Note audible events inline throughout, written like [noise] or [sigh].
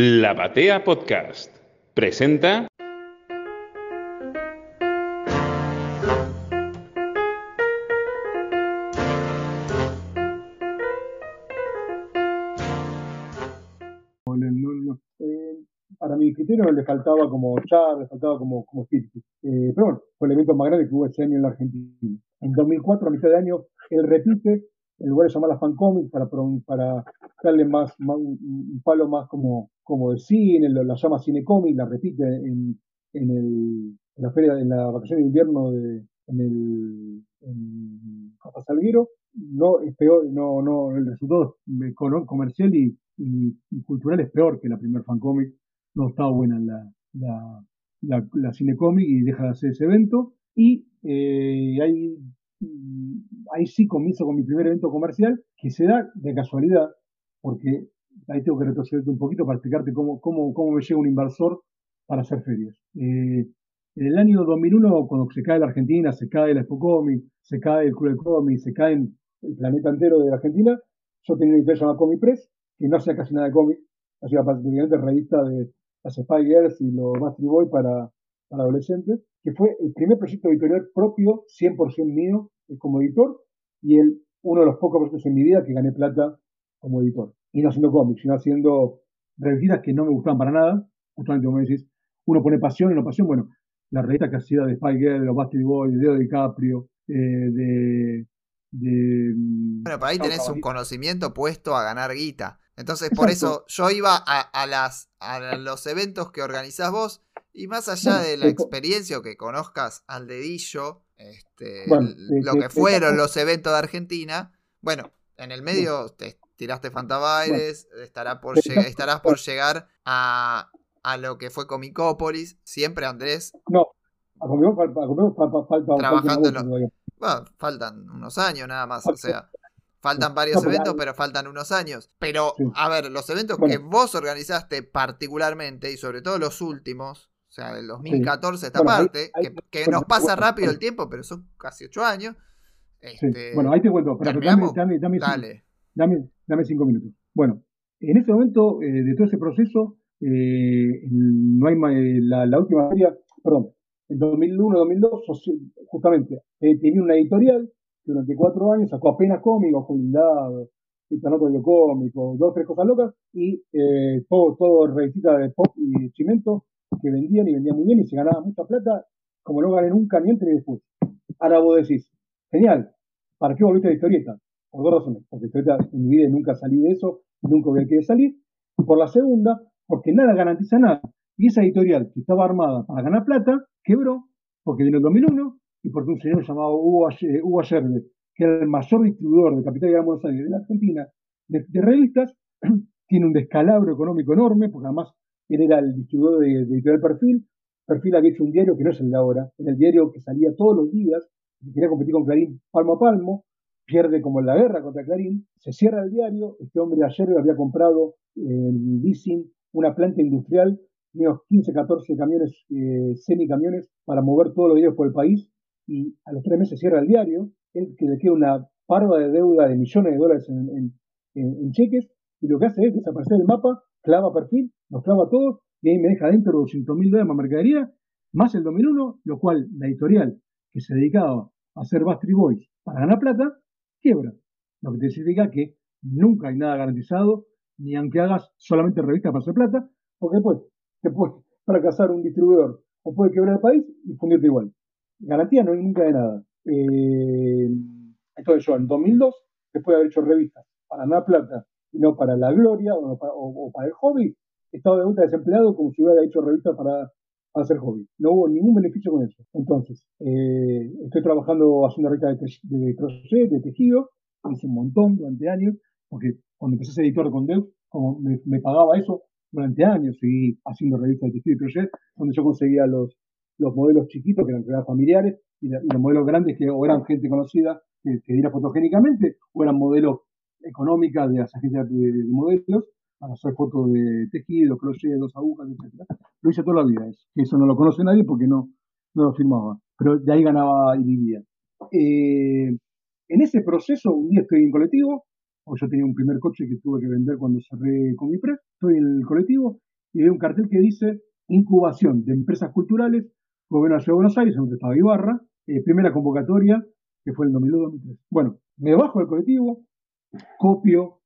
La Batea Podcast presenta. Eh, para mi criterio le faltaba como char, le faltaba como, como espíritu. Eh, pero bueno, fue el evento más grande que hubo ese año en la Argentina. En 2004, a mitad de año, él repite, el lugar se llama la Fancomic para, para darle más, un, palo más como, como de cine, la llama Cinecomic, la repite en, en, el, en la feria, en la vacación de invierno de, en el en Salguero, no es peor, no, no, el resultado comercial y, y, cultural es peor que la primer fancomic, no está buena la, la, la, la cinecomic y deja de hacer ese evento. Y eh, ahí, ahí sí comienzo con mi primer evento comercial, que se da de casualidad, porque ahí tengo que retrocederte un poquito para explicarte cómo, cómo, cómo me llega un inversor para hacer ferias. Eh, en el año 2001, cuando se cae la Argentina, se cae la Expocomic, se cae el Club del Comic, se cae el planeta entero de la Argentina, yo tenía una editorial llamada Comic Press, que no hacía casi nada de cómic, hacía prácticamente revista de las Spy y los Master Boy para, para adolescentes, que fue el primer proyecto editorial propio, 100% mío, eh, como editor, y el, uno de los pocos proyectos en mi vida que gané plata como editor. Y no haciendo cómics, sino haciendo revistas que no me gustaban para nada, justamente como decís, uno pone pasión y no pasión, bueno, la revista que hacía de Spy Girl, de los Bastard Boy, de Leo DiCaprio, eh, de, de... Bueno, por ahí tenés un conocimiento puesto a ganar guita. Entonces, por eso yo iba a, las, a los eventos que organizás vos y más allá de la experiencia o que conozcas al dedillo, este, lo que fueron los eventos de Argentina, bueno, en el medio te tiraste Fantabaires, estará por estarás por llegar a, lo que fue Comicópolis, siempre Andrés. No, a Comicópolis falta, trabajando en bueno, faltan unos años nada más, o sea. Faltan varios eventos, pero faltan unos años. Pero, a ver, los eventos que vos organizaste particularmente, y sobre todo los últimos, sea, del 2014 esta parte, que, nos pasa rápido el tiempo, pero son casi ocho años. Este, bueno, ahí te cuento, pero dame, dame, dame, dame, dame, cinco minutos. Bueno, en este momento, eh, de todo ese proceso, eh, no hay eh, la, la, última feria, perdón, en 2001, 2002, justamente, tenía una editorial durante cuatro años sacó apenas cómicos, Julindado, de Cómico, dos, tres cosas locas, y eh, todo, todo revisita de pop y cimento que vendían y vendían muy bien y se ganaba mucha plata, como no gané nunca ni entre y después. Ahora vos decís, genial, ¿para qué volviste a la historieta? Por dos razones, porque historieta en mi vida nunca salí de eso, nunca voy a querer salir, y por la segunda, porque nada garantiza nada. Y esa editorial que estaba armada para ganar plata, quebró, porque vino el 2001, y porque un señor llamado Hugo, Hugo que era el mayor distribuidor de Capital de Buenos Aires de la Argentina, de, revistas, [clears throat] tiene un descalabro económico enorme, porque además él era el distribuidor de, Editorial Perfil. Perfil había hecho un diario que no es el de ahora, era el diario que salía todos los días, y quería competir con Clarín palmo a palmo, pierde como en la guerra contra Clarín, se cierra el diario, este hombre ayer había comprado en leasing una planta industrial, unos 15, 14 camiones, eh, semicamiones, para mover todos los días por el país, y a los tres meses cierra el diario, él que le queda una parva de deuda de millones de dólares en, cheques, y lo que hace es desaparecer el mapa, clava perfil, nos clava todos, y ahí me deja dentro 200 mil dólares más mercadería, más el 2001, lo cual la editorial que se dedicaba a hacer Bastry Boys para ganar plata, quiebra. Lo que te significa que nunca hay nada garantizado, ni aunque hagas solamente revistas para hacer plata, porque después te puede [laughs] fracasar un distribuidor o puede quebrar el país y fundirte igual garantía no hay nunca de nada. Eh, entonces yo en 2002, después de haber hecho revistas para nada plata no para la gloria o para, el hobby, estaba de vuelta desempleado como si hubiera hecho revistas para, hacer hobby. No hubo ningún beneficio con eso. Entonces, eh, estoy trabajando haciendo revistas de, de crochet, de tejido, hice un montón durante años, porque cuando empecé a ser editor con Deus, como me, pagaba eso durante años, seguí haciendo revistas de tejido y crochet, donde yo conseguía los, los modelos chiquitos, que eran creadas familiares, y, los modelos grandes, que o eran gente conocida, que, que fotogénicamente, o eran modelos económicas de las agencias de, modelos, para hacer fotos de tejido, crochet, dos agujas, etc. Lo hice toda la vida, eso. eso no lo conoce nadie porque no, no lo firmaba, pero de ahí ganaba y vivía. Eh, en ese proceso, un día estoy en colectivo, o yo tenía un primer coche que tuve que vender cuando cerré con mi pre, estoy en el colectivo y veo un cartel que dice incubación de empresas culturales, gobierno de Ciudad de Buenos Aires, donde estaba Ibarra, eh, primera convocatoria, que fue en 2002-2003. Bueno, me bajo del colectivo, copio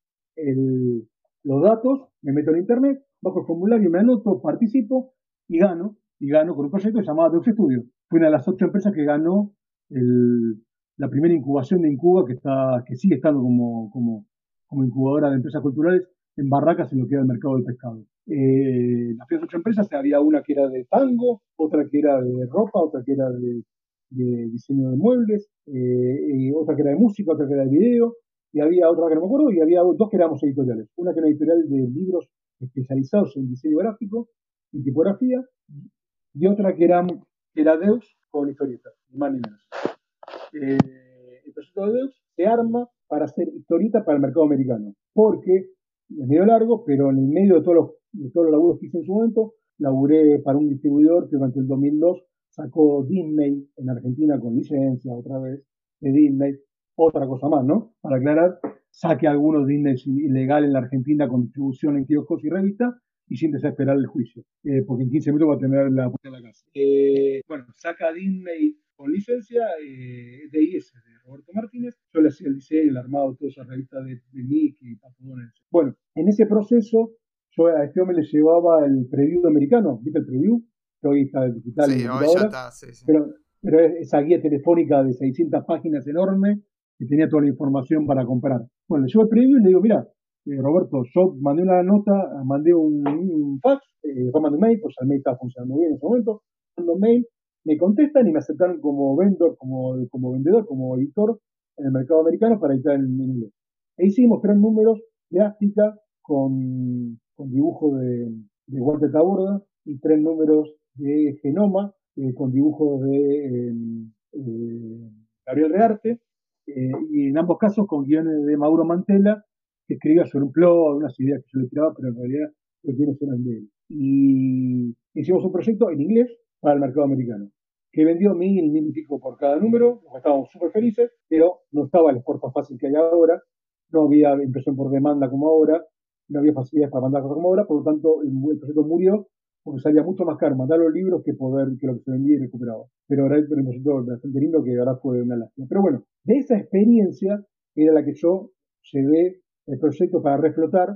los datos, me meto en internet, bajo el formulario, me anoto, participo y gano, y gano con un proyecto llamado Deux Studio. Fue una de las ocho empresas que ganó la primera incubación de Incuba, que, está, que sigue estando como, incubadora de empresas culturales en Barracas, en lo que era el mercado del pescado. Eh, las ocho empresas, había una que era de tango, otra que era de ropa, otra que era de, diseño de muebles, eh, otra que era de música, otra que era de video, y había otra que no me acuerdo, y había dos que éramos editoriales. Una que era editorial de libros especializados en diseño gráfico y tipografía, y otra que era, era Deus con historietas, más ni menos. Eh, el proyecto de Deus se arma para hacer historietas para el mercado americano, porque es medio largo, pero en el medio de todos los, de todos los laburos que hice en su momento, laburé para un distribuidor que durante el 2002 sacó Disney en Argentina con licencia otra vez de Disney, otra cosa más, ¿no? Para aclarar, saque algunos Disney ilegal en la Argentina con distribución en kioscos y revistas y siéntese a esperar el juicio, eh, porque en 15 minutos va a tener la puerta de la casa. Eh, bueno, saca Disney con licencia, eh, DIS de Roberto Martínez, yo le hacía el diseño, el armado, toda esa revista de, de Mickey, Bueno, en ese proceso yo a este hombre le llevaba el preview americano, ¿viste el preview? Que hoy está digital. Sí, hoy ya está, sí, sí. Pero, pero esa guía telefónica de 600 páginas enorme que tenía toda la información para comprar. Bueno, le llevo el preview y le digo, mira, eh, Roberto, yo mandé una nota, mandé un, fax, eh, mandé un mail, pues el mail estaba funcionando bien en ese momento, mandé un mail, me contestan y me aceptaron como vendedor, como, como vendedor, como editor en el mercado americano para editar en, inglés. E hicimos tres números de Ástica con, con dibujo de, Walter Taborda y tres números de Genoma eh, con dibujos de em, eh, Gabriel Rearte eh, y en ambos casos con guiones de Mauro Mantela que escribía sobre un plot, unas ideas que yo le tiraba, pero en realidad los guiones eran de él. Y hicimos un proyecto en inglés para el mercado americano que vendió mil, mil y pico por cada número, estábamos súper felices, pero no estaba el exporto fácil que hay ahora, no había impresión por demanda como ahora, no había facilidades para mandar cosas como ahora, por lo tanto el, proyecto murió porque salía mucho más caro mandar los libros que poder que lo que se vendía y recuperaba. Pero ahora es un bastante lindo que ahora fue una lástima. Pero bueno, de esa experiencia era la que yo llevé el proyecto para reflotar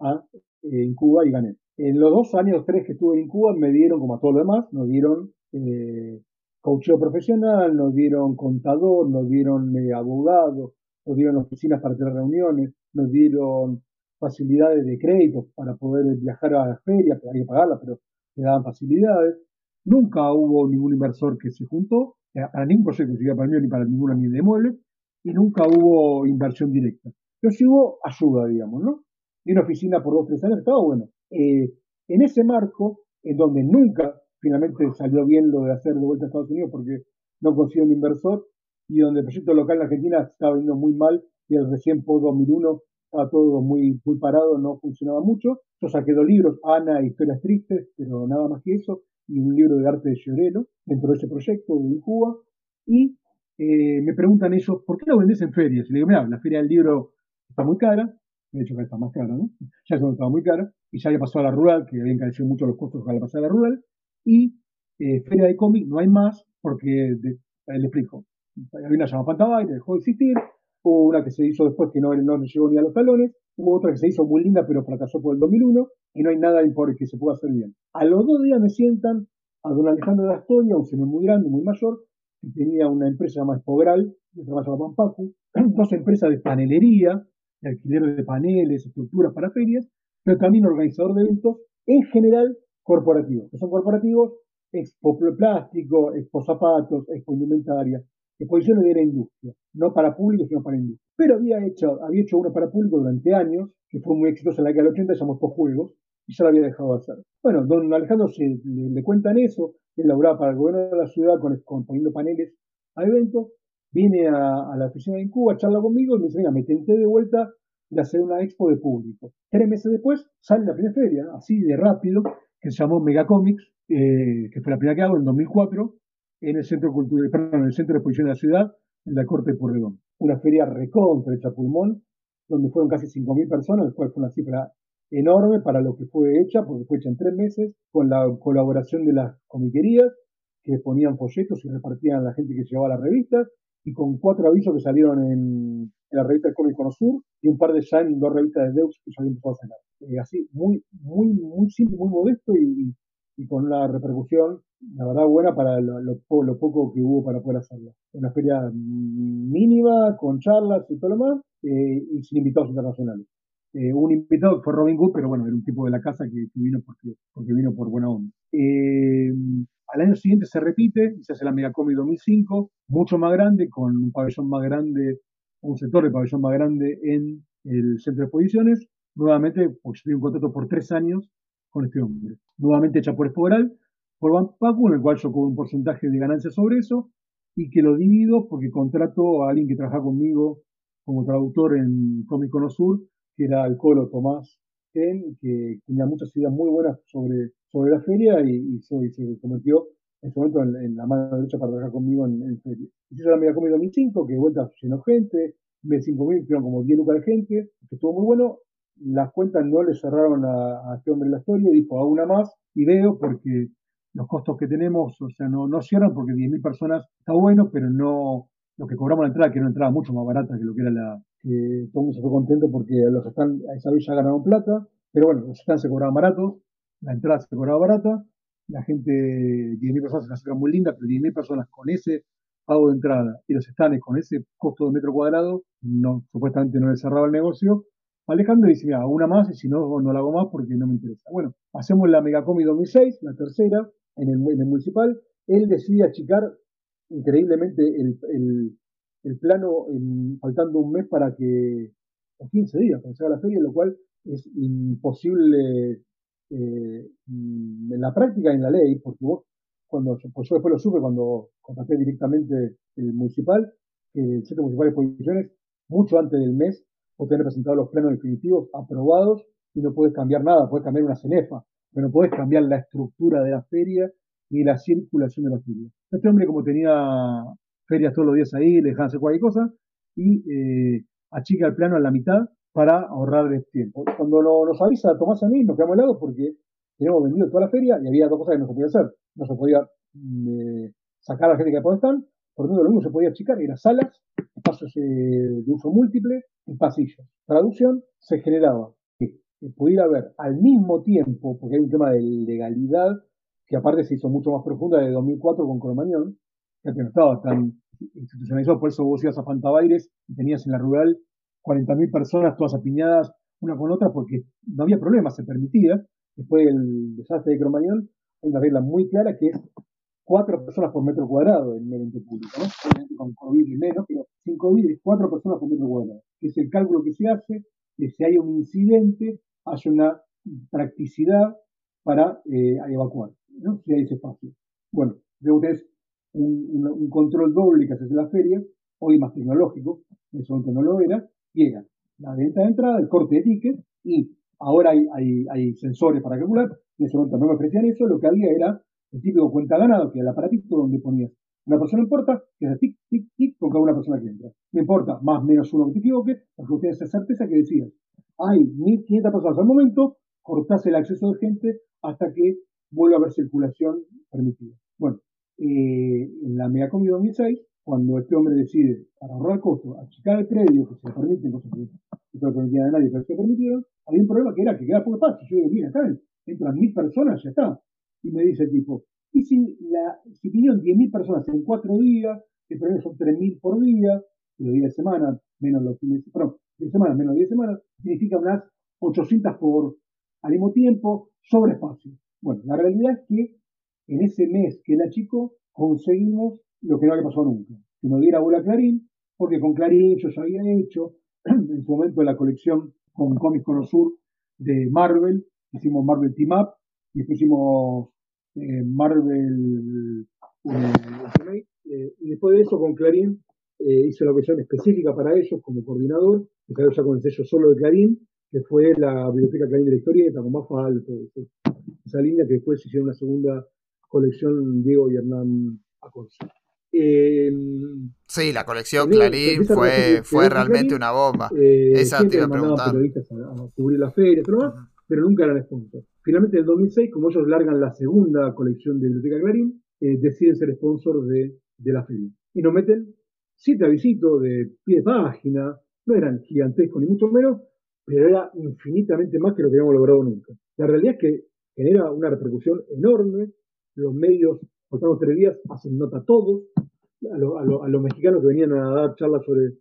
a, eh, en Cuba y gané. En los dos años, tres que estuve en Cuba, me dieron, como a todo lo demás, nos dieron eh, coacheo profesional, nos dieron contador, nos dieron eh, abogado, nos dieron oficinas para tener reuniones, nos dieron facilidades de crédito para poder viajar a las ferias, había que pagarlas, pero daban facilidades. Nunca hubo ningún inversor que se juntó, eh, para ningún proyecto, ni para mí ni para ninguna ni de muebles, y nunca hubo inversión directa. Pero sí hubo ayuda, digamos, ¿no? Y una oficina por dos tres años estaba bueno. Eh, en ese marco, en donde nunca finalmente salió bien lo de hacer de vuelta a Estados Unidos porque no consiguió un inversor, y donde el proyecto local en Argentina estaba yendo muy mal, y el recién por 2001 estaba todo muy, muy parado, no funcionaba mucho. Yo saqué dos libros, Ana, Historias Tristes, pero nada más que eso, y un libro de arte de Llorelo dentro de ese proyecto de Cuba. Y eh, me preguntan ellos, ¿por qué lo vendés en ferias? Y le digo, mira, la feria del libro está muy cara, de hecho que está más cara, ¿no? [laughs] Ya se estaba muy cara, y ya había pasado a la rural, que había encarecido mucho los costos para pasar a la rural, y eh, feria de cómic no hay más, porque, le explico, había una llamada Pantabay, dejó de existir, Hubo una que se hizo después que no, no llegó ni a los talones. Hubo otra que se hizo muy linda, pero fracasó por el 2001. Y no hay nada por que se pueda hacer bien. A los dos días me sientan a don Alejandro de Astoria, un señor muy grande, muy mayor, que tenía una empresa llamada Espogral, que trabaja Pampacu, [clears throat] dos empresas de panelería, de alquiler de paneles, estructuras para ferias, pero también organizador de eventos, en general corporativos, que son corporativos expo plástico, expo zapatos, expo indumentaria, exposiciones de la industria, no para público, sino para industria. Pero había hecho, había hecho uno para público durante años, que fue muy exitoso en la década del 80, se llamó Juegos, y ya lo había dejado de hacer. Bueno, don Alejandro se, le, cuentan eso, él laburaba para el gobierno de la ciudad con, poniendo paneles a eventos, viene a, la oficina en Cuba, charla conmigo y me dice, mira, me tenté de vuelta de hacer una expo de público. Tres meses después sale la primera feria, así de rápido, que se llamó Megacomics, eh, que fue la primera que hago en 2004, en el Centro Cultural, perdón, en el Centro de Exposición de la Ciudad, en la Corte de Porredón. Una feria recontra hecha pulmón, donde fueron casi 5.000 personas, cual fue una cifra enorme para lo que fue hecha, porque fue hecha en tres meses, con la colaboración de las comiquerías, que ponían folletos y repartían a la gente que llevaba las revistas, y con cuatro avisos que salieron en, la revista de Cómic Sur y un par de ya en dos revistas de Deux que ya había empezado a sacar. Eh, así, muy, muy, muy simple, muy modesto y, y, con una repercusión, la verdad, buena para lo, lo, poco que hubo para poder hacerlo. Una feria mínima, con charlas y todo lo más, eh, y sin invitados internacionales. Eh, un invitado que fue Robin Hood, pero bueno, era un tipo de la casa que, vino porque, porque vino por buena onda. Eh, al año siguiente se repite y se hace la Megacomic 2005, mucho más grande, con un pabellón más grande, un sector de pabellón más grande en el centro de exposiciones, nuevamente, pues un contrato por tres años con este hombre. Nuevamente hecha por Esporal, por Van Pacu, en el cual yo cobro un porcentaje de ganancias sobre eso, y que lo divido porque contrato a alguien que trabaja conmigo como traductor en Comic Cono Sur, que era el Colo Tomás que tenía muchas ideas muy buenas sobre, sobre la feria y, se convirtió en ese momento en, la mano derecha para trabajar conmigo en, en feria. Hizo la Mega Comic 2005, que de vuelta llenó gente, de 5.000 fueron como 10 lucas de gente, que estuvo muy bueno. Las cuentas no le cerraron a, este hombre la historia, dijo a una más y veo porque los costos que tenemos, o sea, no, no cierran porque 10.000 personas está bueno, pero no lo que cobramos la entrada, que era una entrada mucho más barata que lo que era la, que todo el mundo se fue contento porque los están a esa villa ganaron plata, pero bueno, los stands se cobraban baratos, la entrada se cobraba barata, la gente, 10.000 personas, se una muy linda, pero 10.000 personas con ese pago de entrada y los stands con ese costo de metro cuadrado, no, supuestamente no le cerraba el negocio. Alejandro dice, mira, una más y si no, no la hago más porque no me interesa. Bueno, hacemos la Megacomi 2006, la tercera, en el, en el municipal. Él decide achicar increíblemente el, el plano faltando un mes para que, o 15 días para que se haga la feria, lo cual es imposible eh, en la práctica en la ley, porque vos, cuando, pues yo después lo supe cuando contacté directamente el municipal, el Centro Municipal de Exposiciones, mucho antes del mes, vos tenés presentado los planos definitivos aprobados y no puedes cambiar nada, puedes cambiar una cenefa, pero no puedes cambiar la estructura de la feria ni la circulación de la feria. Este hombre, como tenía ferias todos los días ahí, le dejan hacer cualquier cosa y eh, achica el plano a la mitad para ahorrar el tiempo. Cuando nos avisa Tomás a mí, nos quedamos helados porque teníamos vendido toda la feria y había dos cosas que no se podía hacer. No se podía mm, eh, sacar a la gente que por están, por lo tanto lo que se podía achicar era salas, espacios eh, de uso múltiple y pasillos. Traducción, se generaba que, pudiera haber al mismo tiempo, porque hay un tema de legalidad que aparte se hizo mucho más profunda de 2004 con Cromañón, ya que no estaba tan institucionalizado, por eso vos ibas a Fantabaires y tenías en la rural 40.000 personas todas apiñadas una con otra porque no había problema, se permitía. Después del desastre de Cromañón, hay una regla muy clara que es cuatro personas por metro cuadrado en un evento público, ¿no? Con COVID y menos, pero sin COVID es cuatro personas por metro cuadrado, es el cálculo que se hace que si hay un incidente, haya una practicidad para eh, evacuar, ¿no? Si hay ese espacio. Bueno, luego ustedes un, control doble que hace en la feria, hoy más tecnológico, en ese momento no lo era, y era la venta de entrada, el corte de ticket, y ahora hay, hay, sensores para calcular, en ese momento no me ofrecían eso, lo que había era el típico cuenta ganado, que el aparatito donde ponías una persona importa, que es tic, tic, tic, con cada una persona que entra. No importa, más o menos uno que te equivoque, porque ustedes esa certeza que decías, hay 1.500 personas al momento, cortás el acceso de gente hasta que vuelva a haber circulación permitida. Bueno, eh, en la Megacom 2006, cuando este hombre decide, para ahorrar costos, achicar el predio, que se permite, cosas que no se permitían a nadie, pero se permitieron, había un problema que era que quedaba poco espacio. Yo digo, mira, acá entran mil personas, ya está. Y me dice el tipo, y si, la, si vinieron 10.000 personas en cuatro días, el problema son 3.000 por día, los días de semana, menos los fines de semana, de semana menos 10 semanas, significa unas 800 por al mismo tiempo, sobre espacio. Bueno, la realidad es que en ese mes que era chico, conseguimos lo que no había pasado nunca, que nos diera bola Clarín, porque con Clarín yo ya había hecho [clears throat] en su momento la colección con Comics Cono Sur de Marvel, hicimos Marvel Team Up, y después hicimos eh, Marvel eh, eh, y después de eso con Clarín hice la versión específica para ellos como coordinador, que salió ya con el sello solo de Clarín, que fue la Biblioteca Clarín de la Historieta, con más falto, esa línea que después hicieron una segunda colección Diego y Hernán Aconce. sí, la colección Clarín fue, fue realmente una bomba. Esa te iba a preguntar. periodistas a, cubrir la feria, pero, pero nunca eran sponsor. Finalmente, en el 2006, como ellos largan la segunda colección de Biblioteca Clarín, deciden ser sponsor de, la feria. Y nos meten siete avisitos de pie de página, no eran gigantescos ni mucho menos, pero era infinitamente más que lo que habíamos logrado nunca. La realidad es que genera una repercusión enorme, los medios, por tres días, hacen nota todos, a, a, los mexicanos que venían a dar charlas sobre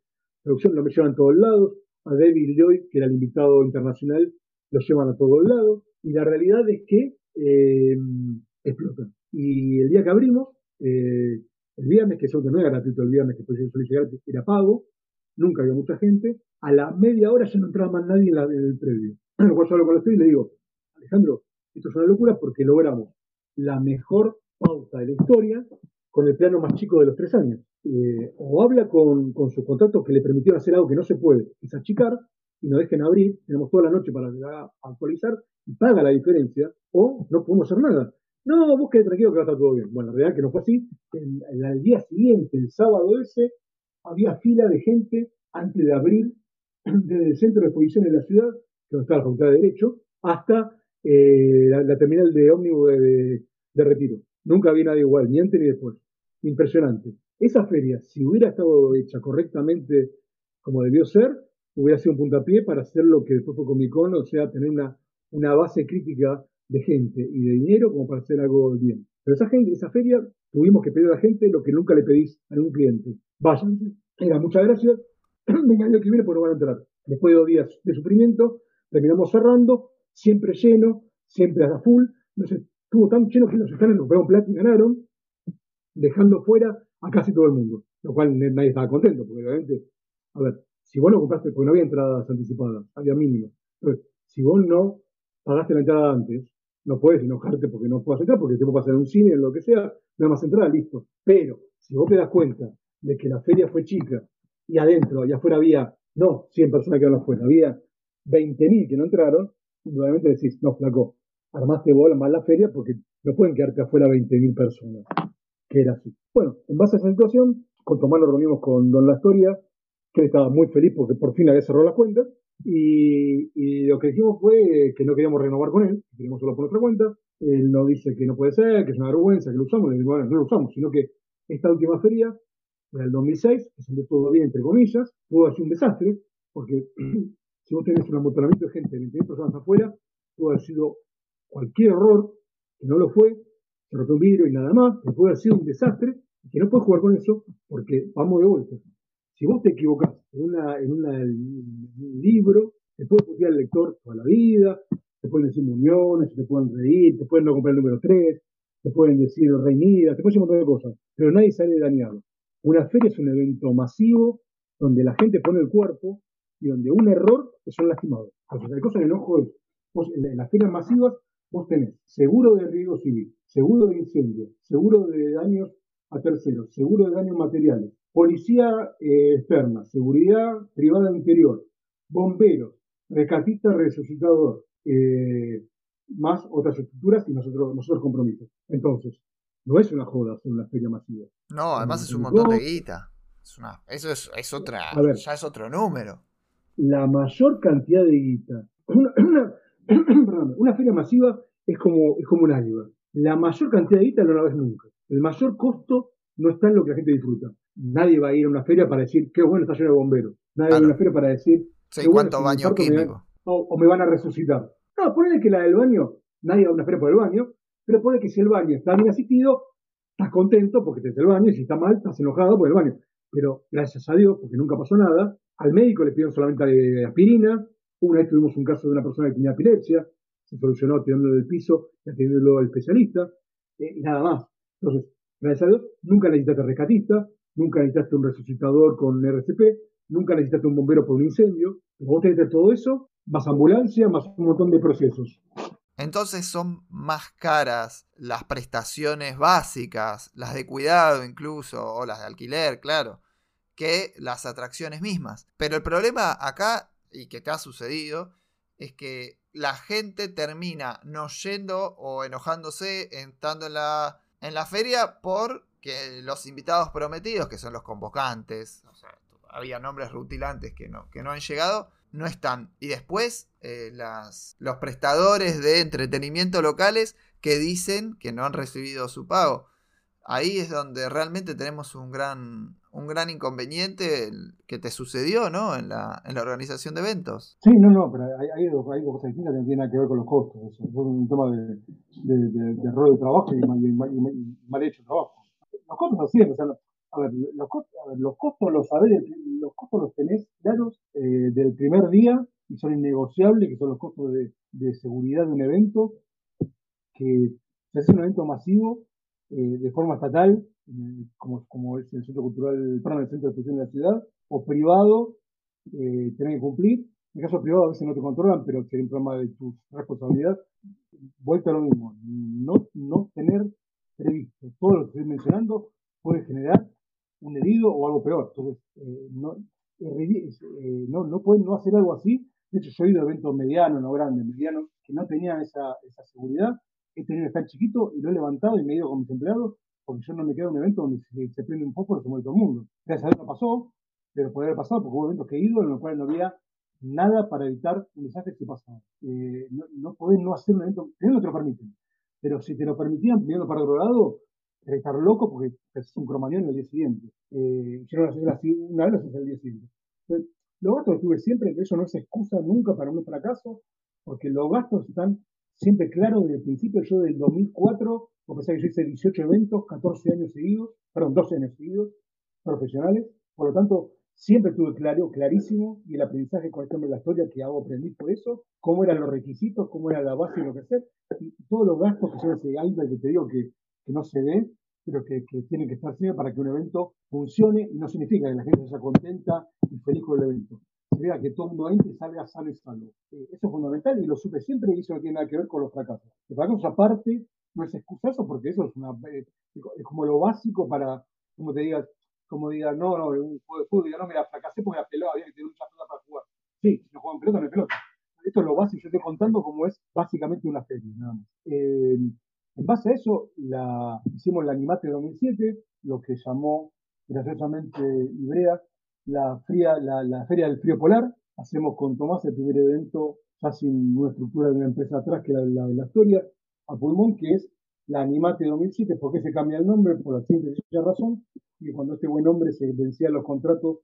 producción lo llevan a todos lados, a David Lloyd, que era el invitado internacional, lo llevan a todos lados, y la realidad es que eh, explotan. Y el día que abrimos, eh, el viernes, que eso que no era gratuito el viernes, que fue yo llegar, era pago, nunca había mucha gente, a la media hora ya no entraba más nadie en, la, el previo. [clears throat] Lo cual yo hablo con estoy y le digo, Alejandro, esto es una locura porque logramos la mejor pauta de la historia con el plano más chico de los tres años. Eh, o habla con, con sus contratos que le permitieron hacer algo que no se puede, es achicar y nos dejen abrir, tenemos toda la noche para actualizar paga la diferencia, o no podemos hacer nada. No, vos tranquilo que va a estar todo bien. Bueno, la realidad es que no fue así. El, día siguiente, el sábado ese, había fila de gente antes de abrir [clears throat] desde el centro de exposición de la ciudad, que donde está la Facultad de Derecho, hasta eh, la, terminal de ómnibus de, retiro. Nunca había nadie igual, ni antes ni después. Impresionante. Esa feria, si hubiera estado hecha correctamente como debió ser, hubiera sido un puntapié para hacer lo que después fue Comic o sea, tener una, una base crítica de gente y de dinero como para hacer algo bien. Pero esa gente, esa feria, tuvimos que pedir a la gente lo que nunca le pedís a ningún cliente. Váyanse. Era muchas gracias. [clears throat] Venga el año que viene porque no van a entrar. Después de dos días de sufrimiento, terminamos cerrando, siempre lleno, siempre a full. Entonces, estuvo tan lleno que los están recuperaron plata y ganaron, dejando fuera a casi todo el mundo. Lo cual nadie estaba contento, porque obviamente, a ver, si vos no compraste, porque no había entradas anticipadas, había mínimo. Entonces, si vos no pagaste la entrada antes, no puedes enojarte porque no puedas entrar, porque te puede pasar en un cine, en lo que sea, nada más entrar, listo. Pero si vos te das cuenta de que la feria fue chica y adentro y afuera había, no 100 personas que quedaron afuera, había 20.000 que no entraron, nuevamente decís, no, flaco, armaste vos mal la feria porque no pueden quedarte afuera 20.000 personas, que era así. Bueno, en base a esa situación, con Tomás nos reunimos con Don La Historia, que él estaba muy feliz porque por fin había cerrado las cuentas, y, lo que dijimos fue que no queríamos renovar con él, queríamos solo por nuestra cuenta. Él nos dice que no puede ser, que es una vergüenza, que lo usamos. Le bueno, no lo usamos, sino que esta última feria, en el 2006, que salió todo bien, entre comillas, pudo haber sido un desastre, porque [clears throat] si vos tenés un amontonamiento de gente, 20 personas afuera, pudo haber sido cualquier error, que no lo fue, se rompió un vidrio y nada más, que puede haber sido un desastre, y que no puedes jugar con eso, porque vamos de vuelta. Si vos te equivocás en, una, en, un libro, te puede putear el lector toda la vida, te pueden decir muñones, te pueden reír, te pueden no comprar el número 3, te pueden decir reinida, te pueden decir un montón de cosas, pero nadie sale dañado. Una feria es un evento masivo donde la gente pone el cuerpo y donde un error lastimados. Entonces, hay cosas de enojo en las ferias masivas vos tenés seguro de riesgo civil, seguro de incendio, seguro de daños a terceros, seguro de daños materiales, policía eh, externa, seguridad privada interior, bomberos, rescatista resucitador, eh, más otras estructuras y nosotros, nosotros compromisos. Entonces, no es una joda hacer una feria masiva. No, además es un montón de guita. eso es, otra, ya es otro número. La mayor cantidad de guita. [clears throat] Una, feria masiva es como, es como un iceberg. La mayor cantidad de guita no la ves nunca. El mayor costo no está en lo que la gente disfruta. Nadie va a ir a una feria para decir, qué bueno está lleno de bomberos. Nadie va a ir a una feria para decir, sí, cuánto baño químico. o, me van a resucitar. No, ponele que la del baño, nadie va a una feria por el baño, pero ponele que si el baño está bien asistido, estás contento porque te el baño, y si está mal, estás enojado por el baño. Pero gracias a Dios, porque nunca pasó nada, al médico le pidieron solamente aspirina. Una vez tuvimos un caso de una persona que tenía epilepsia, se solucionó tirándolo del piso y atendiéndolo al especialista, eh, y nada más. Entonces, gracias a Dios, nunca necesitaste rescatista, nunca necesitaste un resucitador con RCP, nunca necesitaste un bombero por un incendio. Vos tenés todo eso, más ambulancia, más un montón de procesos. Entonces son más caras las prestaciones básicas, las de cuidado incluso, o las de alquiler, claro, que las atracciones mismas. Pero el problema acá, y que te ha sucedido, es que la gente termina no yendo o enojándose, estando en la, en la feria por que los invitados prometidos, que son los convocantes, había nombres rutilantes que no, que no han llegado, no están. Y después eh, las, los prestadores de entretenimiento locales que dicen que no han recibido su pago. Ahí es donde realmente tenemos un gran, un gran inconveniente que te sucedió, ¿no? En la, en la organización de eventos. Sí, no, no, pero hay, hay, dos, cosas distintas que no tienen que ver con los costos. Es un tema de, de, de, de error de trabajo y mal, mal, hecho trabajo. Los costos así, o sea, a ver, los costos, los costos los sabés, los costos los tenés claros eh, del primer día y son innegociables, que son los costos de, de seguridad de un evento, que se hace un evento masivo eh, de forma estatal, eh, como, como es el Centro Cultural, perdón, el Centro de Exposición de la ciudad, o privado, eh, tienen que cumplir. En caso privado a veces no te controlan, pero sería un problema de tu responsabilidad. Vuelta a lo mismo, no, no tener previsto todo lo que estoy mencionando puede generar un herido o algo peor. Entonces, no, no, no pueden no hacer algo así. De hecho, yo he ido a eventos medianos, no grandes, medianos, que no tenían esa, esa seguridad he tenido que estar chiquito y lo he levantado y me he ido con mis empleados porque yo no me quedo en un evento donde se, prende un poco y se muere todo el mundo. Gracias a Dios no pasó, pero puede haber pasado porque hubo eventos que he ido en los cuales no había nada para evitar un desastre si pasaba. Eh, no, no podés no hacer un evento, primero no te lo permiten, pero si te lo permitían, primero para otro lado, que estar loco porque es un cromañón el día siguiente. Eh, yo no lo así una vez, lo el día siguiente. Los gastos que tuve siempre, que eso no es excusa nunca para un fracaso, porque los gastos están siempre claro desde el principio, yo del 2004, porque que yo hice 18 eventos, 14 años seguidos, perdón, 12 años seguidos, profesionales, por lo tanto, siempre tuve claro, clarísimo, y el aprendizaje con de la historia que hago aprendí por eso, cómo eran los requisitos, cómo era la base y lo que hacer, y todos los gastos que son ese iceberg que te digo que, que no se ve, pero que, que, tienen que estar siempre para que un evento funcione, y no significa que la gente sea contenta y feliz con el evento que todo el mundo entre salga sano y salvo. Eh, eso es fundamental y lo supe siempre y eso no tiene nada que ver con los fracasos. Los fracasos aparte no es excusazo porque eso es, una, eh, es como lo básico para, como te digas, como digas, no, no, un juego de fútbol, diga, no, mira, fracasé porque la pelota, había que tener mucha pelota para jugar. Sí, si no juegan pelota, no hay pelota. Esto es lo básico, yo estoy contando como es básicamente una serie, nada más. Eh, en base a eso, hicimos la Animate 2007, lo que llamó graciosamente Ibrea, la, fría, la, Feria del Frío Polar. Hacemos con Tomás el primer evento, ya sin una estructura de una empresa atrás, que era la de la historia, a pulmón, que es la Animate 2007. ¿Por qué se cambia el nombre? Por la simple razón, que cuando este buen hombre se vencía los contratos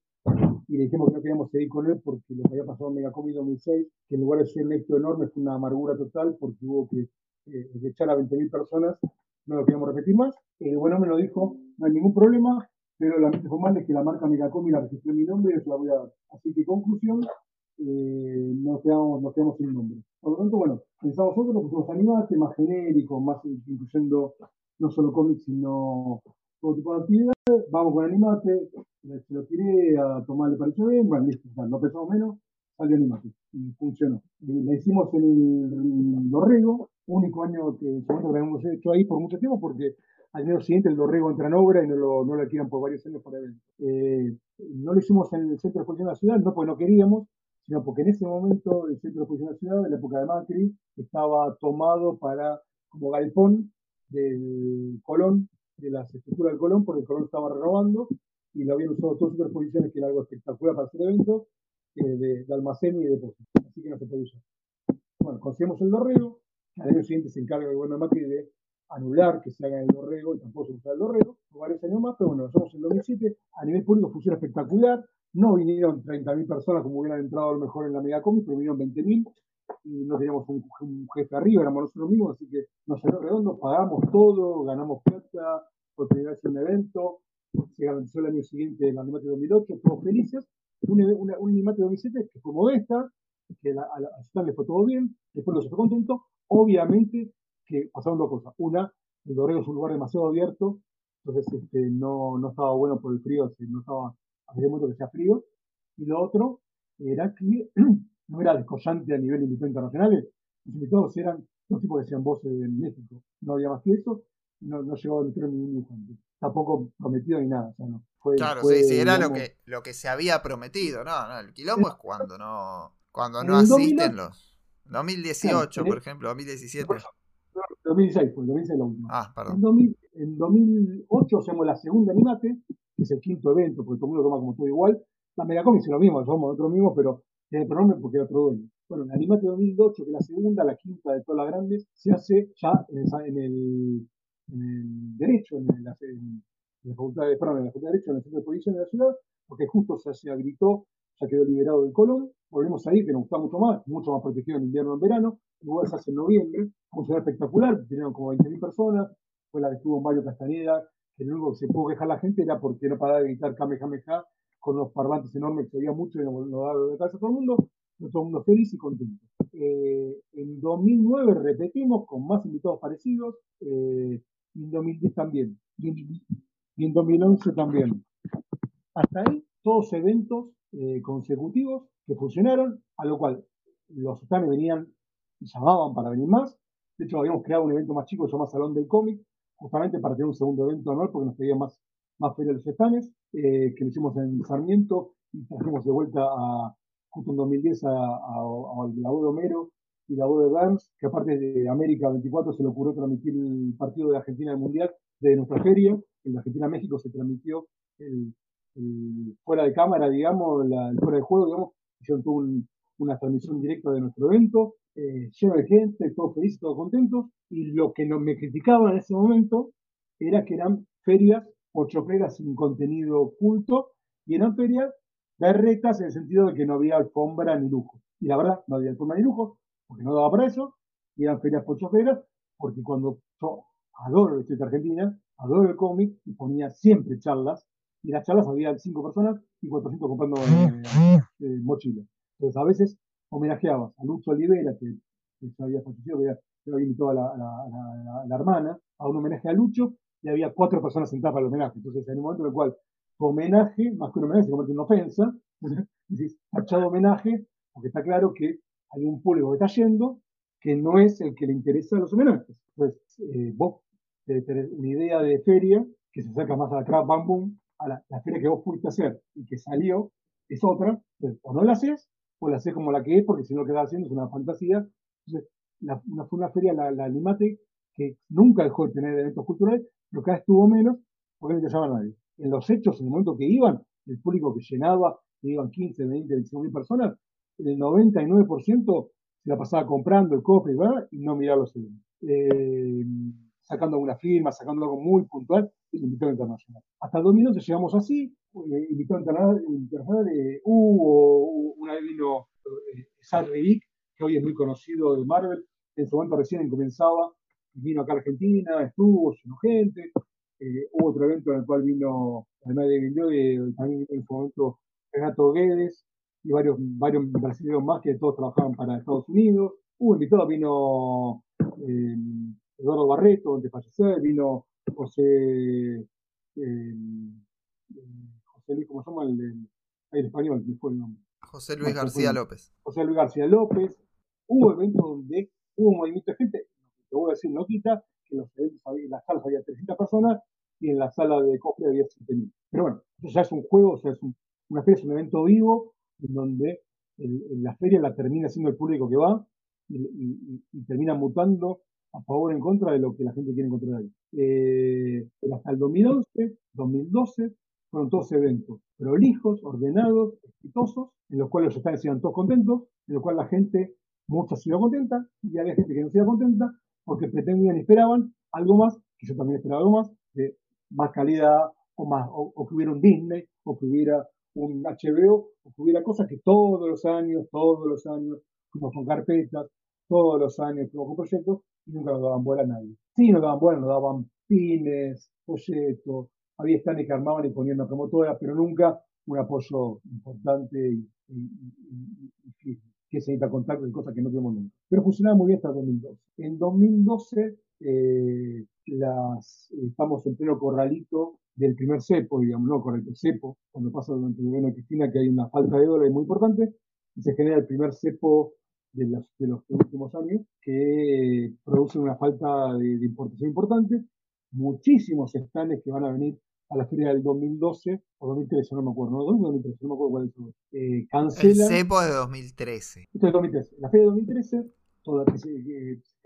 y le dijimos que no queríamos seguir con él porque lo que había pasado en Megacomic 2006, que en lugar de ser un éxito enorme fue una amargura total porque hubo que eh, echar a 20.000 personas, no lo queríamos repetir más. El buen hombre nos dijo, no hay ningún problema, pero la mente formal es que la marca Megacom y la registré mi nombre y eso la voy a dar. Así que conclusión, eh, nos, quedamos, nos sin nombre. Por lo tanto, bueno, pensamos nosotros, pusimos animate, más genérico, más incluyendo no solo cómics, sino tipo de actividades. Vamos con animate, se lo tiré a tomar, le pareció bien, bueno, listo, no pensamos menos, salió animate y funcionó. Y hicimos en el Dorrego, único año que, que habíamos hecho ahí por mucho tiempo, porque al año siguiente el Dorrego entra en obra y no lo, no lo alquilan por varios años para evento. Eh, no lo hicimos en el centro de exposición de la ciudad, no porque no queríamos, sino porque en ese momento el centro de exposición de la ciudad, en la época de Macri, estaba tomado para como galpón del Colón, de las estructuras del Colón, porque el Colón estaba renovando y lo habían usado todas sus exposiciones, que era algo espectacular para hacer eventos, eh, de, almacén y de depósito. Así que no se puede usar. Bueno, conseguimos el Dorrego, al año siguiente se encarga el gobierno de Macri de anular que se haga el Dorrego y tampoco se usa el Dorrego, varios años más, pero bueno, lo hacemos en 2007, a nivel público funciona espectacular, no vinieron 30.000 personas como hubieran entrado a lo mejor en la Megacomic, pero vinieron 20.000 y no teníamos un, jefe arriba, éramos nosotros mismos, así que nos salió redondo, pagamos todo, ganamos plata, por primera un evento, se garantizó el año siguiente el Animate 2008, todos felices, un, un Animate 2007 que fue modesta, que la, a le fue todo bien, después los fue contento, obviamente que pasaron dos cosas. Una, el Dorrego es un lugar demasiado abierto, entonces este, no, no estaba bueno por el frío, no estaba, había momento que sea frío. Y lo otro era que [clears throat] no era descollante a nivel invitado internacional, los invitados eran los tipos que decían voces en México, no había más que eso, no, no llegaba a meter ningún dibujante. Tampoco prometido ni nada. O no, fue, claro, sí, sí, era lo que, lo que se había prometido, no, no, el quilombo es cuando no, cuando no asisten los 2018, por ejemplo, 2017. 2016, pues 2016 la última. Ah, perdón. En, En 2008 hacemos la segunda Animate, que es el quinto evento, porque todo el mundo toma como todo igual. La Megacomic es lo mismo, somos nosotros mismos, pero tiene otro nombre porque es otro dueño. Bueno, la Animate 2008, que es la segunda, la quinta de todas las grandes, se hace ya en el, Derecho, en, la, Facultad de, perdón, en la Facultad de Derecho, en el Centro de Policía de la ciudad, porque justo se, se habilitó, ya quedó liberado del Colón. Volvemos ahí, que nos gusta mucho más, mucho más protegido en invierno en verano. Igual se hace en noviembre, funcionó espectacular, tenían como 20.000 personas, fue la que estuvo Mario Castañeda, que lo único que se pudo quejar la gente era porque no paraba de gritar Kamehameha con los parlantes enormes que se oía mucho y nos daba de cabeza a todo el mundo, todo el mundo feliz y contento. Eh, en 2009 repetimos con más invitados parecidos, eh, y en 2010 también, y en, 2011 también. Hasta ahí, todos eventos eh, consecutivos que funcionaron, a lo cual los sultanes venían y llamaban para venir más. De hecho, habíamos creado un evento más chico, se llama Salón del Cómic, justamente para tener un segundo evento anual, porque nos pedían más, más feria los estanes, que lo hicimos en Sarmiento y trajimos de vuelta a, justo en 2010 a, la voz de Homero y la voz de Burns, que aparte de América 24 se le ocurrió transmitir el partido de Argentina del Mundial de nuestra feria. En Argentina-México se transmitió el, fuera de cámara, digamos, el fuera de juego, digamos, hicieron tuvo una transmisión directa de nuestro evento, eh, lleno de gente, todos felices, todos contentos, y lo que no, me criticaban en ese momento era que eran ferias pochocleras sin contenido oculto, y eran ferias berretas en el sentido de que no había alfombra ni lujo. Y la verdad, no había alfombra ni lujo, porque no daba para eso, y eran ferias pochoferas, porque cuando yo adoro el de Argentina, adoro el cómic, y ponía siempre charlas, y las charlas había cinco personas y 400 comprando eh, eh, mochilas. Entonces a veces homenajeabas a Lucho Olivera, que, se había fallecido, que había invitado a la, la, hermana, a un homenaje a Lucho, y había cuatro personas sentadas para el homenaje. Entonces en el momento en el cual homenaje, más que un homenaje, se convierte en una ofensa. [laughs] Decís, tachado homenaje, porque está claro que hay un público que está yendo que no es el que le interesa los homenajes. Entonces, eh, vos tenés una idea de feria que se acerca más a la Craft Bam a la, feria que vos pudiste hacer y que salió, es otra. O no la haces, o la haces como la que es, porque si no lo que estás haciendo es una fantasía. Entonces, la, fue una feria, la, la Animate, que nunca dejó de tener eventos culturales, vez estuvo menos porque no interesaba a nadie en los hechos, en el momento que iban, el público que llenaba, que iban 15, 20, 25 mil personas, el 99% se la pasaba comprando el cofre y no miraba los eventos. Eh, sacando alguna firma, sacando algo muy puntual, y el invitado internacional. Hasta el 2011 llegamos así, eh, invitado internacional, eh, hubo, una vez vino eh, Sarri que hoy es muy conocido de Marvel, en su momento recién comenzaba, vino acá a Argentina, estuvo, llenó gente, eh, hubo otro evento en el cual vino, además de Emilio, y también en su momento Renato Guedes y varios, varios brasileños más que todos trabajaban para Estados Unidos. Hubo invitados, vino eh, Eduardo Barreto, antes de fallecer, vino José, eh, José Luis, ¿cómo se llama? El, el, español, que fue el nombre. José Luis García López. José Luis García López. Hubo eventos donde hubo un movimiento de gente, te voy a decir, no quita, que los eventos en las salas había 300 personas y en la sala de cofre había 7.000. Pero bueno, eso ya es un juego, o sea, es una feria, un evento vivo, en donde la feria la termina siendo el público que va y, termina mutando a favor o en contra de lo que la gente quiere encontrar ahí. Eh, pero hasta el 2011, 2012, fueron todos eventos prolijos, ordenados, exitosos, en los cuales los estados iban todos contentos, en los cuales la gente, mucha se iba contenta, y había gente que no se iba contenta, porque pretendían y esperaban algo más, que yo también esperaba algo más, de más calidad, o más, o, que hubiera un Disney, o que hubiera un HBO, o que hubiera cosas que todos los años, todos los años, fuimos con carpetas, todos los años fuimos con proyectos, y nunca nos daban bola a nadie. Sí, nos daban bola, nos daban pines, folletos, había stands que armaban y ponían una promotora, pero nunca un apoyo importante y, y, que se necesita contacto y cosas que no tenemos nunca. Pero funcionaba muy bien hasta 2012. En 2012 eh, las, estamos en pleno corralito del primer cepo, digamos, no correcto, cepo, cuando pasa durante el gobierno de Cristina que hay una falta de dólares muy importante, y se genera el primer cepo de los, de los últimos años, que produce una falta de, de importación importante, muchísimos estanes que van a venir a la feria del 2012 o 2013, no me acuerdo, no, 2013, no me acuerdo cuál es. Eh, cancela. El CEPO de 2013. Esto es 2013. La feria de 2013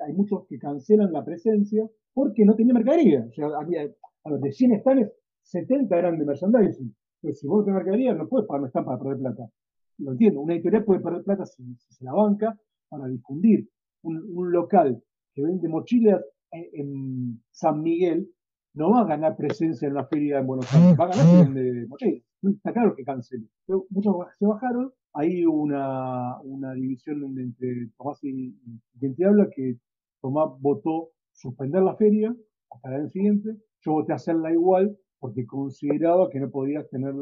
hay muchos que cancelan la presencia porque no tenía mercadería. O sea, había, a los de 100 estanes, 70 eran de merchandising. Entonces, si vos tenés mercadería, no puedes pagar, no están para perder plata. Lo entiendo, una editorial puede perder plata si, se la banca para difundir. Un, local que vende mochilas en, San Miguel no va a ganar presencia en la feria en Buenos Aires, va a ganar si vende mochilas. Está claro que cancele. Muchos se bajaron, hay una, una división entre Tomás y, quien te habla que Tomás votó suspender la feria hasta el año siguiente, yo voté hacerla igual porque consideraba que no podías tener...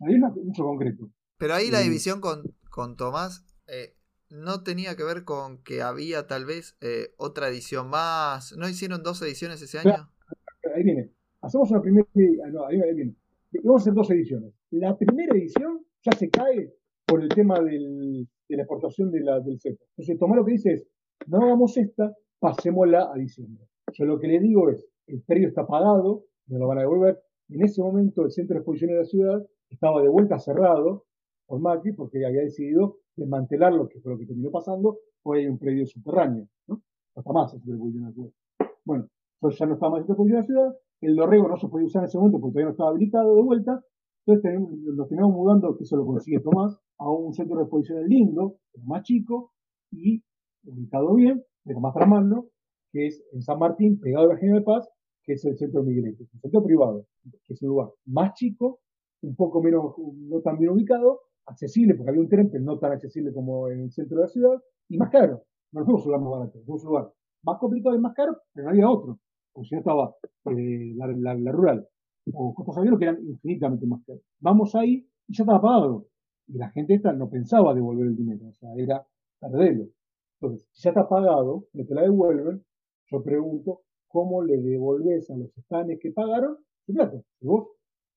Hay mucho concreto. Pero ahí la división con, con Tomás eh, no tenía que ver con que había tal vez eh, otra edición más. ¿No hicieron dos ediciones ese año? Ahí viene. Hacemos una primera... Ah, ahí viene. Vamos a hacer dos ediciones. La primera edición ya se cae por el tema de la exportación del cepo. Entonces, Tomás lo que dice es, no hagamos esta, pasémosla a diciembre. Yo lo que le digo es, el predio está pagado, no lo van a devolver. En ese momento el centro de exposición de la ciudad estaba de vuelta cerrado por Macri porque había decidido desmantelarlo, que fue lo que terminó pasando, fue un predio subterráneo, ¿no? Está más el exposición de la ciudad. Bueno, entonces ya no estaba más el centro de de la ciudad, el dorrego no se podía usar en ese momento porque todavía no estaba habilitado de vuelta, entonces nos tenemos mudando, que eso lo consigue Tomás, a un centro de exposición lindo, más chico y ubicado bien, pero más para mano, que es en San Martín, pegado a la Virgen de Paz, que es el centro Miguelete, un centro privado, que es un lugar más chico, un poco menos, no tan bien ubicado, accesible, porque había un tren, pero no tan accesible como en el centro de la ciudad, y más caro. No fuimos un lugar más barato, fuimos un lugar más complicado y más caro, pero no había otro. Porque si no estaba eh, la, rural o Costa que eran infinitamente más caros. Vamos ahí y ya estaba pagado. Y la gente esta no pensaba devolver el dinero, o sea, era perderlo. Entonces, si ya está pagado, no te la devuelven, yo pregunto, ¿cómo le devolves a los estanes que pagaron su plata? Si vos,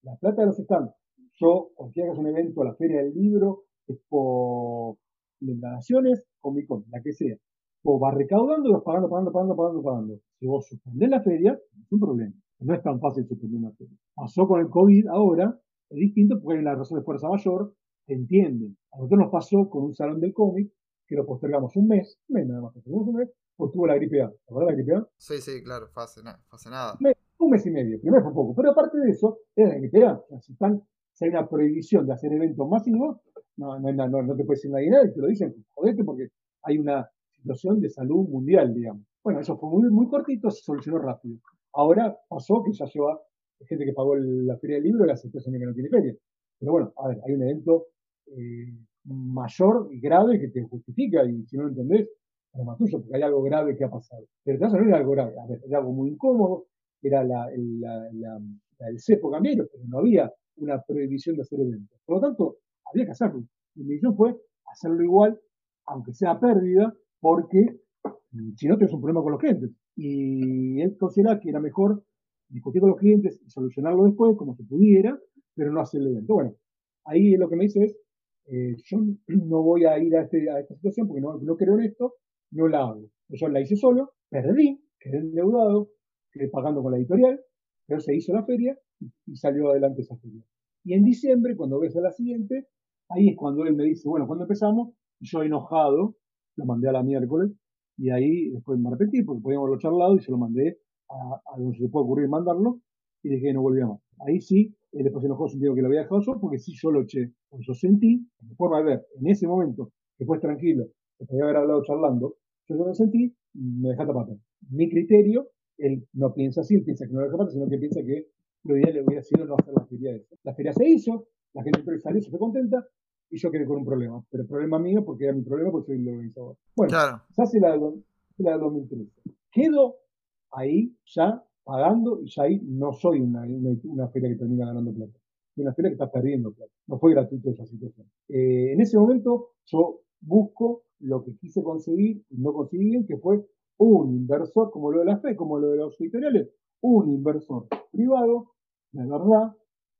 la plata de los estanes, yo, cuando hagas un evento a la Feria del Libro, Expo de Naciones, Comic Con, la que sea, o vas recaudando y vas pagando, pagando, pagando, pagando, pagando. Si vos suspendés la feria, es un problema. No es tan fácil suspender una feria. Pasó con el COVID ahora, es distinto porque hay una razón de fuerza mayor, se entienden. A nosotros nos pasó con un salón del cómic, que lo postergamos un mes, un mes nada más, un mes, porque tuvo la gripe A. ¿Te la gripe A? Sí, sí, claro, fue hace, nada. Un mes, y medio, primero fue poco. Pero aparte de eso, es la gripe A. si, están, si hay una prohibición de hacer eventos masivos, no, no, no, no te puede decir nadie nada y te lo dicen, jodete, porque hay una situación de salud mundial, digamos. Bueno, eso fue muy, cortito, se solucionó rápido. Ahora pasó que ya lleva gente que pagó la feria del libro y las situaciones que no tiene feria. Pero bueno, a ver, hay un evento eh, mayor y grave que te justifica y si no lo entendés, más tuyo, porque hay algo grave que ha pasado. Pero caso no era algo grave, a ver, era algo muy incómodo, era la, el, cepo cambiario, pero no había una prohibición de hacer eventos. Por lo tanto, había que hacerlo. Mi misión fue hacerlo igual, aunque sea pérdida, porque mm, si no tienes un problema con los clientes. Y él considera que era mejor discutir con los clientes y solucionarlo después, como se pudiera, pero no hacer el evento. Bueno, ahí lo que me dice es, eh, yo [clears throat] no voy a ir a, este, a esta situación porque no, no, creo en esto, no la hago. Yo la hice solo, perdí, quedé endeudado, quedé pagando con la editorial, pero se hizo la feria y, salió adelante esa feria. Y en diciembre, cuando ves a la siguiente, ahí es cuando él me dice, bueno, cuando empezamos? Y yo enojado, lo mandé a la miércoles, y ahí después me arrepentí porque podíamos haberlo charlado y se lo mandé a, donde se le puede ocurrir mandarlo, y dije que no volvía más. Ahí sí, él después se enojó sintiendo que lo había dejado solo, porque sí yo lo eché. Pues yo sentí, de forma de ver, en ese momento, que fue tranquilo, que podía haber hablado charlando, yo lo sentí, me dejaste papel. Mi criterio, él no piensa así, él piensa que no lo papel, sino que piensa que lo ideal le hubiera sido no hacer la feria esa. La feria se hizo, la gente salió, se fue contenta, y yo quedé con un problema. Pero el problema mío, porque era mi problema, porque soy el organizador. Bueno, se hace la, la 2013. Quedo ahí ya pagando y ya ahí no soy una, una, feria que termina ganando plata. Soy una feria que está perdiendo plata. No fue gratuito esa situación. Eh, en ese momento yo busco lo que quise conseguir y no conseguí que fue un inversor, como lo de la fe, como lo de los editoriales, un inversor privado, de verdad,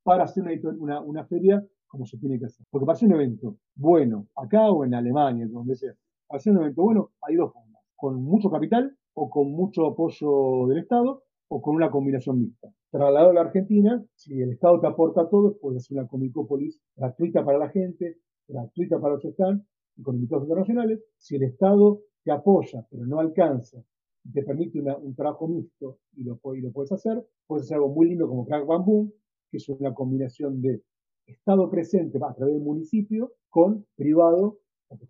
para hacer una, una, feria como se tiene que hacer. Porque para hacer un evento bueno, acá o en Alemania, donde sea, para hacer un evento bueno, hay dos formas. Con mucho capital o con mucho apoyo del Estado o con una combinación mixta. Trasladado a la Argentina, si el Estado te aporta todo, puedes hacer una comicópolis gratuita para la gente, gratuita para los stands y con invitados internacionales. Si el Estado te apoya, pero no alcanza, y te permite un trabajo mixto y lo, y puedes hacer, puedes hacer algo muy lindo como Crack Bamboo, que es una combinación de Estado presente a través del municipio con privado,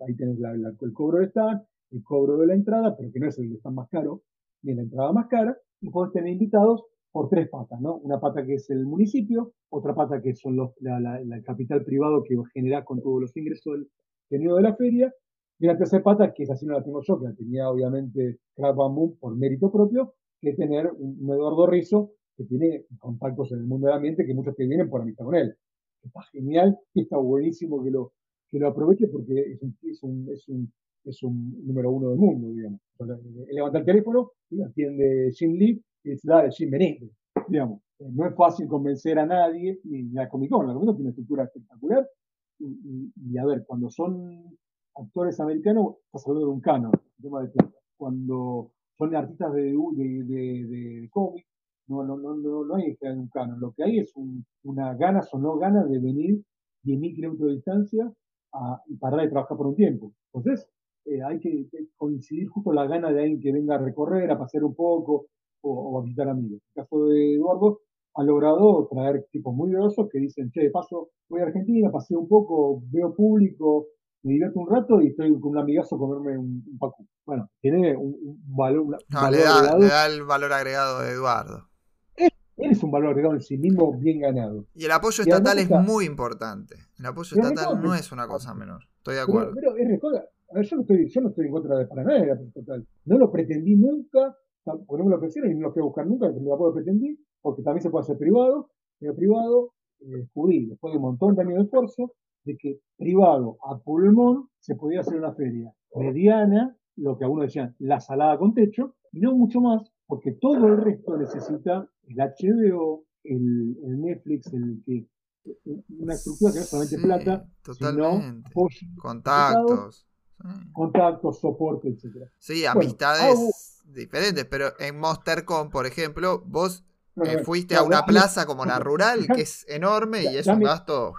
ahí tenés el cobro de Estado, el cobro de la entrada, pero que no es el de más caro, ni la entrada más cara, y podés tener invitados por tres patas, ¿no? Una pata que es el municipio, otra pata que son los, la, capital privado que genera con todos los ingresos del tenido de la feria, y la tercera pata, que es así no la tengo yo, que la tenía obviamente Crack Bamboo por mérito propio, que tener un, Eduardo Rizzo que tiene contactos en el mundo del ambiente que muchos que vienen por amistad con él. Está genial y está buenísimo que lo, que lo aproveche porque es un, es un, es un, es un número uno del mundo, digamos. Él levanta el teléfono y atiende Jim Lee y dice, dale, Jim. Digamos, eh, no es fácil convencer a nadie, ni la Comic Con, la Comic tiene una estructura espectacular. Y, y, a ver, cuando son actores americanos, estás hablando de un canon, tema de. Cuando son artistas de, de, de, de no, no, no, no, no hay un canon. Lo que hay es una ganas o no ganas de venir 10.000 kilómetros de distancia a, y parar de trabajar por un tiempo. Entonces, eh, hay que coincidir justo la gana de alguien que venga a recorrer, a pasear un poco o, a visitar amigos. En el caso de Eduardo, ha logrado traer tipos muy grosos que dicen, che, de paso, voy a Argentina, paseo un poco, veo público, me divierto un rato y estoy con un amigazo a comerme un, un Bueno, tiene un, valor, le, da, le, da, el valor agregado de Eduardo. Él es un valor agregado en sí mismo bien ganado. Y el apoyo estatal es muy importante. El apoyo estatal no es una cosa menor. Estoy de acuerdo. Pero, es a ver, yo no, estoy, yo no estoy en contra de para nada del apoyo estatal. No lo pretendí nunca, porque no me lo ofrecieron y no lo fui a buscar nunca, pero lo puedo pretendí, porque también se puede hacer privado. Pero privado, eh, descubrí, después de un montón de años de esfuerzo, de que privado a pulmón se podía hacer una feria mediana, lo que algunos decían la salada con techo, y no mucho más, porque todo el resto necesita el HBO, el, Netflix, el que una estructura que no solamente plata, sino contactos, contactos, soporte, etc. Sí, amistades diferentes, pero en MonsterCon, por ejemplo, vos eh, fuiste a una plaza como la rural, que es enorme y es un gasto.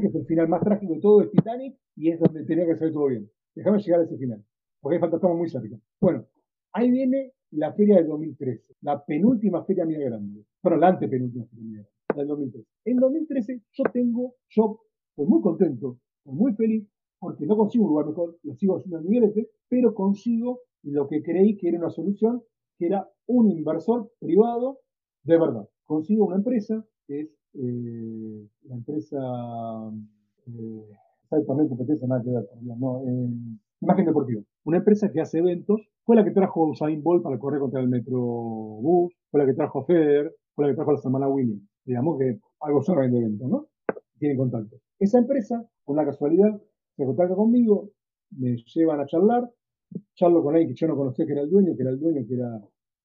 Que es el final más trágico de todo, es Titanic, y es donde tenía que salir todo bien. Déjame llegar a ese final, porque hay falta, estamos muy cerca. Bueno, ahí viene la feria del 2013, la penúltima feria mía grande, bueno, la antepenúltima feria mía del 2013. En 2013 yo tengo, yo muy contento, muy feliz, porque no consigo un lugar mejor, lo sigo haciendo en Miguelete, pero consigo lo que creí que era una solución, que era un inversor privado de verdad. Consigo una empresa, que es eh, la empresa, eh, también competencia, nada que ver, no, eh, Imagen Deportiva. Una empresa que hace eventos fue la que trajo a Usain Bolt para correr contra el Metrobús, fue la que trajo a Federer, fue la que trajo a la semana Williams. Digamos que algo son de eventos, ¿no? Tiene contacto. Esa empresa, por la casualidad, se contacta conmigo, me llevan a charlar, charlo con alguien que yo no conocía que era el dueño, que era el dueño, que era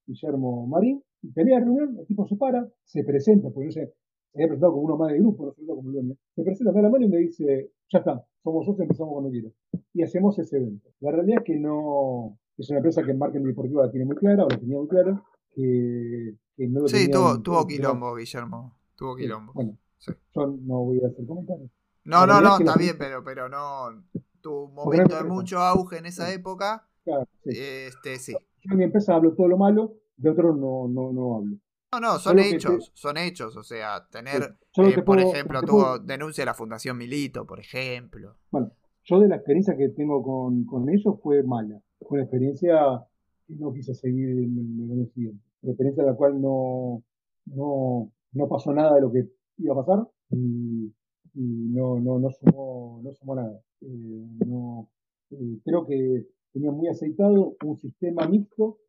Guillermo Marín, y tenía reunión, el tipo se para, se presenta, porque no sé, se había presentado como uno más de grupo, no se como el dueño, se presenta, me da la mano y me dice, ya está, somos socios, empezamos cuando quiero. Y hacemos ese evento. La realidad es que no, es una empresa que en marketing deportivo la tiene muy clara, o la tenía muy clara, que, no lo Sí, tuvo, tuvo quilombo, Guillermo. Tuvo quilombo. bueno, yo no voy a hacer comentarios. No, no, no, está bien, pero, pero no. Tuvo un momento de mucho auge en esa época. Claro, sí. Este, sí. Yo en mi empresa hablo todo lo malo, de otros no, no, no hablo. No, no, son hechos, son hechos. O sea, tener, eh, por ejemplo, tuvo denuncia de la Fundación Milito, por ejemplo. Bueno, yo de la experiencia que tengo con, con ellos fue mala. Fue una experiencia que no quise seguir en, el año siguiente. Una experiencia de la cual no, no, no pasó nada de lo que iba a pasar y, no, no, no, sumó, no sumó nada. Eh, no, eh, creo que tenía muy aceitado un sistema mixto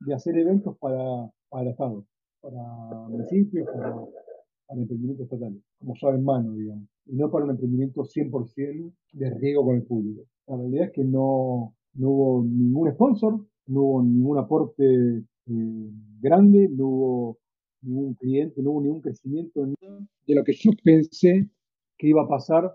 de hacer eventos para, para Estado para municipios, para, para emprendimientos estatales, como llave en mano, digamos, y no para un emprendimiento 100% de riesgo con el público. La realidad es que no, no hubo ningún sponsor, no hubo ningún aporte eh, grande, no hubo ningún cliente, no hubo ningún crecimiento de lo que yo pensé que iba a pasar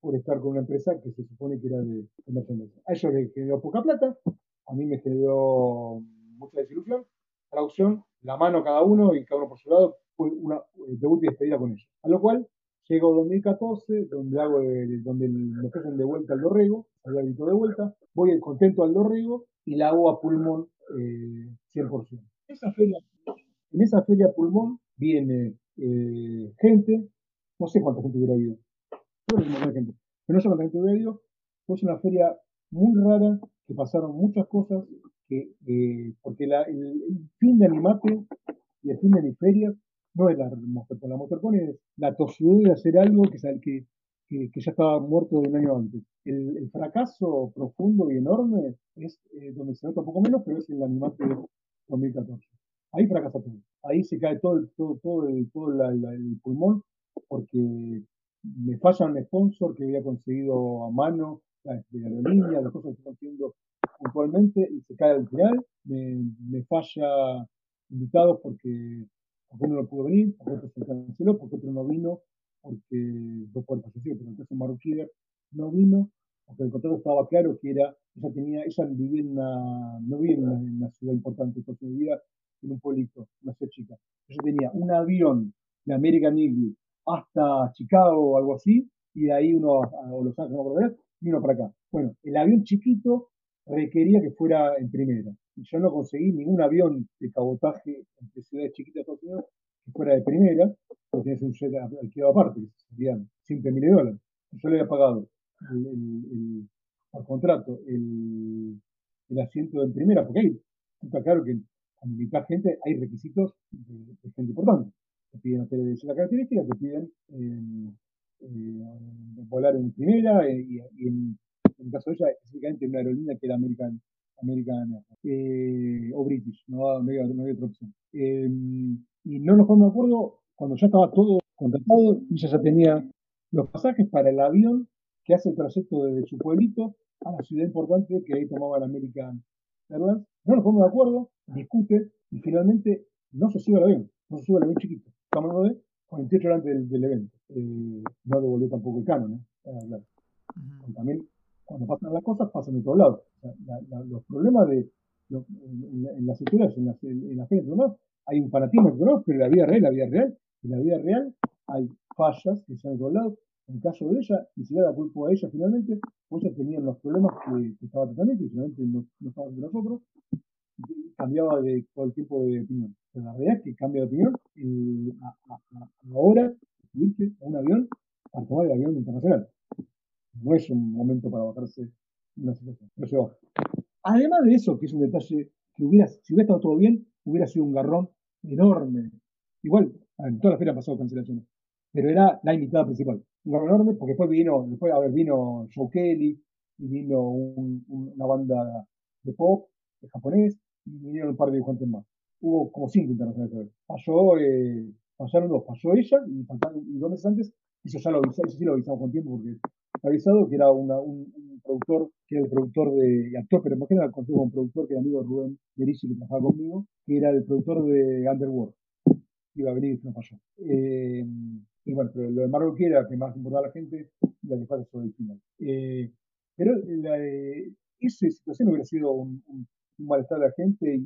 por estar con una empresa que se supone que era de emergencia. A ellos les generó poca plata, a mí me generó mucha desilusión. Traducción, la mano cada uno y cada uno por su lado, fue una eh, debut y despedida con ellos. A lo cual Llego 2014, donde hago donde me ofrecen de vuelta al Dorrego, había visto de vuelta, voy contento al Dorrego y la hago a pulmón 100%. Eh, esa feria, en esa feria pulmón viene eh, gente, no sé cuánta gente hubiera ido, pero no sé cuánta gente hubiera ido, fue una feria muy rara, que pasaron muchas cosas, que, eh, porque el, fin de Animate y el fin de mi feria no es la Monstercon. La es la tosudez de hacer algo que, que, que, ya estaba muerto de un año antes. El, fracaso profundo y enorme es eh, donde se nota un poco menos, pero es el Animate 2014. Ahí fracasa todo. Ahí se cae todo, todo, todo, el, todo el pulmón porque me falla un sponsor que había conseguido a mano de aerolínea, las cosas que estoy haciendo puntualmente y se cae al final. Me, me falla invitados porque, porque uno no pudo venir, porque otro se canceló, porque otro no vino, porque dos puertas pero entonces no vino, porque el contrato estaba claro que era, ella tenía, ella vivía en una, no vivía en una, ciudad importante, porque vivía en un pueblito, una ciudad chica. Ella tenía un avión de American Eagle hasta Chicago o algo así, y de ahí uno a, Los Ángeles, no y uno para acá. Bueno, el avión chiquito requería que fuera en primera. Y yo no conseguí ningún avión de cabotaje entre ciudades chiquitas de Estados que fuera de primera, porque tenés un jet alquilado aparte, que serían 5 mil dólares. Yo le había pagado el, por contrato el, asiento en primera, porque ahí está claro que cuando invitas gente hay requisitos de, gente importante. Te piden hoteles de cierta característica, te piden eh, eh, volar en primera eh, y, en, el caso de ella específicamente en una aerolínea que era American, American eh, o British, no, había, otra opción. y no nos ponemos de acuerdo cuando ya estaba todo contratado y ella ya tenía los pasajes para el avión que hace el trayecto desde su pueblito a la ciudad importante que ahí tomaba el American Airlines. No nos ponemos de acuerdo, discute y finalmente no se sube al avión, no se sube al avión chiquito. Estamos hablando de 48 horas antes del, evento. Eh, no devolvió tampoco el canon, ¿eh? También, cuando pasan las cosas, pasan de todos lados. los problemas de, en, las escuelas, en las, en las hay un fanatismo pero en la vida real, la vida real, en la vida real hay fallas que se han lados. En caso de ella, y se da la culpa a ella finalmente, pues ella tenía los problemas que, estaba tratando y finalmente no, no estaba de nosotros, cambiaba de todo el tiempo de opinión. Pero la realidad es que cambia de opinión a, ahora subirse a un avión para tomar el avión internacional. No es un momento para bajarse una situación. No se baja. Además de eso, que es un detalle que hubiera, si hubiera estado todo bien, hubiera sido un garrón enorme. Igual, en toda la feria han pasado cancelaciones. Pero era la invitada principal. Un garrón enorme porque después vino, después, a ver, vino Joe Kelly y vino una banda de pop de japonés y vinieron un par de dibujantes más. Hubo como cinco internacionales. Pasó, eh, pasaron dos, pasó ella y, y dos meses antes, eso ya lo avisamos, eso sí lo avisamos con tiempo porque avisado que era una, un, productor, que era el productor de actor, pero más que nada un productor que era amigo de Rubén Berici que trabajaba conmigo, que era el productor de Underworld. Iba a venir y nos pasó. Eh, y bueno, pero lo de Marvel que era que más importaba a la gente, la que pasa sobre el final. Eh, pero eh, esa situación hubiera sido un, un malestar de la gente y,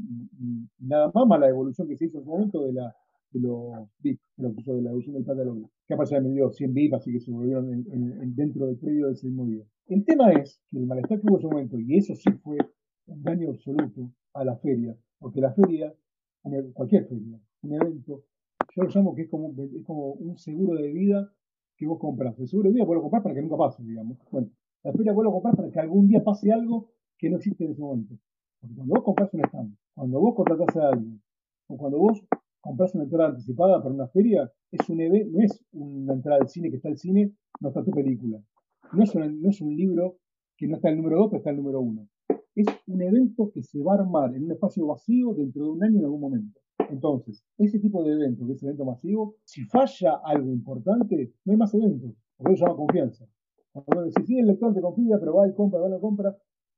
nada más más la evolución que se hizo en ese momento de la de los VIP, de la evolución del catálogo. Que aparte me dio 100 VIP, así que se volvieron en, dentro del predio de ese mismo día. El tema es que el malestar que hubo en ese momento, y eso sí fue un daño absoluto a la feria, porque la feria, cualquier feria, un evento, yo lo llamo que es como, un seguro de vida que vos compras. El seguro de vida vos lo compras para que nunca pase, digamos. Bueno, la feria vos lo compras para que algún día pase algo que no existe en ese momento. Porque cuando vos compras un stand, cuando vos contratás a alguien, o cuando vos compras una entrada anticipada para una feria, es un no es una entrada al cine que está el cine, no está tu película. No es, un libro que no está el número 2, pero está el número 1. Es un evento que se va a armar en un espacio vacío dentro de un año en algún momento. Entonces, ese tipo de evento, que es evento masivo, si falla algo importante, no hay más eventos, porque eso llama confianza. Cuando decís, sí, el lector te confía, pero va y compra, va la compra,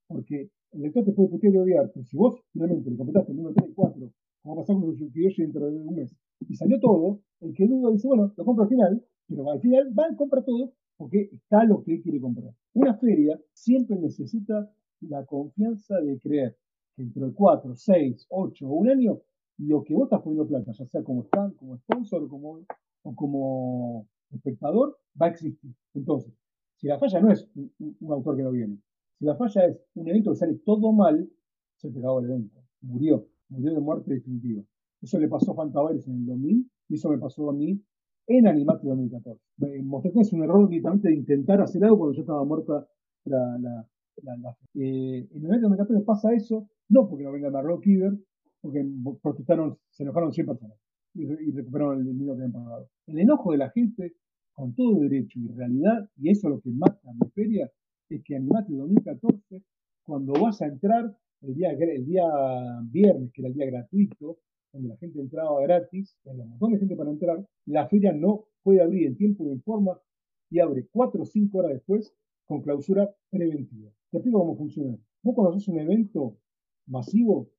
porque el lector te puede putear y odiar, pero si vos finalmente le completaste el número 3 y 4, como pasó con el Yoshi dentro de un mes, y salió todo, el que duda dice, bueno, lo compro al final, pero al final va y compra todo porque está lo que quiere comprar. Una feria siempre necesita la confianza de creer que dentro de 4, 6, 8 o un año, lo que vos estás poniendo plata, ya sea como stand, como sponsor como, o como espectador va a existir. Entonces, si la falla no es un, autor que no viene, si la falla es un evento que sale todo mal, se pegaba el evento. Murió, murió de muerte definitiva. Eso le pasó a Fantabares en el 2000 y eso me pasó a mí en Animate 2014. Mostré que es un error directamente de intentar hacer algo cuando ya estaba muerta la, la, la, eh, en el 2014 pasa eso, no porque no venga Marlowe Kiver, porque protestaron, se enojaron 100 personas y, recuperaron el dinero que habían pagado. El enojo de la gente, con todo derecho y realidad, y eso es lo que mata mi feria, es que Animate 2014, cuando vas a entrar el día, el día viernes, que era el día gratuito, donde la gente entraba gratis, hay un montón de gente para entrar, la feria no puede abrir en tiempo y en forma y abre 4 o 5 horas después con clausura preventiva. Te explico cómo funciona. Vos cuando haces un evento masivo,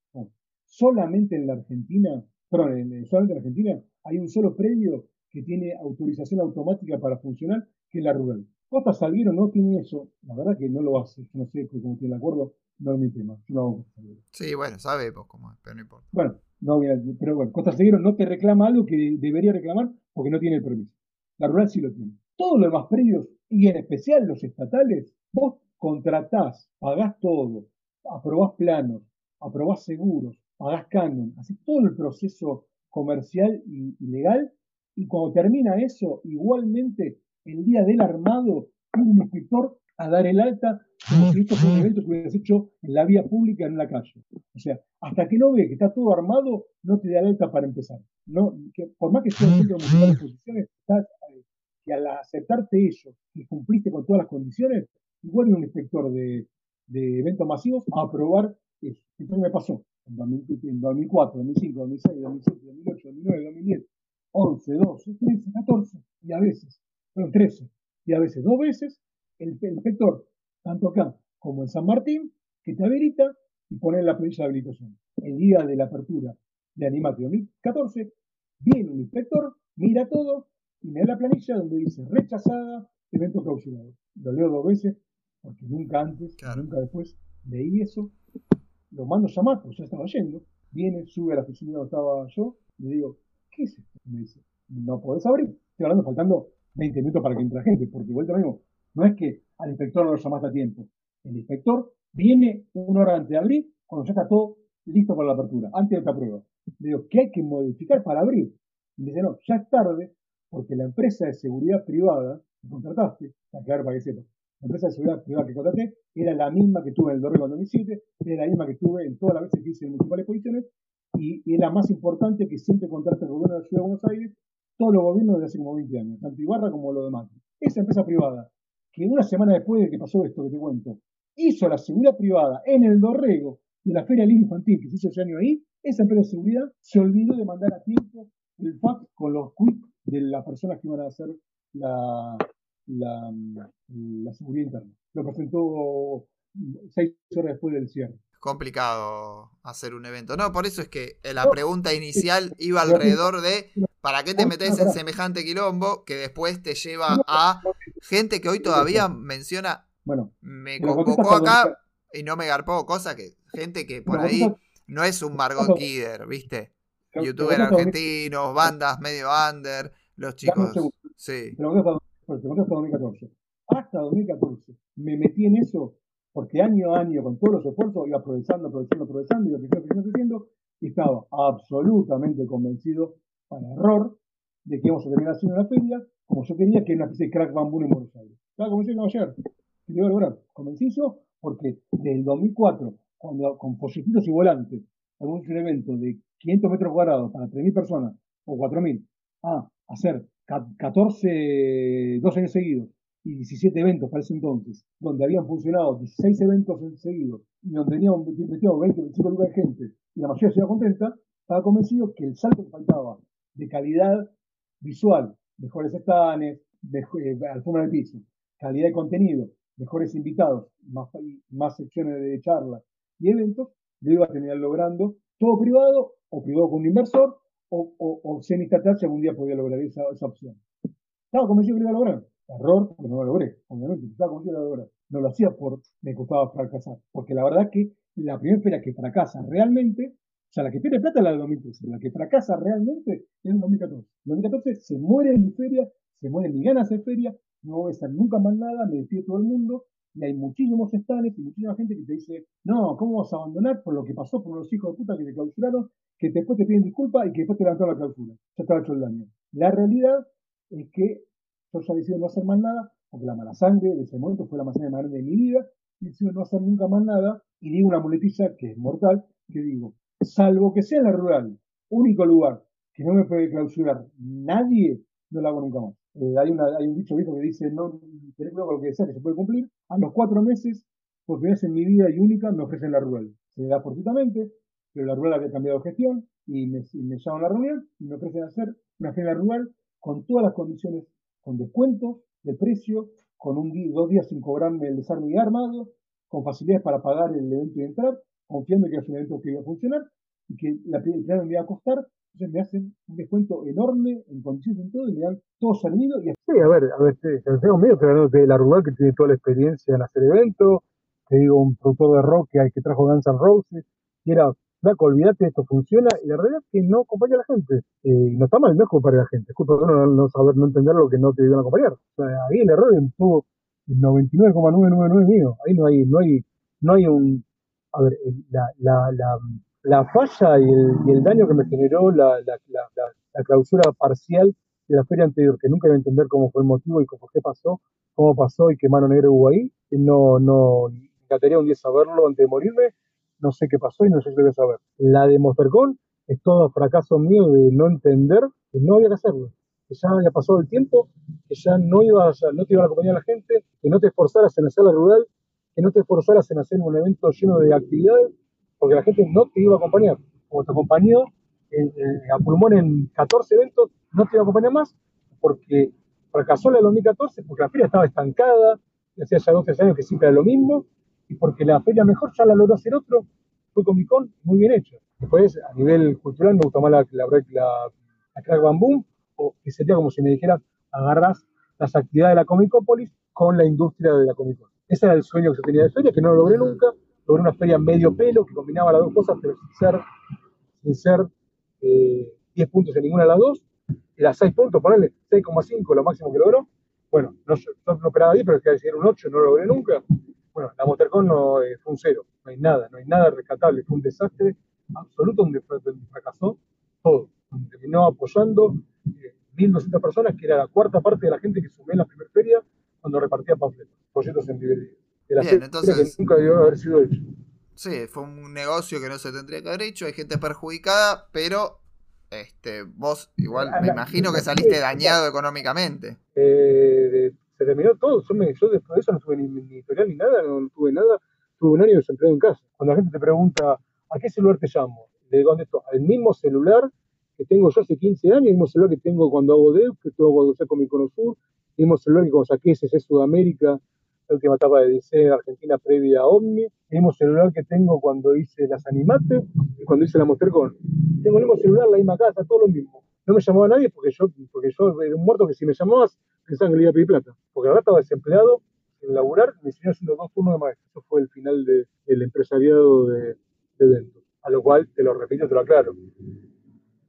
solamente en la Argentina, perdón, solamente en Argentina hay un solo predio que tiene autorización automática para funcionar, que es la rural. Costa Salguero no tiene eso, la verdad que no lo hace, no sé cómo tiene el acuerdo, no es mi tema, yo lo Sí, bueno, sabemos cómo es, pero no importa. Bueno, no, pero bueno, Costa Salguero no te reclama algo que debería reclamar porque no tiene el permiso. La rural sí lo tiene. Todos los demás predios, y en especial los estatales, vos contratás, pagás todo, aprobás planos, aprobás seguros, pagás canon, haces todo el proceso comercial y, legal, y cuando termina eso, igualmente el día del armado, un inspector a dar el alta como si esto fuera un evento que hubieras hecho en la vía pública en la calle. O sea, hasta que no ve que está todo armado, no te da el alta para empezar. No, que por más que sea un centro municipal de exposiciones, que al aceptarte eso y cumpliste con todas las condiciones, igual hay un inspector de, de eventos masivos a aprobar eso. Entonces me pasó en, 2004, 2005, 2006, 2007, 2008, 2009, 2010, 11, 12, 13, 14 y a veces, bueno, 13 y a veces dos veces, el, inspector, tanto acá como en San Martín, que te habilita y pone la planilla de habilitación. El día de la apertura de Animate 2014, viene un inspector, mira todo y me da la planilla donde dice rechazada, evento clausurado. Lo leo dos veces, porque nunca antes, nunca después leí eso, lo mando a llamar, porque ya estaba yendo, viene, sube a la oficina donde estaba yo, le digo, ¿qué es esto? Me dice, no podés abrir, estoy hablando faltando 20 minutos para que entre la gente, porque igual también no es que al inspector no lo llamaste a tiempo, el inspector viene una hora antes de abrir, cuando ya está todo listo para la apertura, antes de esta prueba. Le digo, ¿qué hay que modificar para abrir? Y me dice, no, ya es tarde, porque la empresa de seguridad privada que contrataste, que para que sepa, la empresa de seguridad privada que contraté era la misma que tuve en el Dorrego en 2007, era la misma que tuve en todas las veces que hice en municipales exposiciones, y, la más importante que siempre contrata el gobierno de la Ciudad de Buenos Aires, todos los gobiernos desde hace como 20 años, tanto Ibarra como lo demás. Esa empresa privada, que una semana después de que pasó esto que te cuento, hizo la seguridad privada en el Dorrego de la Feria Libre Infantil que se hizo ese año ahí, esa empresa de seguridad se olvidó de mandar a tiempo el fax con los quits de las personas que iban a hacer la, la, la seguridad interna. Lo presentó seis horas después del cierre. Complicado hacer un evento. No, por eso es que la pregunta inicial iba alrededor de ¿para qué te metes en semejante quilombo que después te lleva a gente que hoy todavía menciona, bueno, me convocó acá y no me garpó, cosa que gente que por ahí no es un Margot Kidder, ¿viste? Youtuber argentinos, bandas medio under, los chicos. Sí. hasta 2014. Hasta 2014 me metí en eso porque año a año, con todos los esfuerzos, iba progresando, progresando, progresando, y lo que creciendo, creciendo, y estaba absolutamente convencido, para error, de que íbamos a terminar haciendo una feria, como yo quería, que era una especie de crack bambú en Buenos Aires. Estaba convencido ayer. Y digo, lograr, convencido, porque desde el 2004, cuando con polletitos y volantes, hagamos un evento de 500 metros cuadrados para 3.000 personas, o 4.000, a hacer 14, dos años seguidos, y 17 eventos para ese entonces, donde habían funcionado 16 eventos seguidos y donde teníamos metido 20, 25 lucas de gente y la mayoría se iba contenta, estaba convencido que el salto que faltaba de calidad visual, mejores estanes, eh, alfombra de piso, calidad de contenido, mejores invitados, más, más secciones de charlas y eventos, lo iba a terminar logrando todo privado o privado con un inversor o, o, o semi-estatal si algún día podía lograr esa, esa opción. Estaba convencido que lo iba a lograr. Error, porque no lo logré, obviamente, estaba convencido que lo lograr. No lo hacía por me costaba fracasar, porque la verdad es que la primera que fracasa realmente, o sea, la que pierde plata es la del 2013, la que fracasa realmente es el 2014. En 2014 se muere mi feria, se mueren mi ganas de feria, no voy a hacer nunca más nada, me despido todo el mundo, y hay muchísimos estanes y muchísima gente que te dice, no, ¿cómo vas a abandonar por lo que pasó por los hijos de puta que te clausuraron, que después te piden disculpas y que después te levantaron la clausura? Ya estaba hecho el daño. La realidad es que yo ya decido no hacer más nada, porque la mala sangre de ese momento fue la más grande de mi vida, y decido no hacer nunca más nada, y digo una muletilla que es mortal, que digo, salvo que sea la rural, único lugar que no me puede clausurar nadie, no lo hago nunca más. Eh, hay, una, hay un dicho viejo que dice, no, cuidado con lo que sea que se puede cumplir. A los cuatro meses, por primera vez en mi vida y única, me ofrecen la rural. Se da fortuitamente, pero la rural había cambiado de gestión y me, me llaman a la reunión y me ofrecen hacer una feria rural con todas las condiciones, con descuentos de precio, con un día, dos días sin cobrarme el desarme y armado, con facilidades para pagar el evento y entrar, confiando que es un evento que iba a funcionar y que la primera me iba a costar entonces me hacen un descuento enorme en condiciones en todo y me dan todo servido. Y... Sí, a ver, a ver, tengo miedo que de la Rural que tiene toda la experiencia en hacer eventos, te digo, un productor de rock que, que trajo Guns N' Roses, y era, Flaco, olvídate, esto funciona, y la realidad es que no acompaña a la gente. Eh, no está mal, no es acompañar a la gente, es culpa de no, no, saber, no entender lo que no te iban a acompañar. O sea, ahí el error estuvo el 99,999 mío. Ahí no hay, no hay, no hay un, a ver, la, la, la la falla y el, daño que me generó la, clausura parcial de la feria anterior, que nunca iba a entender cómo fue el motivo y cómo qué pasó, cómo pasó y qué mano negra hubo ahí. No, no, me encantaría un día saberlo antes de morirme. No sé qué pasó y no sé lo voy saber. La de Monstercon es todo fracaso mío de no entender que no había que hacerlo. Que ya había pasado el tiempo, que ya no, iba no te iban a acompañar la gente, que no te esforzaras en la rural, que no te esforzaras en hacer un evento lleno de actividades porque la gente no te iba a acompañar. Como te acompañó a pulmón en 14 eventos, no te iba a acompañar más, porque fracasó la de 2014, porque la feria estaba estancada, hacía ya 12 años que siempre era lo mismo, y porque la feria mejor ya la logró hacer otro, fue Comic Con muy bien hecho. Después, a nivel cultural, me gustó más la, la, la, Crack Bam o que sería como si me dijera, agarras las actividades de la Comicopolis con la industria de la Comic Con. Ese era el sueño que yo tenía de feria, que no lo logré nunca, logré una feria medio pelo que combinaba las dos cosas, pero sin ser, sin ser 10 eh, puntos en ninguna de las dos. Era 6 puntos, ponerle 6,5 lo máximo que logró. Bueno, no, no, no operaba 10, pero es que decir un 8 no lo logré nunca. Bueno, la Montercon no, eh, fue un cero, no hay nada, no hay nada rescatable, fue un desastre absoluto donde, fracasó todo, donde terminó apoyando 1.200 eh, personas, que era la cuarta parte de la gente que sumé en la primera feria cuando repartía panfletos, proyectos en nivel Bien, entonces, nunca debió haber sido hecho. Sí, fue un negocio que no se tendría que haber hecho, hay gente perjudicada, pero este, vos igual me imagino que saliste dañado económicamente. Eh, se terminó todo, yo, después de eso no tuve ni, ni historial ni nada, no, tuve nada, tuve un año desempleado en casa. Cuando la gente te pregunta, ¿a qué celular te llamo? Le digo? Al mismo celular que tengo yo hace 15 años, el mismo celular que tengo cuando hago DEV, que tengo cuando saco mi Conosur, el mismo celular que cuando saqué ese Sudamérica, la última etapa de DC en Argentina previa a el mismo celular que tengo cuando hice las Animate y cuando hice la Monstercon. Tengo el mismo celular, la misma casa, todo lo mismo. No me llamaba nadie porque yo, porque yo era un muerto que si me llamabas pensaban que le iba a pedir plata. Porque ahora estaba desempleado, sin laburar, me siguió haciendo dos turnos de maestro. Eso fue el final del empresariado de, de eventos. A lo cual, te lo repito, te lo aclaro.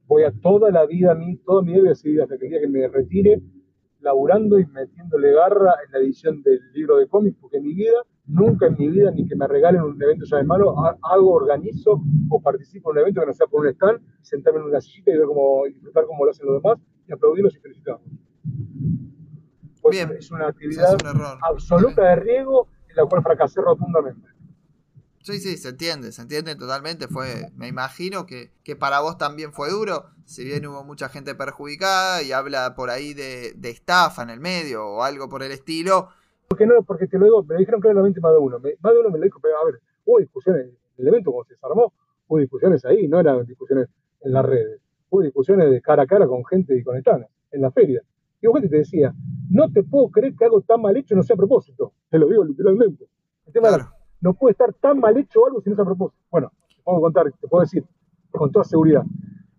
Voy a toda la vida, a mí, toda mi vida, hasta que el día que me retire, laburando y metiéndole garra en la edición del libro de cómics, porque en mi vida, nunca en mi vida, ni que me regalen un evento ya de malo, hago, organizo o participo en un evento que no sea por un stand, sentarme en una sillita y ver cómo, disfrutar cómo lo hacen los demás y aplaudirlos y felicitarlos. Pues Bien, es una actividad absoluta de riego en la cual fracasé rotundamente. Sí, sí, se entiende, se entiende totalmente. Fue, me imagino que, que, para vos también fue duro, si bien hubo mucha gente perjudicada y habla por ahí de, de estafa en el medio o algo por el estilo. Porque no, porque te lo digo, me dijeron claramente más de uno. más de uno me lo dijo, pero a ver, hubo discusiones, el evento como se desarmó, hubo discusiones ahí, no eran discusiones en las redes, hubo discusiones de cara a cara con gente y con estanes, en la feria. Y gente te decía, no te puedo creer que algo tan mal hecho no sea a propósito. Te lo digo literalmente. El tema claro no puede estar tan mal hecho algo sin esa a propósito. Bueno, te puedo contar, te puedo decir con toda seguridad,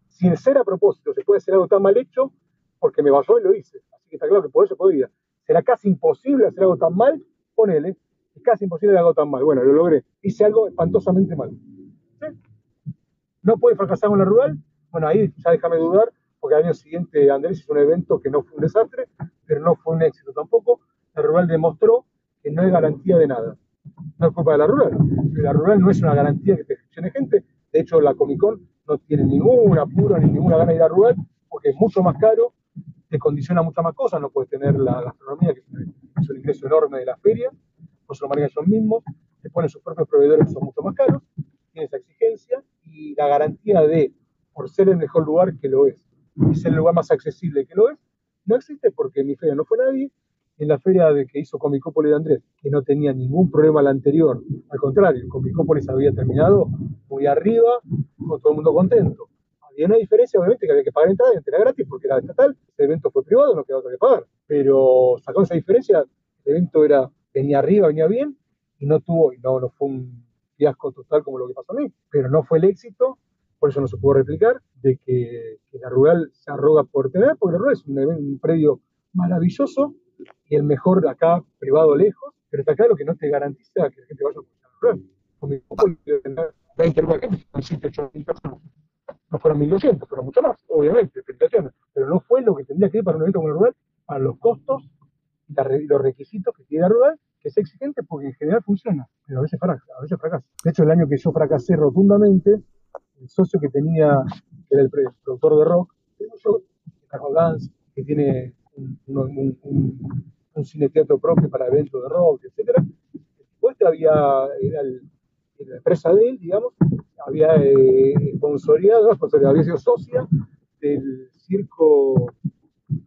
sin ser a propósito se puede hacer algo tan mal hecho porque me basó y lo hice. Así que está claro que por eso podía. Será casi imposible hacer algo tan mal, ponele, es casi imposible hacer algo tan mal. Bueno, lo logré. Hice algo espantosamente mal. ¿No puede fracasar con la rural? Bueno, ahí ya déjame dudar, porque al año siguiente Andrés hizo un evento que no fue un desastre, pero no fue un éxito tampoco. La rural demostró que no es garantía de nada. No es culpa de la rural. La rural no es una garantía que te funcione gente. De hecho, la Comic Con no tiene ningún apuro ni ninguna gana de ir a rural porque es mucho más caro, te condiciona muchas más cosas. No puedes tener la gastronomía, que es un ingreso enorme de la feria, pues lo manejan ellos mismos, te ponen sus propios proveedores que son mucho más caros, tiene esa exigencia y la garantía de, por ser el mejor lugar que lo es, y ser el lugar más accesible que lo es, no existe porque mi feria no fue nadie, en la feria de que hizo Comicópolis de Andrés, que no tenía ningún problema la anterior, al contrario, Comicópolis había terminado muy arriba, con todo el mundo contento. Había una diferencia, obviamente, que había que pagar entrada y era gratis porque era estatal, el evento fue privado, no quedaba otro que pagar. Pero sacó esa diferencia, el evento era, venía arriba, venía bien, y no tuvo, y no, no fue un fiasco total como lo que pasó a mí, pero no fue el éxito por eso no se pudo replicar, de que, la Rural se arroga por tener, porque la Rural es un, predio maravilloso y el mejor de acá, privado lejos, pero está claro que no te garantiza que la gente vaya a la Rural. Con mi 20 lugares, 7, 8 mil personas. No fueron 1.200, fueron mucho más, obviamente, pero no fue lo que tendría que ir para un evento como el Rural, para los costos y los requisitos que tiene la Rural, que es exigente porque en general funciona, pero a veces fracasa. A veces fracasa. De hecho, el año que yo fracasé rotundamente, el socio que tenía, que era el productor de rock, Gans, que tiene un, un, un, un, cine teatro propio para eventos de rock, etc. Después había, era la empresa de él, digamos, había eh, sponsoreado, había sido socia del circo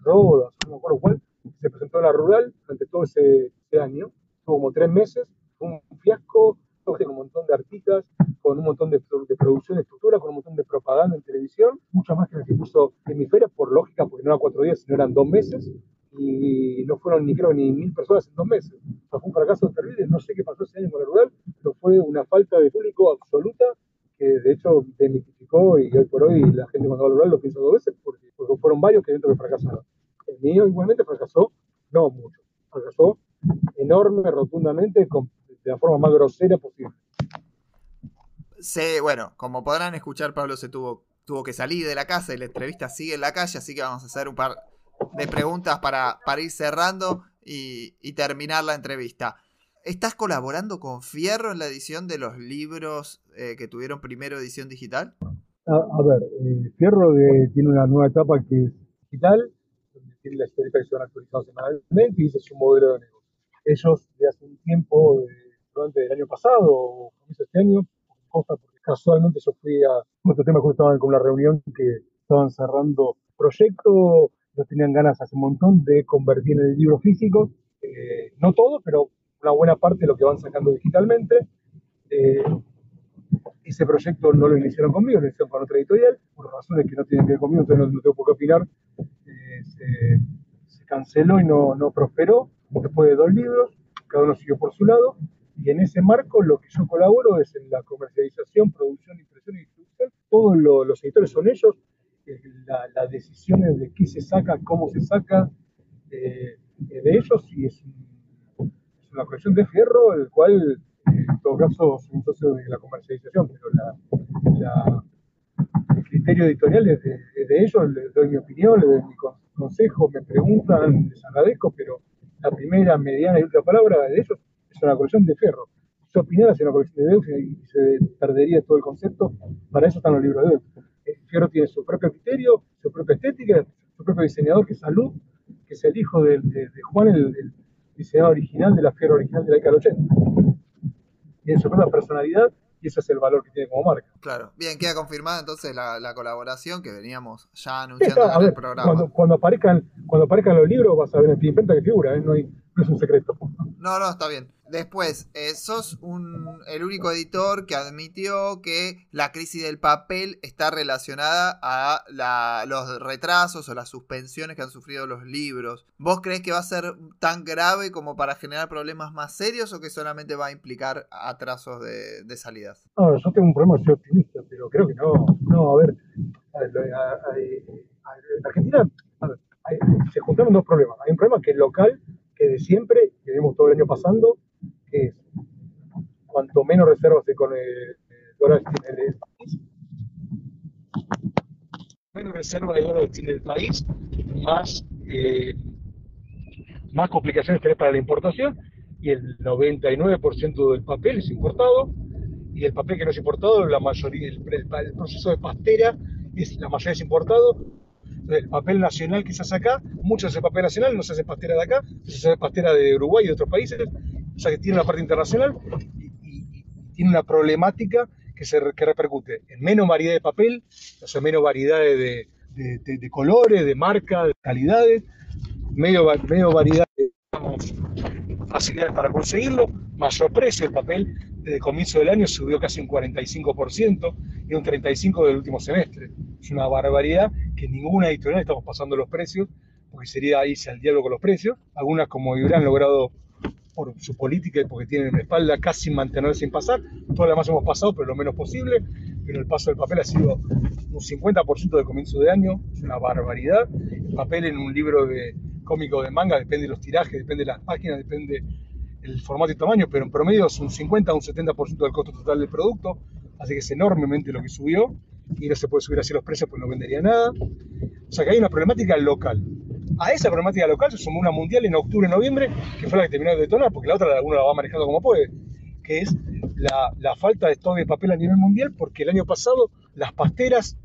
Rodas, no me acuerdo cuál, se presentó en la rural durante todo ese, ese año, tuvo como tres meses, fue un fiasco, con un montón de artistas, con un montón de, de, producción de estructura, con un montón de propaganda en televisión, mucho más que la que puso Hemisferia, por lógica, porque no eran cuatro días, sino eran dos meses, y no fueron ni creo ni mil personas en dos meses. O sea, fue un fracaso terrible, no sé qué pasó ese año con el rural, pero fue una falta de público absoluta que de hecho demitificó y hoy por hoy la gente cuando va al rural lo piensa dos veces porque, porque fueron varios que eventos que fracasaron. El mío igualmente fracasó, no mucho, fracasó enorme, rotundamente, con de la forma más grosera posible. Sí, bueno, como podrán escuchar, Pablo se tuvo, tuvo que salir de la casa y la entrevista sigue en la calle, así que vamos a hacer un par de preguntas para, para ir cerrando y, terminar la entrevista. ¿Estás colaborando con Fierro en la edición de los libros eh, que tuvieron primero edición digital? A, ver, eh, Fierro tiene una nueva etapa que es digital, donde tiene la historieta que se van actualizando semanalmente y ese es su modelo de negocio. Ellos de hace un tiempo, durante el año pasado o comienzo este año, cosa porque casualmente yo fui a otro tema que estaban con una reunión que estaban cerrando proyecto, no tenían ganas hace un montón de convertir en el libro físico, eh, no todo, pero una buena parte de lo que van sacando digitalmente. Eh, ese proyecto no lo iniciaron conmigo, lo iniciaron con otra editorial, por razones que no tienen que ver conmigo, entonces no, tengo por qué opinar. Eh, se, se, canceló y no, no prosperó después de dos libros, cada uno siguió por su lado. Y en ese marco lo que yo colaboro es en la comercialización, producción, impresión y distribución. Todos los editores son ellos. Las la decisiones de qué se saca, cómo se saca, eh, de ellos. Y es, una colección de fierro, el cual en todo caso soy un de la comercialización, pero la, el criterio editorial es de, de, ellos, les doy mi opinión, les doy mi consejo, me preguntan, les agradezco, pero la primera, mediana y última palabra de ellos es una colección de ferro. Si opinara es una colección de Deus y se perdería todo el concepto. Para eso están los libros de Deus. El fierro tiene su propio criterio, su propia estética, su propio diseñador, que es Salud, que es el hijo de, Juan, el, diseñador original de la fierro original de la década 80. Tiene su propia personalidad y ese es el valor que tiene como marca. Claro, bien, queda confirmada entonces la, colaboración que veníamos ya anunciando en el programa. Cuando, aparezcan, cuando aparezcan los libros vas a ver en Pimenta que figura, ¿eh? no, hay, no es un secreto. No, no, está bien. Después, eh, sos el único editor que admitió que la crisis del papel está relacionada a los retrasos o las suspensiones que han sufrido los libros. ¿Vos crees que va a ser tan grave como para generar problemas más serios o que solamente va a implicar atrasos de, salidas? No, yo tengo un problema, soy optimista, pero creo que no. No, a ver, en Argentina se juntaron dos problemas. Hay un problema que es local, que de siempre, que vimos todo el año pasando, es cuanto menos reservas con el, dólar tiene el país, menos reserva de dólares tiene el país, más, eh, más complicaciones tenés para la importación y el 99% del papel es importado y el papel que no es importado, la mayoría, el, proceso de pastera es la mayoría es importado. El papel nacional que se hace acá, mucho es papel nacional, no se hace pastera de acá, se hace pastera de Uruguay y de otros países, o sea que tiene una parte internacional y, tiene una problemática que, se, que repercute en menos variedad de papel, o sea, menos variedad de, de, colores, de marcas, de calidades, medio, medio variedad de facilidades para conseguirlo, mayor precio. El papel desde comienzo del año subió casi un 45% y un 35% del último semestre. Es una barbaridad que ninguna editorial estamos pasando los precios, porque sería irse al diálogo con los precios. Algunas, como han logrado por su política y porque tienen la espalda casi mantenerse sin pasar. Todas las demás hemos pasado, pero lo menos posible. Pero el paso del papel ha sido un 50% del comienzo de año, es una barbaridad. El papel en un libro de cómico de manga depende de los tirajes, depende de las páginas, depende el formato y tamaño, pero en promedio es un 50 o un 70% del costo total del producto, así que es enormemente lo que subió y no se puede subir así los precios pues no vendería nada. O sea que hay una problemática local. A esa problemática local se sumó una mundial en octubre, noviembre, que fue la que terminó de detonar, porque la otra uno la va manejando como puede, que es la, la falta de stock de papel a nivel mundial, porque el año pasado las pasteras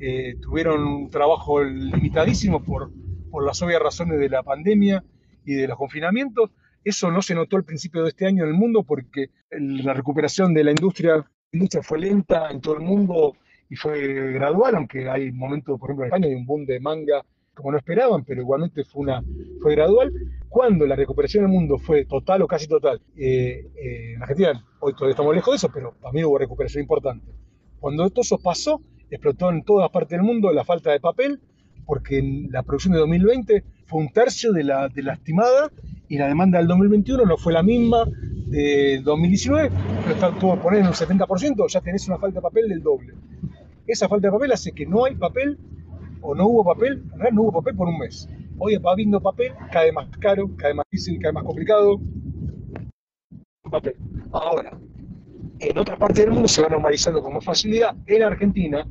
eh, tuvieron un trabajo limitadísimo por, por las obvias razones de la pandemia y de los confinamientos. Eso no se notó al principio de este año en el mundo porque la recuperación de la industria, la industria fue lenta en todo el mundo y fue gradual, aunque hay momentos, por ejemplo, en España hay un boom de manga como no esperaban, pero igualmente fue, una, fue gradual. Cuando la recuperación del mundo fue total o casi total, eh, eh, en Argentina hoy todavía estamos lejos de eso, pero para mí hubo recuperación importante. Cuando todo eso pasó, explotó en todas partes del mundo la falta de papel, porque en la producción de 2020 fue un tercio de la, de la estimada y la demanda del 2021 no fue la misma de 2019, pero está todo poner en un 70%, ya tenés una falta de papel del doble. Esa falta de papel hace que no hay papel o no hubo papel, en realidad no hubo papel por un mes. Hoy va habiendo papel, cae más caro, cae más difícil, cae más complicado. Papel. Ahora, en otra parte del mundo se va normalizando con más facilidad. En Argentina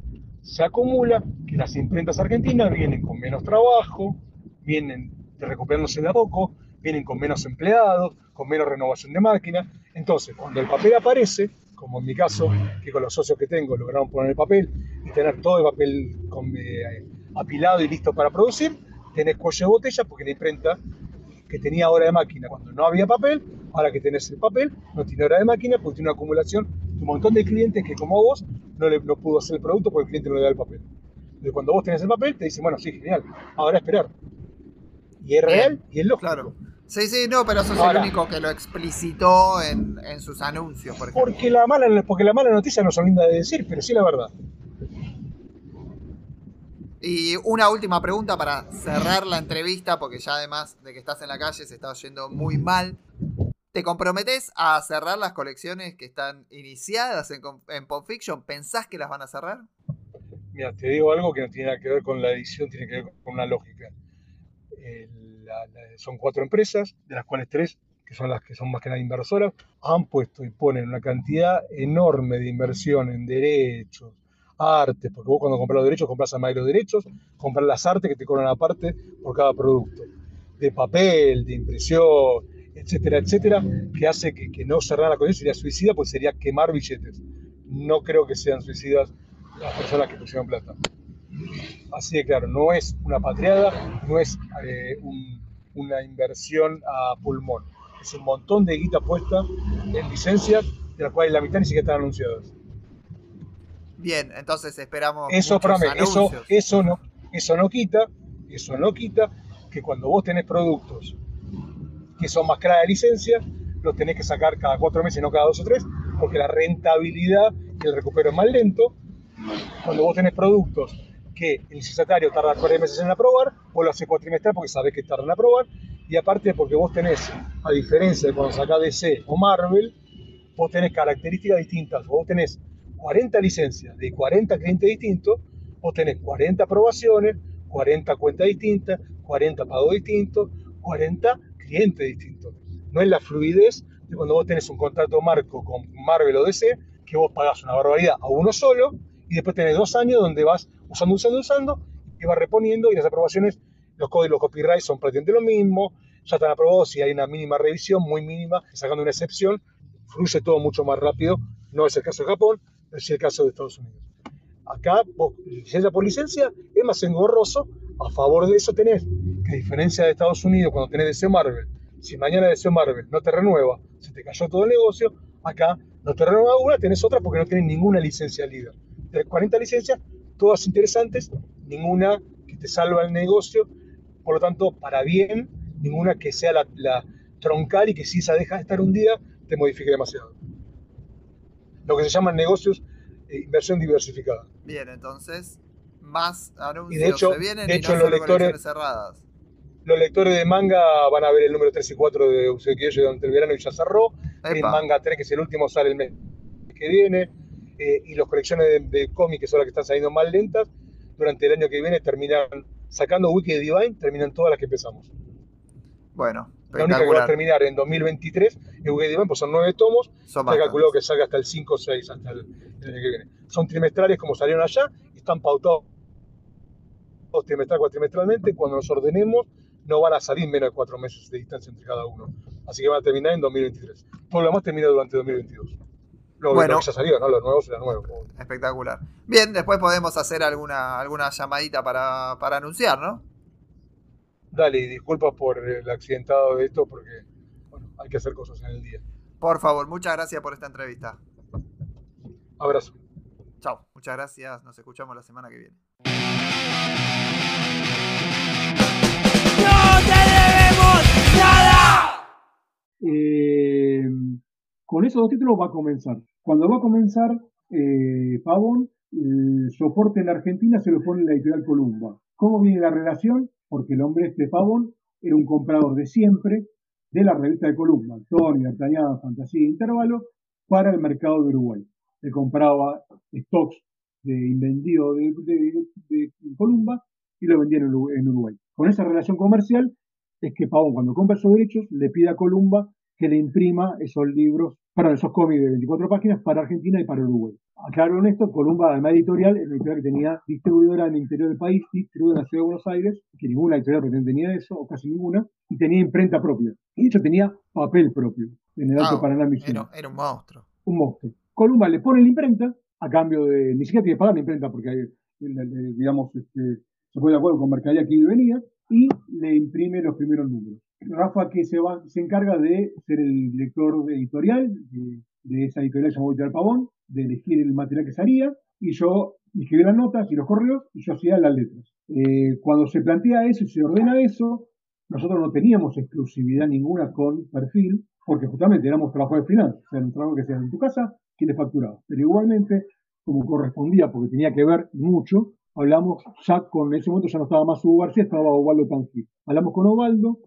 se acumula que las imprentas argentinas vienen con menos trabajo, vienen recuperándose de a poco, vienen con menos empleados, con menos renovación de máquinas. Entonces, cuando el papel aparece, como en mi caso, que con los socios que tengo lograron poner el papel y tener todo el papel con, eh, apilado y listo para producir, tenés cuello de botella porque la imprenta que tenía hora de máquina cuando no había papel, ahora que tenés el papel, no tiene hora de máquina porque tiene una acumulación de un montón de clientes que como vos no, le, no pudo hacer el producto porque el cliente no le da el papel. Entonces cuando vos tenés el papel te dicen, bueno, sí, genial, ahora esperar. Y es real y es lógico. Claro. Sí, sí, no, pero sos el único que lo explicitó en, en sus anuncios. Por porque, la mala, porque la mala noticia no son linda de decir, pero sí la verdad. Y una última pregunta para cerrar la entrevista, porque ya además de que estás en la calle se está oyendo muy mal. ¿Te comprometes a cerrar las colecciones que están iniciadas en, en Pop Fiction? ¿Pensás que las van a cerrar? Mira, te digo algo que no tiene nada que ver con la edición, tiene que ver con una lógica. son cuatro empresas, de las cuales tres, que son las que son más que nada inversoras, han puesto y ponen una cantidad enorme de inversión en derechos, artes, porque vos cuando compras los derechos compras además los derechos, compras las artes que te cobran aparte por cada producto, de papel, de impresión, etcétera, etcétera, que hace que, que no cerrar la colección sería suicida, pues sería quemar billetes. No creo que sean suicidas las personas que pusieron plata. Así de claro, no es una patriada, no es eh, una inversión a pulmón. Es un montón de guita puesta en licencias, de las cuales la mitad ni siquiera están anunciadas. Bien, entonces esperamos. Eso, eso, eso, no, eso no quita, eso no quita que cuando vos tenés productos que son más caras de licencia, los tenés que sacar cada cuatro meses, no cada dos o tres, porque la rentabilidad y el recupero es más lento. Cuando vos tenés productos que el licenciatario tarda cuatro meses en aprobar, vos lo haces cuatrimestral porque sabés que tardan en aprobar, y aparte porque vos tenés, a diferencia de cuando sacás DC o Marvel, vos tenés características distintas, vos tenés 40 licencias de 40 clientes distintos, vos tenés 40 aprobaciones, 40 cuentas distintas, 40 pagos distintos, 40 clientes distintos. No es la fluidez de cuando vos tenés un contrato marco con Marvel o DC, que vos pagás una barbaridad a uno solo y después tenés dos años donde vas usando, usando, usando y vas reponiendo y las aprobaciones, los códigos copyright son prácticamente lo mismo, ya están aprobados y hay una mínima revisión, muy mínima, sacando una excepción, fluye todo mucho más rápido. No es el caso de Japón, es el caso de Estados Unidos. Acá, licencia por licencia, es más engorroso. A favor de eso tenés que, a diferencia de Estados Unidos, cuando tenés deseo Marvel, si mañana deseo Marvel no te renueva, se te cayó todo el negocio, acá no te renueva una, tenés otra porque no tenés ninguna licencia líder. Tenés 40 licencias, todas interesantes, ninguna que te salva el negocio, por lo tanto, para bien, ninguna que sea la, troncal y que si esa deja de estar un día, te modifique demasiado. Lo que se llaman negocios e inversión diversificada. Bien, entonces, más anuncios y de hecho, se vienen de y hecho, no los lectores, cerradas. Los lectores de manga van a ver el número 3 y 4 de Usekiyo durante el verano y ya cerró. El manga 3, que es el último, sale el mes que viene. Eh, y las colecciones de, de cómics, que son las que están saliendo más lentas, durante el año que viene terminan sacando Wiki de Divine, terminan todas las que empezamos. Bueno, la única que va a terminar en 2023 es Wiki Divine, pues son nueve tomos. Son se ha calculado que salga hasta el 5 o 6 hasta el, el, año que viene. Son trimestrales como salieron allá y están pautados trimestral, cuatrimestralmente. Cuando nos ordenemos, no van a salir menos de cuatro meses de distancia entre cada uno. Así que van a terminar en 2023. Todo lo demás termina durante 2022. Lo, bueno, lo que ya salió, ¿no? Los nuevos serán nuevos. Espectacular. Bien, después podemos hacer alguna, alguna llamadita para, para anunciar, ¿no? Dale, y disculpas por el accidentado de esto porque bueno, hay que hacer cosas en el día. Por favor, muchas gracias por esta entrevista. Abrazo. Chao, muchas gracias. Nos escuchamos la semana que viene. Eh, con esos dos títulos va a comenzar. Cuando va a comenzar eh, Pavón, el soporte en Argentina se lo pone la editorial Columba. ¿Cómo viene la relación? Porque el hombre este Pavón era un comprador de siempre de la revista de Columba, Tony, D'Artagnan, Fantasía e Intervalo, para el mercado de Uruguay. Le compraba stocks de invendido de, de, Columba y lo vendía en Uruguay. Con esa relación comercial es que Pavón, cuando compra esos derechos, le pide a Columba que le imprima esos libros, para esos cómics de 24 páginas para Argentina y para Uruguay. Aclaro en esto, Columba, además editorial, es una editorial que tenía distribuidora en el interior del país, distribuidora en la ciudad de Buenos Aires, que ninguna editorial tenía eso, o casi ninguna, y tenía imprenta propia. Y de hecho tenía papel propio en el Alto ah, Paraná era, era un monstruo. Un monstruo. Columba le pone la imprenta, a cambio de, ni siquiera tiene que pagar la imprenta porque hay, digamos, este, se pone de acuerdo con mercadería que venía, y le imprime los primeros números. Rafa que se, va, se encarga de ser el director editorial de, esa editorial llamada Editorial Pavón, de elegir el material que se haría, y yo escribí las notas y los correos y yo hacía las letras. Eh, cuando se plantea eso y se ordena eso, nosotros no teníamos exclusividad ninguna con perfil, porque justamente éramos trabajadores final, o sea, un trabajo que hacía en tu casa, que le facturaba. Pero igualmente, como correspondía, porque tenía que ver mucho, hablamos ya con, en ese momento ya no estaba más Hugo García, estaba Ovaldo Tangil. Hablamos con Ovaldo,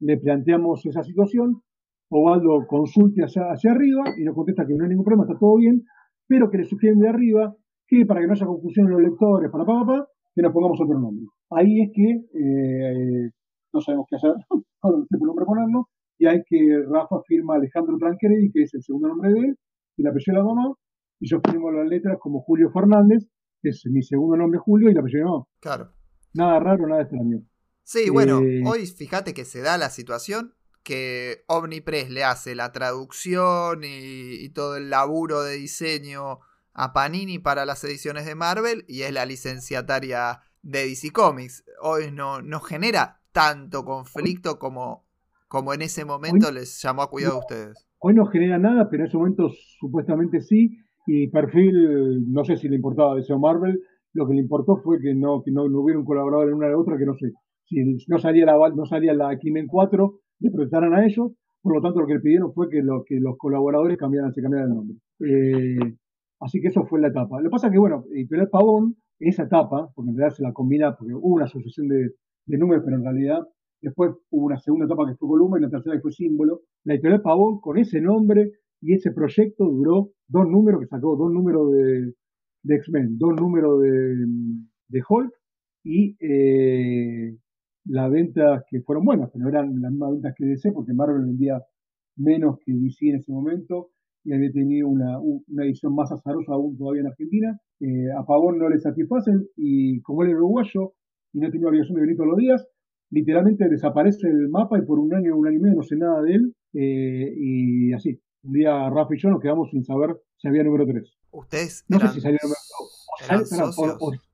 le planteamos esa situación, Ovaldo consulte hacia, hacia, arriba y nos contesta que no hay ningún problema, está todo bien, pero que le sugieren de arriba que para que no haya confusión en los lectores, para papá, que nos pongamos otro nombre. Ahí es que eh, no sabemos qué hacer, [laughs] no sé qué nombre ponerlo, y hay que Rafa firma Alejandro Tranqueri, que es el segundo nombre de él, y la apellido de la mamá, y yo firmo las letras como Julio Fernández, es mi segundo nombre Julio, y la apellido. Claro. Nada raro, nada extraño. Sí, bueno, eh, hoy fíjate que se da la situación que Omnipress le hace la traducción y, todo el laburo de diseño a Panini para las ediciones de Marvel y es la licenciataria de DC Comics. Hoy no, no genera tanto conflicto como, como en ese momento les llamó a cuidado a ustedes. Hoy no genera nada, pero en ese momento supuestamente sí. Y perfil, no sé si le importaba DC o Marvel, lo que le importó fue que no, que no, no hubiera un colaborador en una de otra que no sé si no salía la, no salía la X-Men 4, le prestaran a ellos. Por lo tanto, lo que le pidieron fue que, lo, que los colaboradores cambiaran, se cambiaran el nombre. Eh, así que eso fue la etapa. Lo que pasa es que, bueno, Editorial Pavón, esa etapa, porque en realidad se la combina, porque hubo una asociación de, de números, pero en realidad después hubo una segunda etapa que fue columna y la tercera que fue símbolo. La Editorial Pavón, con ese nombre y ese proyecto, duró dos números, que sacó dos números de, de X-Men, dos números de, de Hulk y eh, las ventas que fueron buenas, pero no eran las mismas ventas que DC, porque Marvel vendía menos que DC en ese momento y había tenido una, una edición más azarosa aún todavía en Argentina. Eh, a Pavón no le satisfacen y como él era uruguayo y no tenía obligación de venir todos los días, literalmente desaparece el mapa y por un año, un año y medio no sé nada de él. Eh, y así, un día Rafa y yo nos quedamos sin saber si había número 3. ¿Ustedes no sé si salió número 3.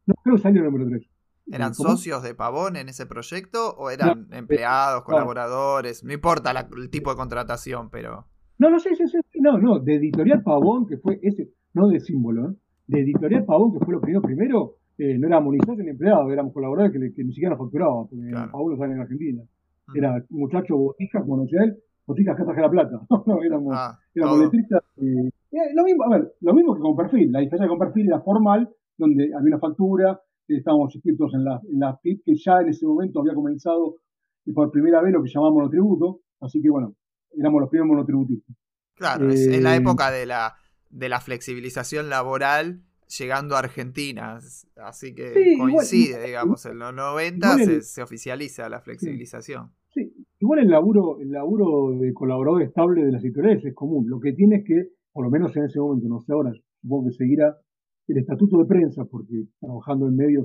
no creo que salió número 3. ¿Eran socios de Pavón en ese proyecto o eran empleados, colaboradores? No importa el tipo de contratación, pero... No, no, sí, sí, sí. No, no, de Editorial Pavón, que fue ese, no de símbolo, ¿eh? de Editorial Pavón, que fue lo primero, primero, eh, no éramos ni socios ni empleados, éramos colaboradores que, ni siquiera nos facturaban, porque Pavón no sale en Argentina. Mm. Era muchacho botijas, como decía él, botijas que traje la plata. [laughs] no, éramos, ah, éramos letristas. Eh, lo mismo, a ver, lo mismo que con perfil. La diferencia con perfil era formal, donde había una factura, estábamos inscritos en la, en la PIB, que ya en ese momento había comenzado por primera vez lo que llamamos monotributo, así que bueno, éramos los primeros monotributistas. Claro, es en la eh, época de la, de la flexibilización laboral llegando a Argentina, así que coincide, digamos, en los 90 se, oficializa la flexibilización. Igual el laburo, el laburo de colaborador estable de las editoriales es común, lo que tiene es que, por lo menos en ese momento, no sé ahora, supongo que seguirá el estatuto de prensa, porque trabajando en medios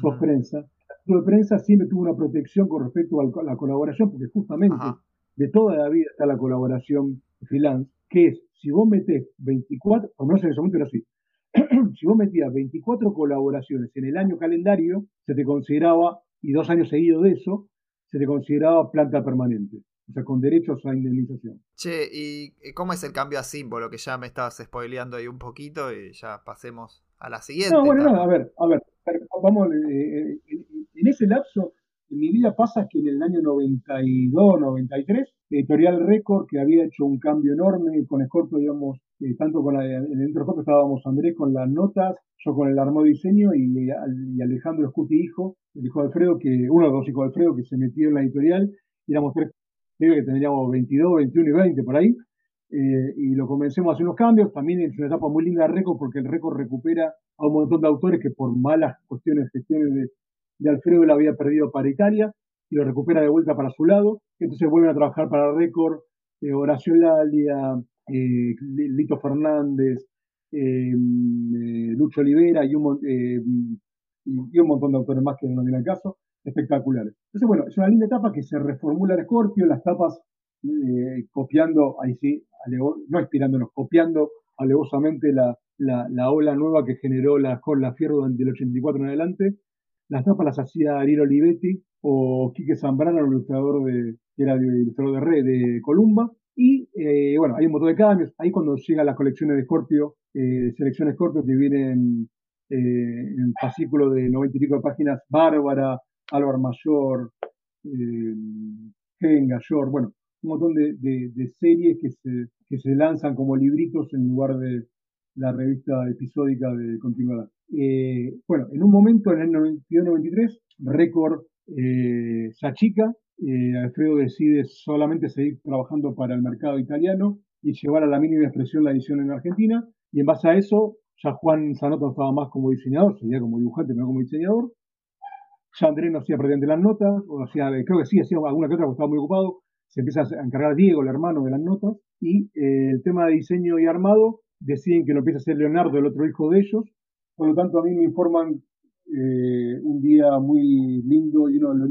sos prensa, el estatuto de prensa siempre tuvo una protección con respecto a la colaboración, porque justamente de toda la vida está la colaboración freelance, que es, si vos metés 24, o no sé en ese momento era así, [clears throat] si vos metías 24 colaboraciones en el año calendario, se te consideraba, y dos años seguidos de eso, se te consideraba planta permanente. O sea, con derechos a indemnización. Che, ¿y cómo es el cambio a símbolo? Que ya me estabas spoileando ahí un poquito y ya pasemos a la siguiente. No, bueno, no, a ver, a ver, vamos, eh, eh, en ese lapso, en mi vida pasa que en el año 92, 93, Editorial Record, que había hecho un cambio enorme con Scorpio, digamos, tanto con la, en el estábamos Andrés con las notas, yo con el armado diseño y, Alejandro Scuti, hijo, el hijo de Alfredo, que, uno de los hijos de Alfredo, que se metió en la editorial, y éramos tres creo que tendríamos 22, 21 y 20 por ahí, eh, y lo comencemos a hacer unos cambios. También es una etapa muy linda de récord porque el récord recupera a un montón de autores que por malas cuestiones, gestiones de, de Alfredo la había perdido para Italia y lo recupera de vuelta para su lado. Entonces vuelven a trabajar para récord eh, Horacio Lalia, eh, Lito Fernández, Lucho Olivera y un, y un montón de autores más que no viene al caso espectaculares. Entonces, bueno, es una linda etapa que se reformula el Scorpio, las tapas eh, copiando, ahí sí, no inspirándonos, copiando alevosamente la, la, ola nueva que generó la la Fierro durante el 84 en adelante. Las tapas las hacía Ariel Olivetti o Quique Zambrano, el ilustrador de, que era el ilustrador de Red de Columba. Y eh, bueno, hay un montón de cambios. Ahí cuando llegan las colecciones de Scorpio, eh, selecciones Scorpio que vienen en fascículo de 90 y pico de páginas, Bárbara, Álvaro Mayor, eh, Genga, bueno, un montón de, series que se, que se lanzan como libritos en lugar de la revista episódica de continuidad. Eh, bueno, en un momento, en el 92-93, récord eh, Sachica, eh, Alfredo decide solamente seguir trabajando para el mercado italiano y llevar a la mínima expresión la edición en Argentina. Y en base a eso, ya Juan Zanotto estaba más como diseñador, seguía como dibujante, no como diseñador. Ya Andrés no hacía prácticamente las notas, o hacía, creo que sí, hacía alguna que otra porque estaba muy ocupado. Se empieza a encargar Diego, el hermano, de las notas. Y eh, el tema de diseño y armado, deciden que lo empieza a hacer Leonardo, el otro hijo de ellos. Por lo tanto, a mí me informan eh, un día muy lindo y uno de,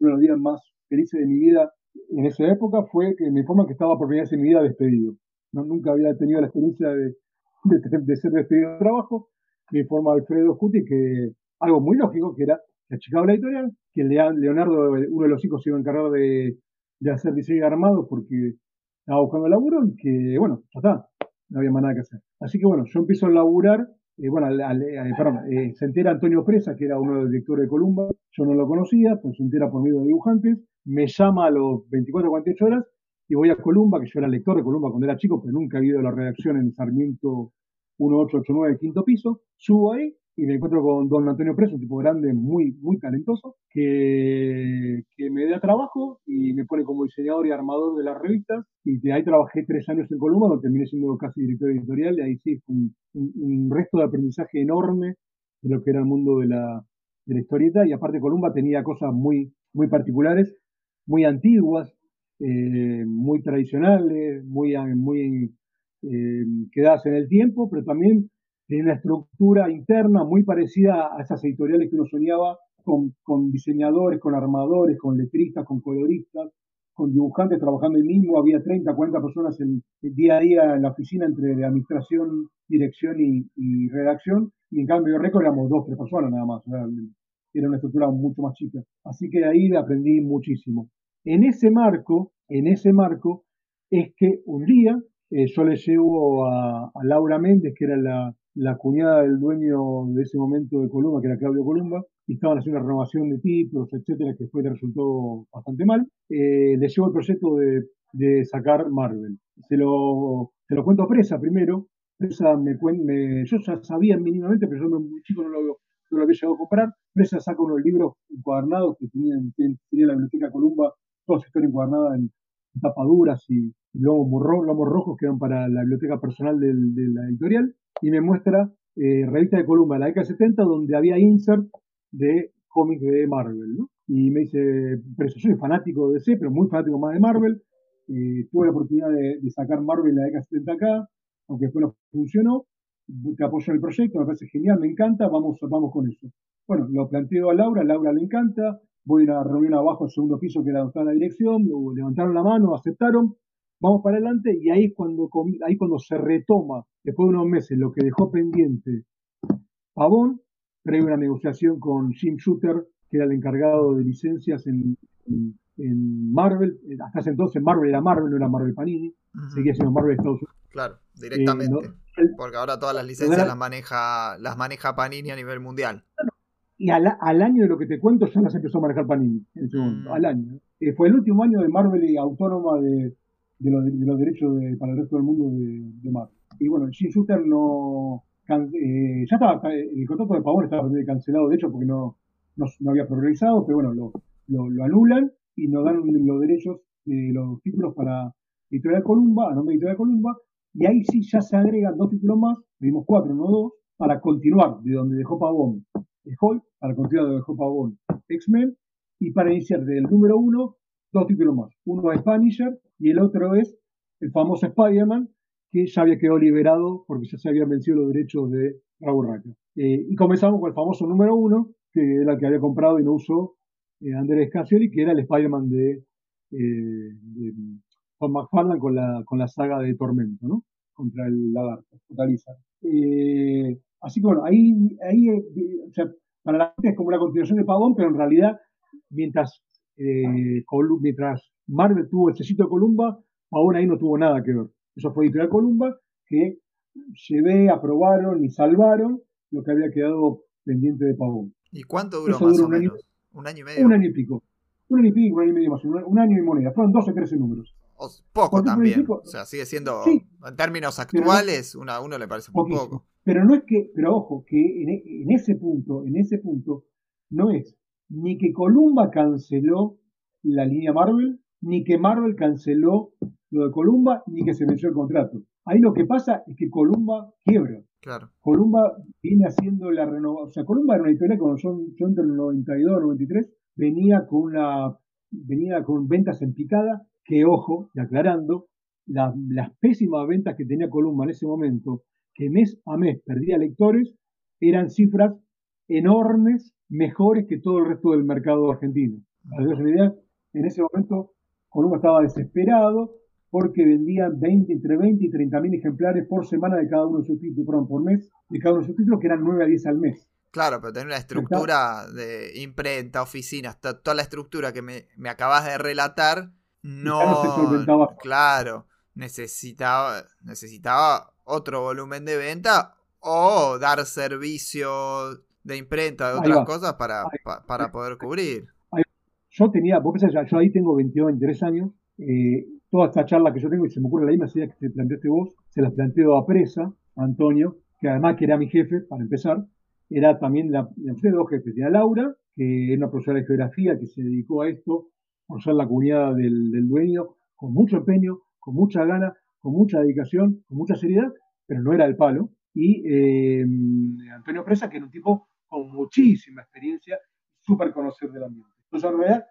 los, días más felices de mi vida en esa época fue que me informan que estaba por primera vez en mi vida despedido. No, nunca había tenido la experiencia de, de, ser despedido de trabajo. Me informa Alfredo Juti que algo muy lógico, que era la chica la editorial, que Leonardo, uno de los hijos, se iba a encargar de, hacer diseño armado porque estaba buscando laburo y que, bueno, ya está, no había más nada que hacer. Así que, bueno, yo empiezo a laburar, eh, bueno, perdón, eh, se entera Antonio Presa, que era uno de los directores de Columba, yo no lo conocía, pero se entera por medio de dibujantes, me llama a los 24 o 48 horas y voy a Columba, que yo era lector de Columba cuando era chico, pero nunca había ido a la redacción en Sarmiento 1889, quinto piso, subo ahí y me encuentro con don Antonio Preso, un tipo grande, muy, muy talentoso, que, que me da trabajo y me pone como diseñador y armador de las revistas. Y de ahí trabajé tres años en Columba, donde terminé siendo casi director editorial, y ahí sí un, un, resto de aprendizaje enorme de lo que era el mundo de la, de la historieta. Y aparte Columba tenía cosas muy, muy particulares, muy antiguas, eh, muy tradicionales, muy, muy eh, quedadas en el tiempo, pero también tiene una estructura interna muy parecida a esas editoriales que uno soñaba con, con, diseñadores, con armadores, con letristas, con coloristas, con dibujantes trabajando ahí mismo. Había 30, 40 personas el día a día en la oficina entre administración, dirección y, redacción. Y en cambio, récord éramos dos, tres personas nada más. era una estructura mucho más chica. Así que ahí aprendí muchísimo. En ese marco, en ese marco, es que un día eh, yo le llevo a, Laura Méndez, que era la, la, cuñada del dueño de ese momento de Columba, que era Claudio Columba, y estaban haciendo una renovación de títulos, etcétera, que después le resultó bastante mal. Eh, le llevo el proyecto de, sacar Marvel. Se lo, se lo cuento a Presa primero. Presa me, me yo ya sabía mínimamente, pero yo muy chico no lo, no lo había llegado a comprar. Presa saca unos libros encuadernados que tenían, tenía la biblioteca Columba, toda su historia en, tapaduras y lomos, rojos que eran para la biblioteca personal de la editorial, y me muestra eh, revista de Columba de la década 70 donde había insert de cómics de Marvel. Y me dice, pero yo soy fanático de DC, pero muy fanático más de Marvel. Eh, tuve la oportunidad de, sacar Marvel la década 70 acá, aunque después no funcionó. Te apoyo en el proyecto, me parece genial, me encanta, vamos, vamos con eso. Bueno, lo planteo a Laura, Laura le encanta, voy a una reunión abajo, al segundo piso, que era donde estaba la dirección, levantaron la mano, aceptaron, vamos para adelante, y ahí es cuando, ahí cuando se retoma, después de unos meses, lo que dejó pendiente Pavón, previo una negociación con Jim Shooter, que era el encargado de licencias en, en, Marvel, hasta ese entonces Marvel era Marvel, no era Marvel Panini, seguía siendo Marvel Estados Unidos. Claro, directamente. Eh, porque ahora todas las licencias las maneja, las maneja Panini a nivel mundial y al, año de lo que te cuento ya las empezó a manejar Panini, en segundo, mm. al año. Eh, fue el último año de Marvel y autónoma de, de, los derechos para el resto del mundo de, Marvel. Y bueno, Jim Shooter no... Eh, ya estaba, el contrato de Pavón estaba cancelado, de hecho, porque no, no, había progresado, pero bueno, lo, lo, anulan y nos dan los derechos de los títulos para Editorial Columba, a nombre de Editorial Columba, y ahí sí ya se agregan dos títulos más, pedimos cuatro, no dos, para continuar de donde dejó Pavón Hulk, para continuar de Pavón X-Men, y para iniciar del número uno, dos títulos más. Uno es Punisher y el otro es el famoso Spider-Man, que ya había quedado liberado porque ya se habían vencido los derechos de Raúl Raka. Eh, y comenzamos con el famoso número uno, que era el que había comprado y no usó eh, Andrés Casioli, que era el Spider-Man de, eh, Tom McFarlane con la, con la saga de Tormento, ¿no? Contra el lagarto, totaliza. Eh, Así que bueno, ahí, ahí eh, o sea, para la gente es como la continuación de Pavón, pero en realidad, mientras, eh, mientras Marvel tuvo el cecito de Columba, Pavón ahí no tuvo nada que ver. Eso fue editorial Columba, que llevé, aprobaron y salvaron lo que había quedado pendiente de Pavón. ¿Y cuánto duró más o menos? ¿Un año y medio? Un año y pico. Un año y pico, un año y medio más. Un, año y moneda. Fueron 12 o 13 números. poco también. o sea, sigue siendo, en términos actuales, a uno le parece muy poco. Pero no es que, pero ojo, que en, ese punto, en ese punto, no es ni que Columba canceló la línea Marvel, ni que Marvel canceló lo de Columba, ni que se venció el contrato. Ahí lo que pasa es que Columba quiebra. Claro. Columba viene haciendo la renovación. O sea, Columba era una editorial cuando yo, yo entre el 92 y 93 venía con una venía con ventas en picada, que ojo, y aclarando, las pésimas ventas que tenía Columba en ese momento que mes a mes perdía lectores, eran cifras enormes, mejores que todo el resto del mercado argentino. Para una idea, en ese momento Columba estaba desesperado porque vendían 20, entre 20 y 30 mil ejemplares por semana de cada uno de sus títulos, perdón, por mes, de cada uno de sus títulos, que eran 9 a 10 al mes. Claro, pero tener una estructura de imprenta, oficinas, toda la estructura que me, me acabas de relatar, no, no se solventaba. Claro, necesitaba, necesitaba otro volumen de venta o dar servicio de imprenta de otras cosas para, para poder cubrir. Yo tenía, vos pensás, yo ahí tengo 22, 23 años, eh, toda esta charla que yo tengo y se me ocurre la misma idea que te planteaste vos, se las planteo a Presa, a Antonio, que además que era mi jefe, para empezar, era también la, de dos jefes, tenía Laura, que es una profesora de geografía que se dedicó a esto, por ser la comunidad del, del dueño, con mucho empeño, con mucha gana, con mucha dedicación, con mucha seriedad, pero no era el palo. Y eh, Antonio Presa, que era un tipo con muchísima experiencia, súper conocedor del ambiente. Entonces, en realidad,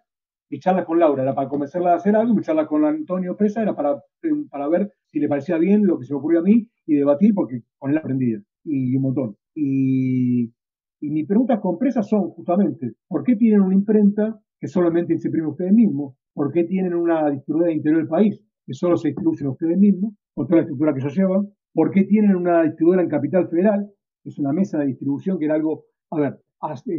mi charla con Laura era para convencerla a hacer algo, mi charla con Antonio Presa era para, para ver si le parecía bien lo que se me ocurrió a mí y debatir, porque con él aprendía, y un montón. Y, Y mis preguntas con presas son justamente, ¿por qué tienen una imprenta que solamente se imprime ustedes mismos? ¿Por qué tienen una distribuidora interior del país que solo se distribuyen ustedes mismos, con toda la estructura que ellos llevan? ¿Por qué tienen una distribuidora en Capital Federal? Es una mesa de distribución que era algo, a ver,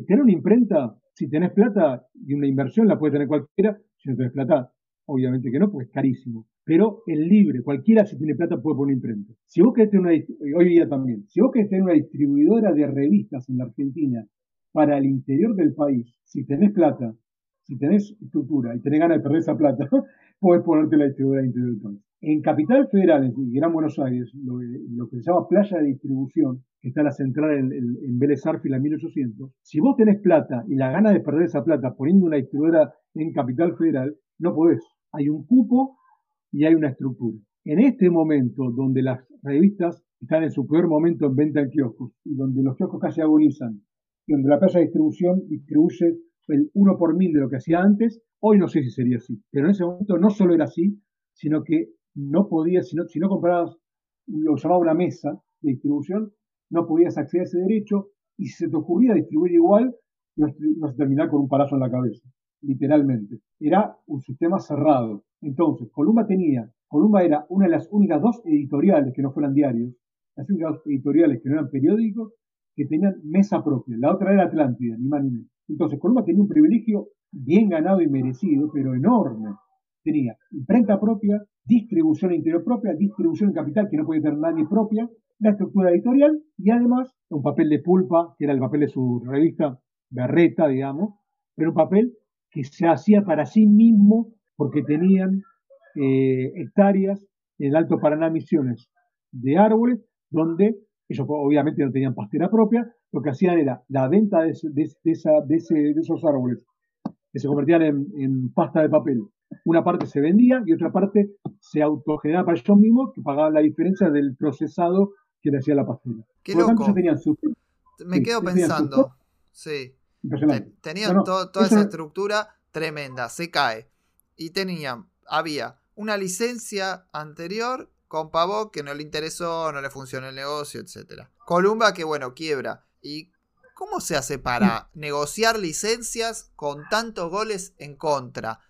tener una imprenta, si tenés plata y una inversión la puede tener cualquiera, si no tenés plata, obviamente que no, porque es carísimo. Pero el libre, cualquiera si tiene plata puede poner imprenta. Si vos querés tener una, hoy día también, si vos querés tener una distribuidora de revistas en la Argentina para el interior del país, si tenés plata, si tenés estructura y tenés ganas de perder esa plata, [laughs] podés ponerte la distribuidora interior del país. En Capital Federal, en Gran Buenos Aires, lo, que se llama playa de distribución, que está la central en, en Vélez la 1800, si vos tenés plata y la gana de perder esa plata poniendo una distribuidora en Capital Federal, no podés. Hay un cupo y hay una estructura. En este momento, donde las revistas están en su peor momento en venta en kioscos y donde los kioscos casi agonizan y donde la playa de distribución distribuye el 1 por mil de lo que hacía antes, hoy no sé si sería así. Pero en ese momento no solo era así, sino que no podías, si no, si no comprabas lo llamaba una mesa de distribución, no podías acceder a ese derecho y si se te ocurría distribuir igual, ibas a terminar con un palazo en la cabeza, literalmente. Era un sistema cerrado. Entonces, Columba tenía, Columba era una de las únicas dos editoriales que no fueran diarios, las únicas dos editoriales que no eran periódicos, que tenían mesa propia. La otra era Atlántida, ni más ni menos. Entonces, Columba tenía un privilegio bien ganado y merecido, pero enorme. Tenía imprenta propia, distribución interior propia, distribución en capital que no podía tener nadie propia, la estructura editorial y además un papel de pulpa, que era el papel de su revista Berreta, digamos, pero un papel que se hacía para sí mismo porque tenían eh, hectáreas en el Alto Paraná Misiones de árboles, donde ellos obviamente no tenían pastera propia, lo que hacían era la venta de, esos árboles, que se convertían en pasta de papel, una parte se vendía y otra parte se autogeneraba para ellos mismos, que pagaban la diferencia del procesado que le hacía la pastilla. Qué loco. Me quedo pensando. Sí. Tenían toda esa estructura tremenda, se cae. Y tenían, había una licencia anterior con Pavó que no le interesó, no le funcionó el negocio, etc. Columba que, bueno, quiebra. ¿Y cómo se hace para negociar licencias con tantos goles en contra?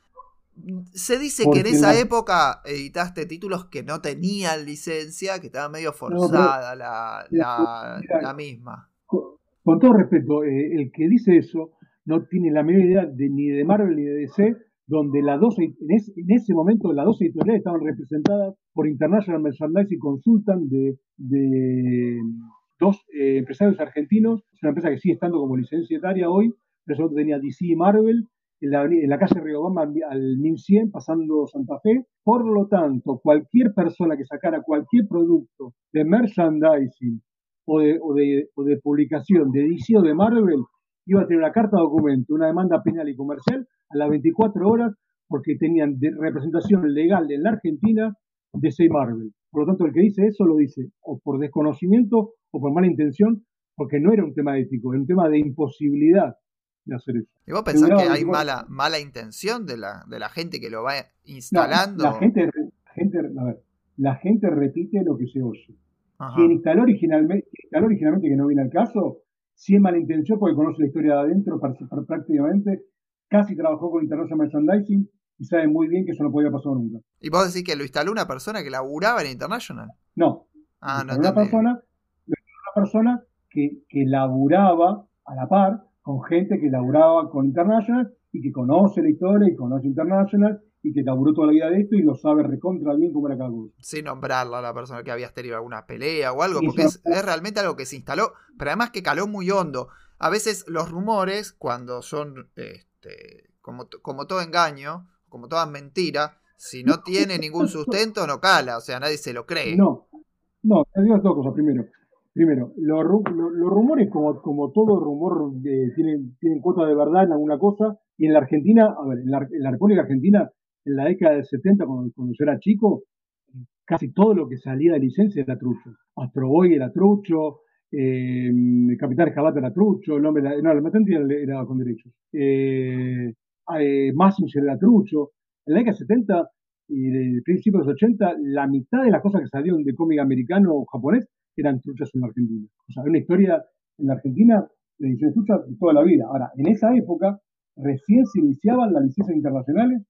Se dice que en esa época editaste títulos que no tenían licencia, que estaba medio forzada la, misma. Con, todo respeto, eh, el que dice eso no tiene la menor idea de, ni de Marvel ni de DC, donde las dos, en, ese momento las dos editoriales estaban representadas por International Merchandising Consultant de, de dos eh, empresarios argentinos. Es una empresa que sigue estando como licenciataria hoy, pero eso tenía DC y Marvel, en la, en la calle al 1100, pasando Santa Fe. Por lo tanto, cualquier persona que sacara cualquier producto de merchandising o de, o de, o de publicación de edición de Marvel, iba a tener una carta de documento, una demanda penal y comercial a las 24 horas porque tenían representación legal en la Argentina de C Marvel. Por lo tanto, el que dice eso lo dice o por desconocimiento o por mala intención, porque no era un tema ético, era un tema de imposibilidad ¿Y vos pensás que hay mala, mala intención de la, de la gente que lo va instalando? la, gente, gente, a ver, la gente repite lo que se oye. Quien instaló originalmente, instaló originalmente, que no viene al caso, si es mala intención porque conoce la historia de adentro prácticamente, casi trabajó con International Merchandising y sabe muy bien que eso no podía pasar nunca. ¿Y vos decís que lo instaló una persona que laburaba en International? No. Ah, no una persona, una persona que, que laburaba a la par con gente que laburaba con International y que conoce la historia y conoce International y que laburó toda la vida de esto y lo sabe recontra bien cómo era cada cosa. Sin nombrarla a la persona que había tenido alguna pelea o algo, porque es, realmente algo que se instaló, pero además que caló muy hondo. A veces los rumores, cuando son este, como, como todo engaño, como toda mentira, si no tiene ningún sustento, no cala, o sea, nadie se lo cree. No, no, te digo dos cosas. Primero, Primero, los, rumores, como, como todo rumor, eh, tienen, tienen cuota de verdad en alguna cosa. Y en la Argentina, a ver, en la, República Argentina, en la década del 70, cuando, cuando, yo era chico, casi todo lo que salía de licencia era trucho. Astroboy era trucho, eh, Capitán Escabata era trucho, no, la matante era, con derechos. Eh, eh era trucho. En la década del 70 y del principio de los 80, la mitad de las cosas que salieron de cómic americano o japonés eran truchas en Argentina. O sea, una historia en la Argentina, de ediciones truchas de toda la vida. Ahora, en esa época, recién se iniciaban las licencias internacionales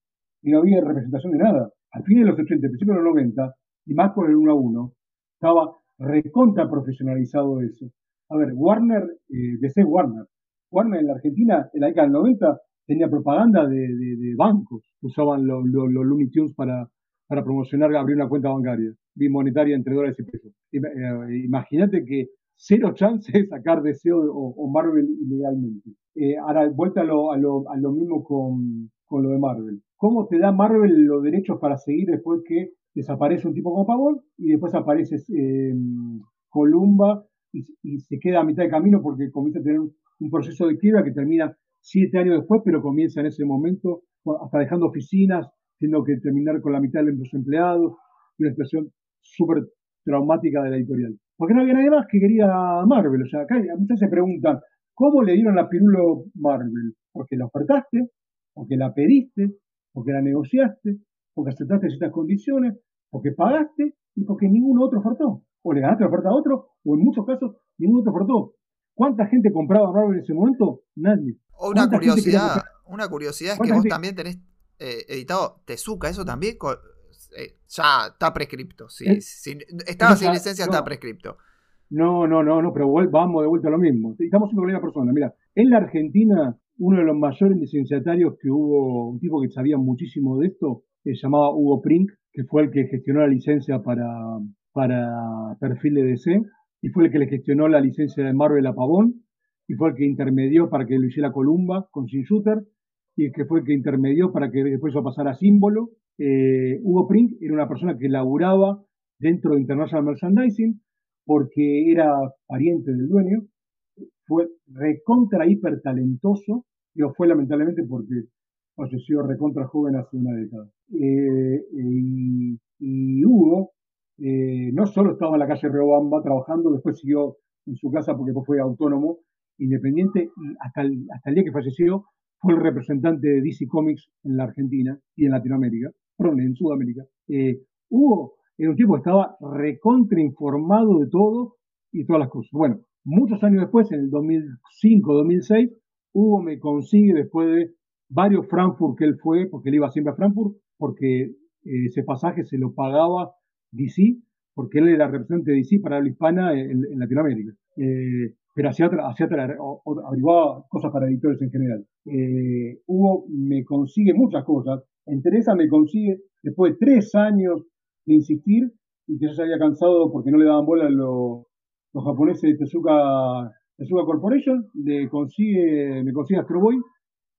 y no había representación de nada. Al fin de los 80, principios de los 90, y más por el 1 a 1, estaba recontra profesionalizado eso. A ver, Warner, eh, DC Warner. Warner en la Argentina, en la década del 90, tenía propaganda de, de, bancos. Usaban los Looney Tunes para, para promocionar, abrir una cuenta bancaria, bimonetaria entre dólares y pesos. Eh, imagínate que cero chance de sacar DC o, Marvel ilegalmente. Eh, ahora, vuelta a lo, a lo, a lo mismo con, con, lo de Marvel. ¿Cómo te da Marvel los derechos para seguir después que desaparece un tipo como Pavón y después aparece eh, Columba y, se queda a mitad de camino porque comienza a tener un, proceso de quiebra que termina siete años después, pero comienza en ese momento, hasta dejando oficinas, teniendo que terminar con la mitad de los empleados, una situación súper traumática de la editorial. Porque no había nadie más que quería Marvel. O sea, acá muchas se preguntan, ¿cómo le dieron la pirulo Marvel? Porque la ofertaste, porque la pediste, porque la negociaste, porque aceptaste ciertas condiciones, porque pagaste y porque ninguno otro ofertó. O le ganaste la oferta a otro, o en muchos casos, ninguno otro ofertó. ¿Cuánta gente compraba Marvel en ese momento? Nadie. O una curiosidad, una curiosidad es que vos también tenés eh, editado Tezuka, eso también eh, ya está prescripto. Si, ¿Eh? estaba sin licencia, está prescripto. No, no, no, no, pero vamos de vuelta a lo mismo. Estamos siempre con la misma persona. Mira, en la Argentina, uno de los mayores licenciatarios que hubo, un tipo que sabía muchísimo de esto, se llamaba Hugo Prink, que fue el que gestionó la licencia para, para perfil de DC, y fue el que le gestionó la licencia de Marvel a Pavón, y fue el que intermedió para que lo hiciera Columba con Sin Shooter, y el que fue el que intermedió para que después eso pasara a símbolo. Eh, Hugo Prink era una persona que laburaba dentro de International Merchandising porque era pariente del dueño, fue recontra hiper talentoso, y fue lamentablemente porque falleció recontra joven hace una década. Eh, y, Hugo eh, no solo estaba en la calle Reobamba trabajando, después siguió en su casa porque fue autónomo, independiente, y hasta el, hasta el día que falleció fue el representante de DC Comics en la Argentina y en Latinoamérica, perdón, en Sudamérica. Eh, Hugo era un tipo que estaba recontra informado de todo y todas las cosas. Bueno, muchos años después, en el 2005-2006, Hugo me consigue después de varios Frankfurt que él fue, porque él iba siempre a Frankfurt, porque eh, ese pasaje se lo pagaba DC, porque él era representante de DC para la hispana en, Latinoamérica. Eh, pero hacía, hacía averiguaba cosas para editores en general. Eh, Hugo me consigue muchas cosas. En Teresa me consigue, después de tres años de insistir, y que yo se había cansado porque no le daban bola a los, los japoneses de Tezuka, Tezuka Corporation, le consigue, me consigue Astro Boy,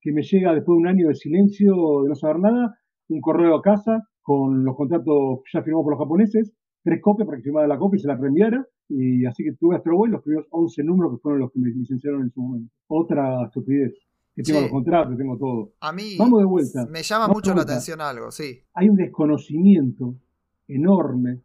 que me llega después de un año de silencio, de no saber nada, un correo a casa con los contratos ya firmados por los japoneses, tres copias para que firmara la copia y se la reenviara, y así que tuve Astro Boy los primeros 11 números que fueron los que me licenciaron en su momento. Otra estupidez. Que tengo los contratos, tengo todo. A mí Vamos de vuelta. me llama mucho la atención algo, sí. Hay un desconocimiento enorme,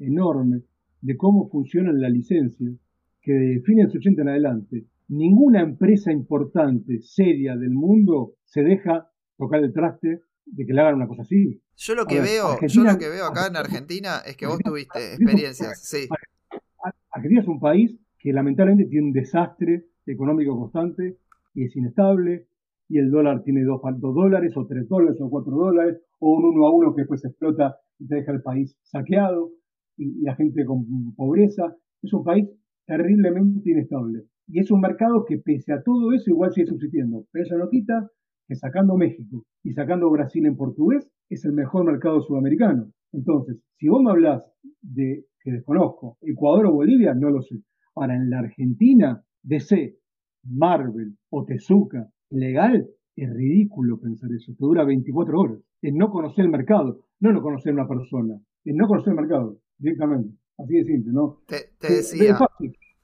enorme, de cómo funcionan las licencias, que de fines de 80 en adelante ninguna empresa importante, seria del mundo se deja tocar el traste de que le hagan una cosa así. Yo lo que veo, yo lo que veo acá en Argentina es que vos tuviste experiencias, sí. Argentina es un país que lamentablemente tiene un desastre económico constante y es inestable, y el dólar tiene dos, dos dólares, o tres dólares, o cuatro dólares, o un uno a uno que después explota y te deja el país saqueado, y la gente con pobreza. Es un país terriblemente inestable. Y es un mercado que pese a todo eso igual sigue subsistiendo. Pero eso no quita que sacando México y sacando Brasil en portugués es el mejor mercado sudamericano. Entonces, si vos me hablas de que desconozco, Ecuador o Bolivia, no lo sé. Ahora, en la Argentina, DC, Marvel o Tezuka, legal, es ridículo pensar eso. Te dura 24 horas. Es no conocer el mercado, no no conocer una persona. Es no conocer el mercado directamente. Así de simple, ¿no? Te, decía,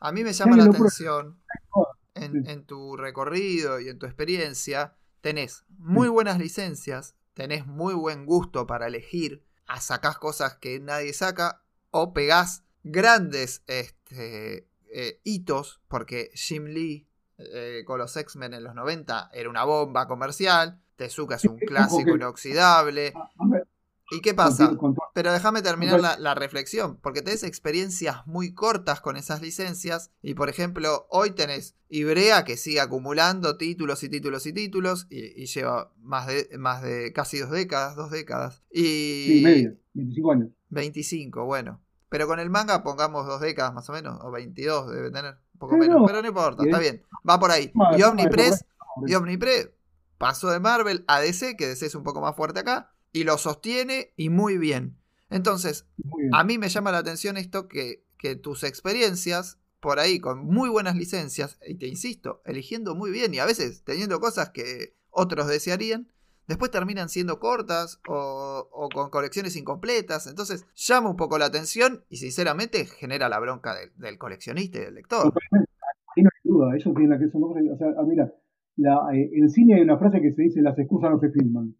a mí me llama la atención en, tu recorrido y en tu experiencia, tenés muy buenas licencias, tenés muy buen gusto para elegir, a sacás cosas que nadie saca o pegás grandes este, eh, hitos, porque Jim Lee eh, con los X-Men en los 90 era una bomba comercial, Tezuka es un clásico inoxidable. ¿Y qué pasa? Pero déjame terminar la, reflexión, porque tenés experiencias muy cortas con esas licencias y por ejemplo, hoy tenés Ibrea que sigue acumulando títulos y títulos y títulos y, lleva más de, más de casi dos décadas, dos décadas. Y... Sí, medio, 25 años. 25, bueno. Pero con el manga pongamos dos décadas más o menos, o 22 debe tener, un poco menos, pero no importa, está bien, va por ahí. y Omnipress, y Omnipress pasó de Marvel a DC, que DC es un poco más fuerte acá, y lo sostiene y muy bien. Entonces, a mí me llama la atención esto que, que tus experiencias por ahí con muy buenas licencias, y te insisto, eligiendo muy bien y a veces teniendo cosas que otros desearían, después terminan siendo cortas o, con colecciones incompletas. Entonces llama un poco la atención y sinceramente genera la bronca del, coleccionista y del lector. No hay duda, eso tiene que ser. O sea, ah, mira, eh, en cine hay una frase que se dice: las excusas no se filman.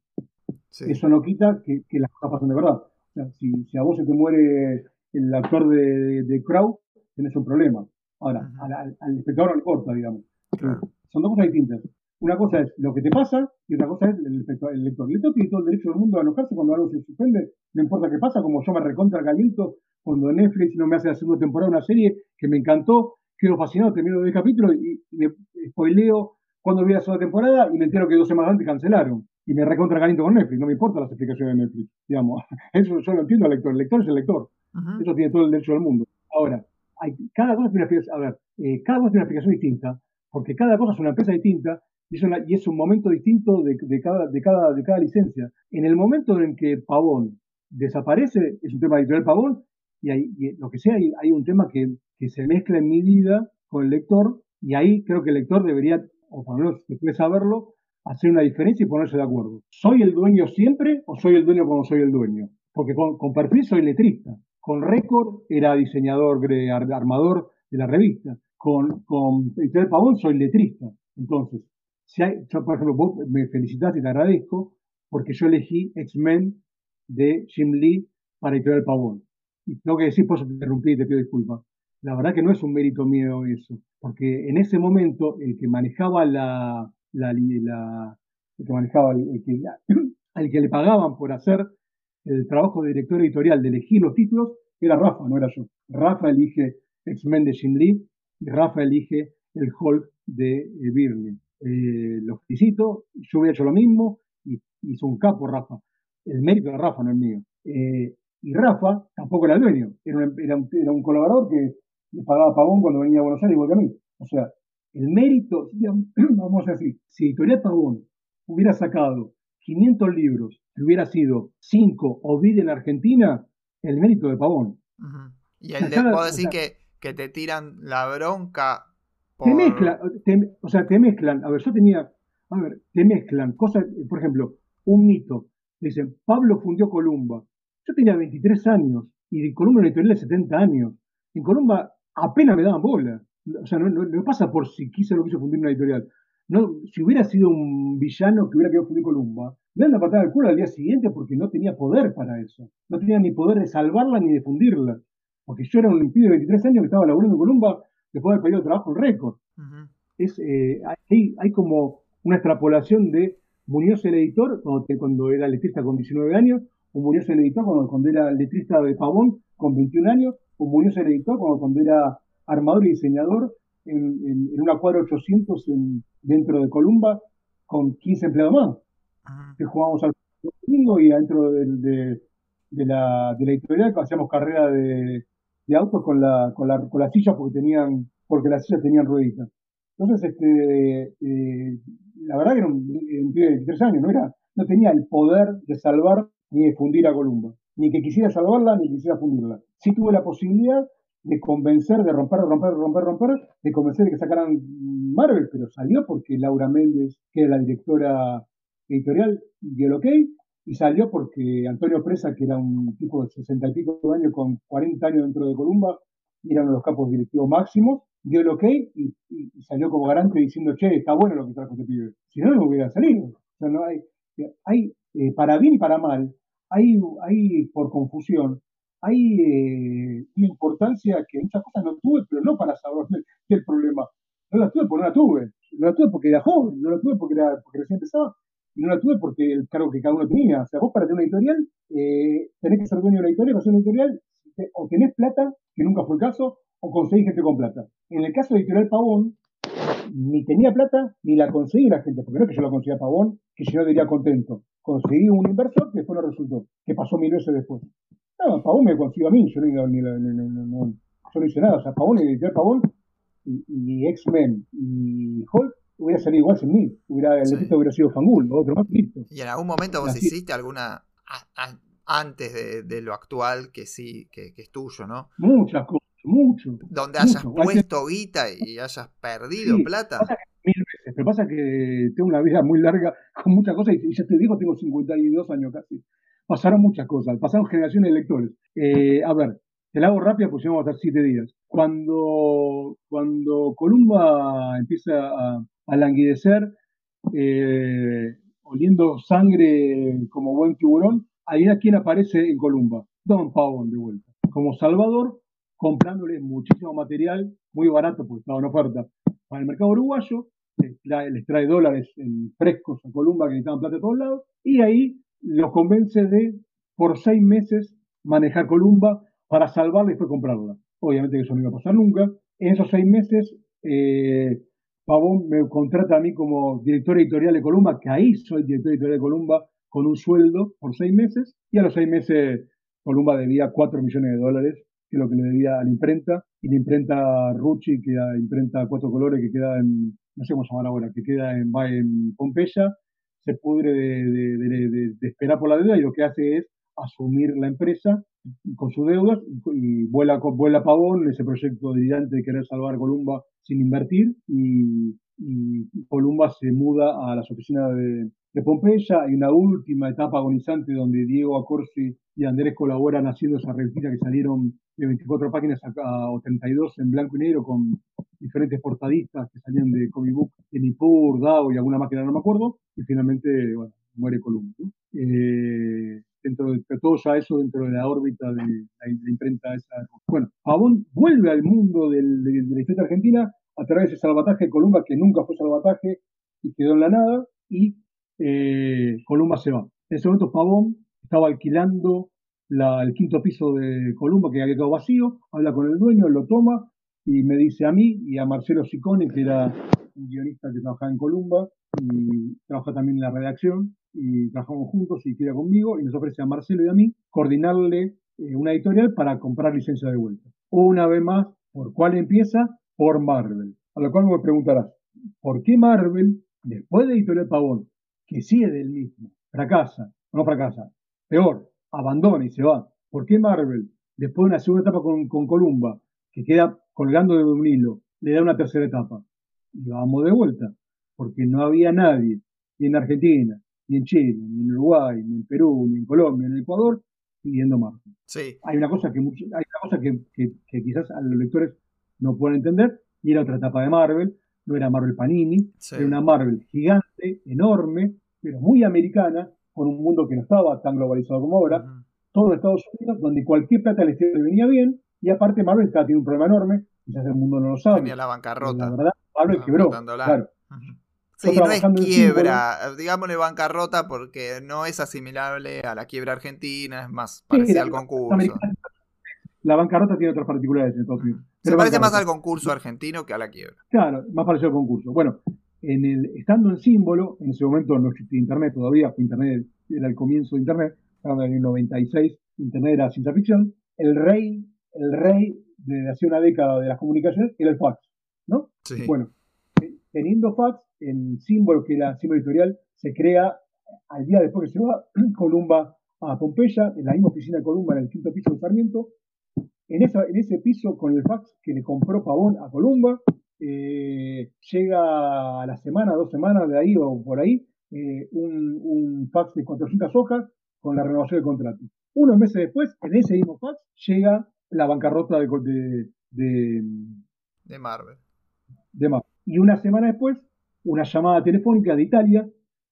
Eso no quita que, las cosas pasen de verdad. O sea, si, a vos se te muere el actor de, de Crow, tenés un problema. Ahora, al, espectador no le importa, digamos. Son dos cosas distintas. Una cosa es lo que te pasa y otra cosa es el, lector. El lector tiene todo el derecho del mundo a enojarse cuando algo se suspende, no importa qué pasa, como yo me recontra caliento cuando Netflix no me hace la segunda temporada de una serie que me encantó, quedo fascinado, termino de capítulos y, y me spoileo cuando vi la segunda temporada y me entero que dos semanas antes cancelaron. Y me recontra caliento con Netflix, no me importan las explicaciones de Netflix, digamos. [laughs] Eso yo lo entiendo al lector, el lector es el lector. Eso tiene todo el derecho del mundo. Ahora, hay, cada cosa tiene una explicación, a ver, eh, cada cosa tiene una explicación distinta, porque cada cosa es una empresa distinta y es, un momento distinto de, cada, de, cada, de cada licencia. En el momento en que Pavón desaparece, es un tema editorial Pavón, y, hay, lo que sea, hay, un tema que, se mezcla en mi vida con el lector, y ahí creo que el lector debería, o por lo menos después de saberlo, hacer una diferencia y ponerse de acuerdo. ¿Soy el dueño siempre o soy el dueño cuando soy el dueño? Porque con, con perfil soy letrista. Con récord era diseñador, armador de la revista. Con, con Editorial Pavón soy letrista. Entonces, si hay, yo, por ejemplo, vos me felicitaste y te agradezco porque yo elegí X-Men de Jim Lee para Editorial Pavón. Y tengo que decir, por eso te interrumpí y te pido disculpas. La verdad que no es un mérito mío eso, porque en ese momento el que manejaba la, la, el que manejaba, el, que, [clears throat] al que le pagaban por hacer el trabajo de director editorial de elegir los títulos era Rafa, no era yo. Rafa elige X-Men de Jim Lee y Rafa elige el Hulk de eh, eh, lo felicito, yo hubiera hecho lo mismo y hizo un capo Rafa. El mérito de Rafa, no es mío. Eh, y Rafa tampoco era el dueño, era un, era, un, colaborador que le pagaba Pavón cuando venía a Buenos Aires igual que a mí. O sea, el mérito, [clears throat] vamos a decir, si Editorial Pavón hubiera sacado 500 libros que hubiera sido 5 o vida en Argentina, el mérito de Pavón. Y el de, puedo decir que, que te tiran la bronca te mezclan, o sea, te mezclan. A ver, yo tenía, a ver, te mezclan cosas, por ejemplo, un mito. Dicen, Pablo fundió Columba. Yo tenía 23 años y de Columba una editorial de 70 años. En Columba apenas me daban bola. O sea, no, no, pasa por si quise o no quiso fundir una editorial. No, si hubiera sido un villano que hubiera querido fundir Columba, me dan la patada al culo al día siguiente porque no tenía poder para eso. No tenía ni poder de salvarla ni de fundirla. Porque yo era un pibe de 23 años que estaba laburando en Columba después del periodo de trabajo en récord. es, eh, hay, hay, como una extrapolación de Muñoz el editor cuando, cuando era letrista con 19 años, o Muñoz el editor cuando, cuando era letrista de Pavón con 21 años, o Muñoz el editor cuando, cuando era armador y diseñador en, en, una cuadra 800 dentro de Columba con 15 empleados más. Que jugábamos al domingo y dentro de, de, de, la, de la editorial hacíamos carrera de, de autos con la, con la, con la silla porque tenían, porque las sillas tenían rueditas. Entonces, este, eh, la verdad que era un, pibe de 23 años, no era, no tenía el poder de salvar ni de fundir a Columba, ni que quisiera salvarla ni quisiera fundirla. Sí tuve la posibilidad de convencer, de romper, romper, romper, romper, de convencer de que sacaran Marvel, pero salió porque Laura Méndez, que era la directora editorial, dio el ok, y salió porque Antonio Presa, que era un tipo de sesenta y pico de años con 40 años dentro de Columba, era uno de los capos directivos máximos, dio el ok y, salió como garante diciendo, che, está bueno lo que trajo este pibe. Si no, no hubiera salido. O sea, no hay, hay eh, para bien y para mal, hay, hay por confusión, hay eh, una importancia que muchas cosas no tuve, pero no para saber el problema. No la tuve porque no la tuve. No la tuve porque era joven, no la tuve porque, era, porque recién empezaba y no la tuve porque el cargo que cada uno tenía. O sea, vos para tener una editorial, eh, tenés que ser dueño de una editorial, para ser una editorial, o tenés plata, que nunca fue el caso, o conseguís gente con plata. En el caso de Editorial Pavón, ni tenía plata, ni la conseguí la gente, porque no es que yo la conseguía a Pavón, que yo diría contento. Conseguí un inversor que después no resultó, que pasó mil veces después. No, Pavón me consiguió a mí, yo no, ni, no, yo no hice nada. O sea, Pavón, Editorial Pavón, y, X-Men y Hulk hubiera salido igual sin mí. Hubiera, el sí. hubiera sido Fangul, otro más listo. ¿Y en algún momento vos hiciste alguna antes de, lo actual que sí, que, es tuyo, ¿no? Muchas cosas, mucho. Donde hayas puesto guita y hayas perdido plata. Pasa que, mil veces, pero pasa que tengo una vida muy larga con muchas cosas y, ya te digo, tengo 52 años casi. Pasaron muchas cosas, pasaron generaciones de lectores. Eh, a ver, te la hago rápida porque vamos a siete días. Cuando, cuando Columba empieza a, languidecer, eh, oliendo sangre como buen tiburón, ahí a quien aparece en Columba, Don Pavón de vuelta, como Salvador, comprándole muchísimo material, muy barato porque estaba en oferta para el mercado uruguayo, les trae dólares en frescos a Columba que necesitaban plata de todos lados, y ahí los convence de, por seis meses, manejar Columba para salvarla y después comprarla. Obviamente que eso no iba a pasar nunca. En esos seis meses, eh, Pavón me contrata a mí como director editorial de Columba, que ahí soy director editorial de Columba con un sueldo por seis meses, y a los seis meses Columba debía cuatro millones de dólares, que es lo que le debía a la imprenta, y la imprenta Rucci, que la imprenta cuatro colores que queda en, no sé cómo se ahora, que queda en, en Pompeya, se pudre de, esperar por la deuda y lo que hace es asumir la empresa con sus deudas y, vuela, vuela Pavón ese proyecto de querer salvar Columba sin invertir y, Columba se muda a las oficinas de, Pompeya. Hay una última etapa agonizante donde Diego Acorsi y Andrés colaboran haciendo esa revista que salieron de 24 páginas a, 32 en blanco y negro con diferentes portadistas que salían de Comic Book, de Nippur, DAO y alguna que no me acuerdo. Y finalmente, bueno, muere Columba. Eh, dentro de todo ya eso dentro de la órbita de la, imprenta esa. Bueno, Pavón vuelve al mundo del, de, la historia argentina a través de salvataje de Columba, que nunca fue salvataje y quedó en la nada, y eh, Columba se va. En ese momento Pavón estaba alquilando el quinto piso de Columba, que había quedado vacío, habla con el dueño, lo toma y me dice a mí y a Marcelo Sicone, que era un guionista que trabajaba en Columba y trabaja también en la redacción, y trabajamos juntos y queda conmigo y nos ofrece a Marcelo y a mí coordinarle eh, una editorial para comprar licencia de vuelta. Una vez más, ¿por cuál empieza? Por Marvel. A lo cual me preguntarás, ¿por qué Marvel, después de Editorial Pavón, que sigue del mismo, fracasa, no fracasa, peor, abandona y se va? ¿Por qué Marvel, después de una segunda etapa con, con Columba, que queda colgando de un hilo, le da una tercera etapa? Y vamos de vuelta, porque no había nadie, ni en Argentina, ni en Chile, ni en Uruguay, ni en Perú, ni en Colombia, ni en Ecuador, pidiendo Marvel. Sí. Hay una cosa que, hay una cosa que, que, quizás a los lectores no pueden entender, y era otra etapa de Marvel, no era Marvel Panini, era una Marvel gigante, enorme, pero muy americana, con un mundo que no estaba tan globalizado como ahora, todo Estados Unidos, donde cualquier plata le venía bien, y aparte Marvel estaba tiene un problema enorme, quizás el mundo no lo sabe. Tenía la bancarrota. La verdad, Marvel quebró. Claro. Sí, no es quiebra, digámosle bancarrota porque no es asimilable a la quiebra argentina, es más parece al concurso. La bancarrota tiene otras particularidades en Estados Unidos. Se parece más al concurso argentino que a la quiebra. Claro, más parecido al concurso. Bueno, en el, estando en símbolo, en ese momento no existía Internet todavía, fue Internet, era el comienzo de Internet, en el 96, Internet era ciencia ficción, el rey, el rey de hace una década de las comunicaciones era el fax, ¿no? Sí. Bueno, teniendo fax, en símbolo, que era símbolo editorial, se crea al día después que se va [clears throat] Columba a Pompeya, en la misma oficina de Columba, en el quinto piso de Sarmiento. En, esa, en ese piso, con el fax que le compró Pavón a Columba, eh, llega a la semana, dos semanas de ahí o por ahí, eh, un, fax de 400 hojas con la renovación del contrato. Unos meses después, en ese mismo fax, llega la bancarrota de, de, de, de Marvel. De Marvel. Y una semana después, una llamada telefónica de Italia,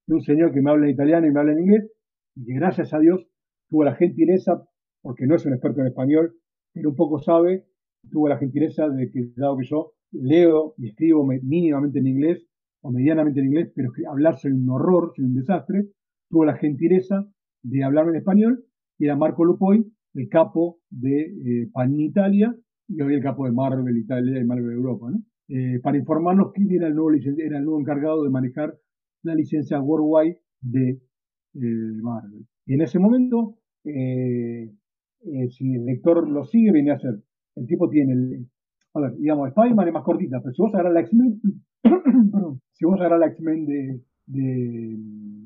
de un señor que me habla en italiano y me habla en inglés, y que gracias a Dios tuvo la gentileza, porque no es un experto en español, pero un poco sabe, tuvo la gentileza de que, dado que yo leo y escribo mínimamente en inglés, o medianamente en inglés, pero hablar soy un horror, soy un desastre, tuvo la gentileza de hablarme en español y era Marco Lupoy, el capo de eh, Panini Italia y hoy el capo de Marvel Italia y Marvel Europa, ¿no? Eh, para informarnos quién era el, nuevo era el nuevo encargado de manejar la licencia worldwide de eh, Marvel. Y en ese momento, si el lector lo sigue, viene a ser, el tipo tiene el, a ver, digamos, Spider-Man es más cortita, pero si vos agarras la X-Men, [clears throat] si vos agarras la X-Men de, de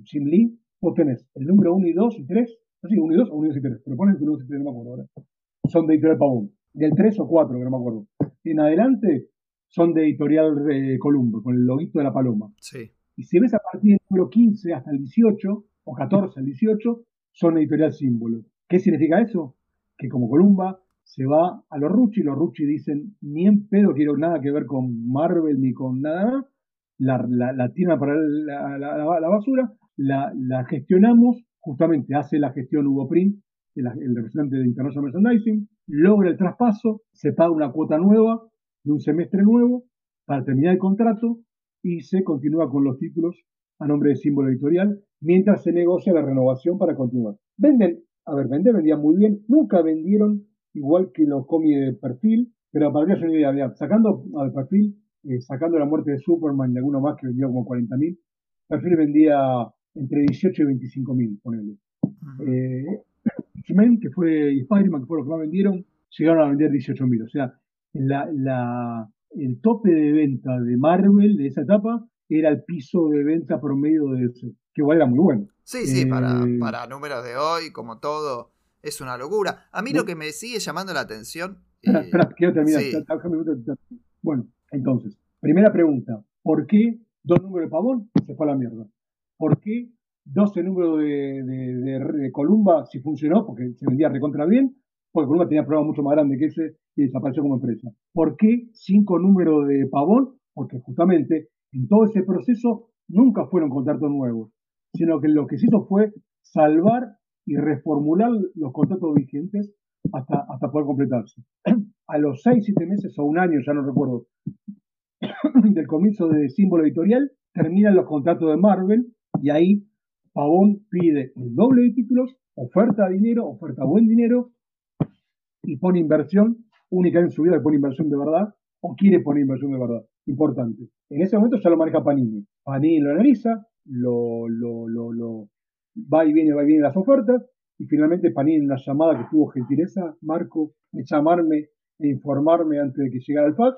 Jim Lee, vos tenés el número 1 y 2 y 3, no sé, 1 y 2 o 1 y 3, pero ponen el 1 y 3, no me acuerdo ahora. Son de editorial Pavón. Del 3 o 4, que no me acuerdo. Y en adelante son de editorial eh, Columbo, con el loguito de la paloma. Sí. Y si ves a partir del número 15 hasta el 18, o 14 al 18, son editorial símbolo. ¿Qué significa eso? Que como Columba se va a los Ruchi, los Ruchi dicen, ni en pedo quiero nada que ver con Marvel ni con nada, la, la, la para la, la basura, la, gestionamos, justamente hace la gestión Hugo Prim, el, el, representante de International Merchandising, logra el traspaso, se paga una cuota nueva de un semestre nuevo para terminar el contrato y se continúa con los títulos a nombre de símbolo editorial mientras se negocia la renovación para continuar. Venden, a ver, vender vendían muy bien, nunca vendieron igual que los cómics de perfil, pero para que una idea, sacando al perfil, eh, sacando la muerte de Superman y alguno más que vendió como 40.000, perfil vendía entre 18 y 25 mil, ponele. Eh, [coughs] X-Men, que fue, y Spider-Man, que fue lo que más vendieron, llegaron a vender 18 mil. O sea, la, la, el tope de venta de Marvel de esa etapa era el piso de venta promedio de ese, que igual era muy bueno. Sí, sí, para, eh, para números de hoy, como todo, es una locura. A mí lo que me sigue llamando la atención. Espera, espera, quiero terminar. Bueno, entonces, primera pregunta: ¿por qué dos números de pavón se fue a la mierda? ¿Por qué 12 números de, de, Columba si funcionó? Porque se vendía recontra bien, porque Columba tenía problemas mucho más grandes que ese y desapareció como empresa. ¿Por qué 5 números de Pavón? Porque justamente en todo ese proceso nunca fueron contratos nuevos, sino que lo que se hizo fue salvar y reformular los contratos vigentes hasta, hasta poder completarse. [clears throat] A los 6, 7 meses o un año, ya no recuerdo, [clears throat] del comienzo de símbolo editorial, terminan los contratos de Marvel y ahí Pavón pide el doble de títulos, oferta dinero, oferta buen dinero y pone inversión única en su vida, que pone inversión de verdad o quiere poner inversión de verdad. Importante. En ese momento ya lo maneja Panini. Panini lo analiza, lo, lo, lo, lo va y viene, va y viene las ofertas y finalmente Panini en una llamada que tuvo gentileza, Marco, de llamarme e informarme antes de que llegara el fax,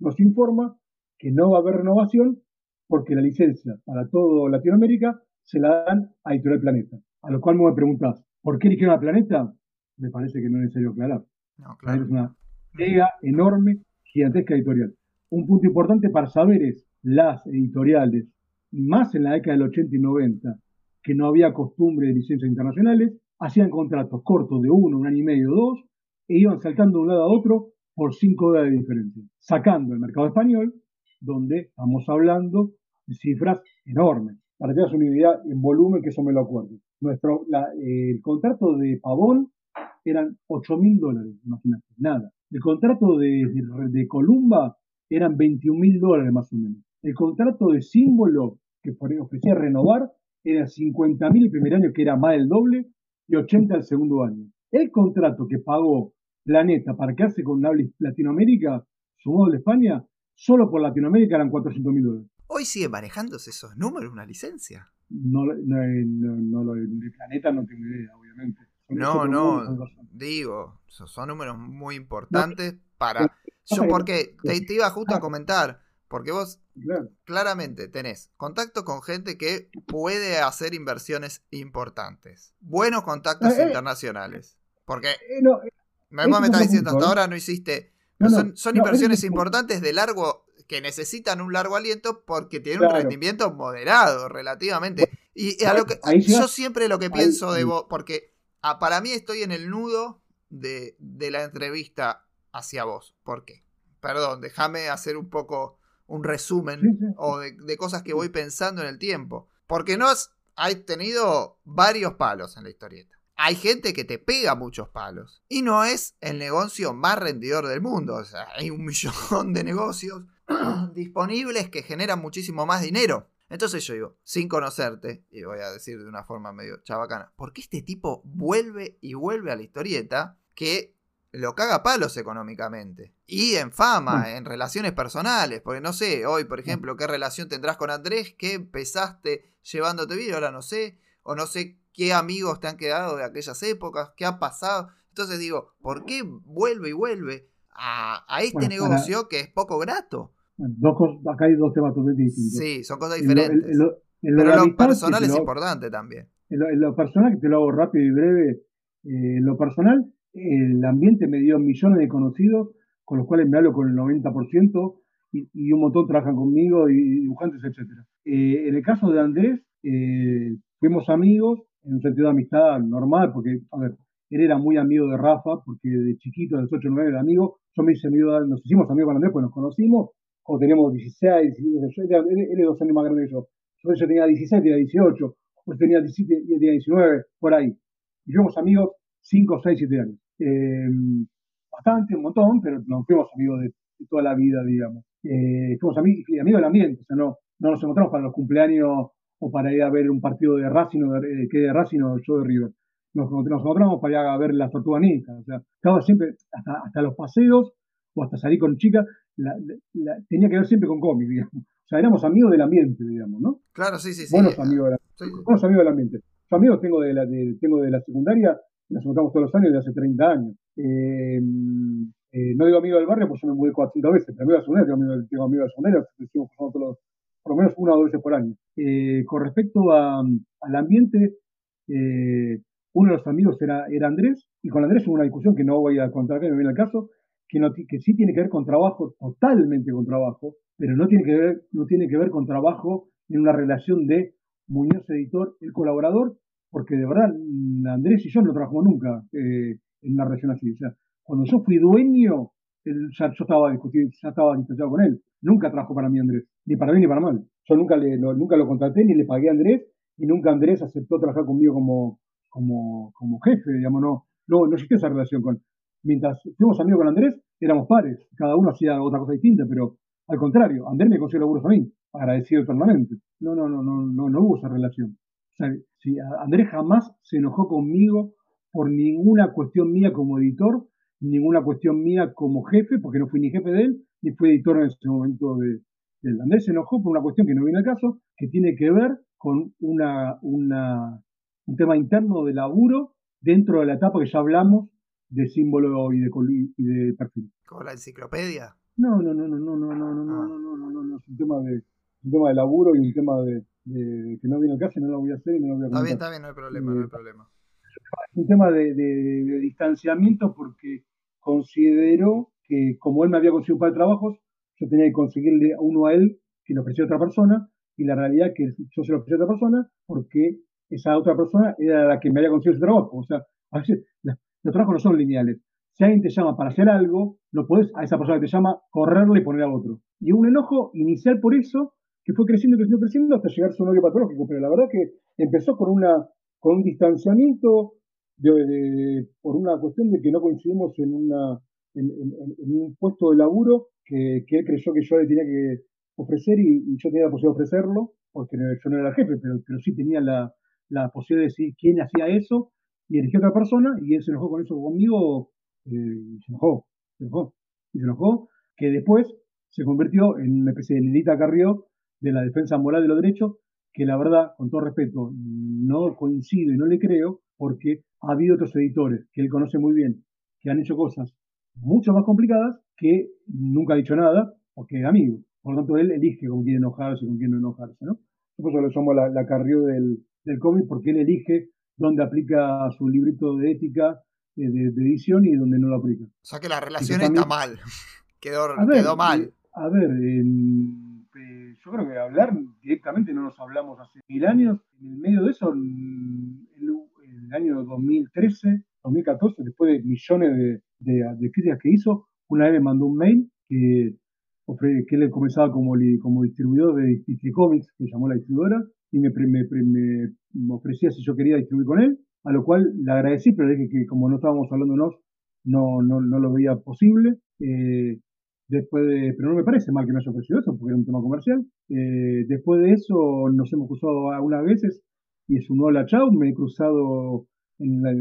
nos informa que no va a haber renovación porque la licencia para todo Latinoamérica se la dan a Editorial Planeta. A lo cual me preguntás, ¿por qué eligieron a Planeta? Me parece que no es necesario aclarar. No, claro. Es una mega, enorme, gigantesca editorial. Un punto importante para saber es las editoriales, y más en la década del 80 y 90, que no había costumbre de licencias internacionales, hacían contratos cortos de uno, un año y medio, dos, e iban saltando de un lado a otro por cinco dólares de diferencia, sacando el mercado español, donde estamos hablando cifras enormes. Para que una idea en volumen, que eso me lo acuerdo. Nuestro, el contrato de Pavón eran 8 mil dólares, imagínate, nada. El contrato de, de, Columba eran 21 mil dólares más o menos. El contrato de símbolo que ofrecía renovar era 50 mil el primer año, que era más del doble, y 80 el segundo año. El contrato que pagó Planeta para quedarse con Latinoamérica, sumado de España, solo por Latinoamérica eran 400 mil dólares. ¿Hoy sigue manejándose esos números una licencia? No, no, no, de planeta no tengo idea, obviamente. no, no, digo, son números muy importantes para... Yo porque te, iba justo a comentar, porque vos claramente tenés contacto con gente que puede hacer inversiones importantes, buenos contactos eh, eh. internacionales, porque... Eh, me, me estás diciendo, hasta ahora no hiciste... son, son inversiones importantes de largo que necesitan un largo aliento porque tienen un rendimiento moderado relativamente. y a lo que, yo siempre lo que pienso de vos, porque ah, para mí estoy en el nudo de, la entrevista hacia vos. ¿Por qué? Perdón, déjame hacer un poco un resumen o de, cosas que voy pensando en el tiempo. Porque no has, hay tenido varios palos en la historieta. Hay gente que te pega muchos palos. Y no es el negocio más rendidor del mundo. O sea, hay un [laughs] millón de negocios [clears throat] disponibles que generan muchísimo más dinero. Entonces yo digo, sin conocerte, y voy a decir de una forma medio chabacana, ¿por qué este tipo vuelve y vuelve a la historieta que lo caga palos económicamente? Y en fama, mm. en relaciones personales, porque no sé, hoy por mm. ejemplo, ¿qué relación tendrás con Andrés? ¿Qué empezaste llevándote bien? Ahora no sé, o no sé qué amigos te han quedado de aquellas épocas, qué ha pasado. Entonces digo, ¿por qué vuelve y vuelve a, este negocio que es poco grato? acá hay dos temas totalmente distintos. Sí, son cosas diferentes. Pero lo personal es importante también. En lo, personal, que te lo hago rápido y breve, eh, en lo personal, el ambiente me dio millones de conocidos, con los cuales me hablo con el 90%, y, un montón trabajan conmigo, y dibujantes, etc. Eh, en el caso de Andrés, eh, fuimos amigos, en un sentido de amistad normal, porque, a ver, él era muy amigo de Rafa, porque de chiquito, de los 8 o 9 era amigo, yo me hice amigo, nos hicimos amigos con Andrés, pues nos conocimos, o tenemos 16, él, es dos años más grande que yo. Yo, tenía 16, tenía 18, o tenía 17, tenía 19, por ahí. Y fuimos amigos 5, 6, 7 años. Eh, bastante, un montón, pero nos fuimos amigos de, toda la vida, digamos. Eh, fuimos amigos, amigos del ambiente, o sea, no, no nos encontramos para los cumpleaños o para ir a ver un partido de Racing, o de, que de Racing o yo de River. Nos, nos encontramos para ir a ver las tortugas o sea, estaba siempre, hasta, hasta los paseos, o hasta salir con chicas, tenía que ver siempre con cómics, digamos. O sea, éramos amigos del ambiente, digamos, ¿no? Claro, sí, sí, sí. Buenos amigos, buenos amigos del ambiente. Yo amigos tengo de la, tengo de la secundaria, nos juntamos todos los años de hace 30 años. Eh, eh, no digo amigo del barrio, pues yo me mudé 400 veces, pero amigo de secundaria, tengo tengo amigos de secundaria, decimos todos por lo menos una o dos veces por año. Eh, con respecto a, al ambiente, uno de los amigos era, era Andrés, y con Andrés hubo una discusión que no voy a contar que me viene el caso, que, sí tiene que ver con trabajo, totalmente con trabajo, pero no tiene que ver, no tiene que ver con trabajo en una relación de Muñoz editor, el colaborador, porque de verdad Andrés y yo no trabajamos nunca eh, en una relación así. O sea, cuando yo fui dueño, ya, yo estaba discutiendo, ya estaba distanciado con él. Nunca trabajó para mí Andrés, ni para bien ni para mal. Yo nunca, le, lo, nunca lo contraté ni le pagué a Andrés y nunca Andrés aceptó trabajar conmigo como, como, como jefe, digamos, no, no, no existió esa relación con mientras fuimos amigos con Andrés, éramos pares, cada uno hacía otra cosa distinta, pero al contrario, Andrés me consiguió laburos a mí, agradecido eternamente. No, no, no, no, no, no hubo esa relación. O sea, si Andrés jamás se enojó conmigo por ninguna cuestión mía como editor, ninguna cuestión mía como jefe, porque no fui ni jefe de él, ni fui editor en ese momento de, él. Andrés se enojó por una cuestión que no viene al caso, que tiene que ver con una, una, un tema interno de laburo dentro de la etapa que ya hablamos de símbolo y de, y de perfil. ¿Como la enciclopedia? No, no, no, no, no, no, no, no, no, no, no, no, no, es un tema de, un tema de laburo y un tema de, de que no viene al caso y no lo voy a hacer y no lo voy a Está bien, está bien, no hay problema, no hay problema. Es un tema de, de, distanciamiento porque considero que como él me había conseguido un par de trabajos, yo tenía que conseguirle uno a él que lo ofreció a otra persona y la realidad es que yo se lo ofrecí a otra persona porque esa otra persona era la que me había conseguido ese trabajo. O sea, a veces los trabajos no son lineales. Si alguien te llama para hacer algo, no puedes a esa persona que te llama correrle y poner a otro. Y un enojo inicial por eso, que fue creciendo, creciendo, creciendo hasta llegar a su novio patológico. Pero la verdad que empezó con, una, con un distanciamiento por una cuestión de que no coincidimos en, una, en, un puesto de laburo que, él creyó que yo le tenía que ofrecer y, yo tenía la posibilidad de ofrecerlo, porque yo no era el jefe, pero, pero sí tenía la, la posibilidad de decir quién hacía eso y eligió a otra persona y él se enojó con eso conmigo, eh, se enojó, se enojó, y se enojó, que después se convirtió en una especie de Lilita Carrió de la defensa moral de los derechos, que la verdad, con todo respeto, no coincido y no le creo, porque ha habido otros editores que él conoce muy bien, que han hecho cosas mucho más complicadas, que nunca ha dicho nada, porque es amigo. Por lo tanto, él elige con quién enojarse y con quién no enojarse, ¿no? Por eso le llamo la, la Carrió del, del cómic, porque él elige donde aplica su librito de ética eh, de, edición y donde no lo aplica. O sea que la relación está mal. [laughs] quedó, quedó mal. Eh, a ver, eh, yo creo que hablar directamente no nos hablamos hace mil años. En el medio de eso, en el, año 2013, 2014, después de millones de, críticas que hizo, una vez me mandó un mail que, que él comenzaba como, distribuidor de Comics, que llamó la distribuidora, y me, me, ofrecía si yo quería distribuir con él, a lo cual le agradecí, pero dije que como no estábamos hablándonos, no, no, no lo veía posible. Eh, Después de, pero no me parece mal que me haya ofrecido eso, porque era un tema comercial. Eh, después de eso nos hemos cruzado algunas veces y es un hola chau. Me he cruzado en, la,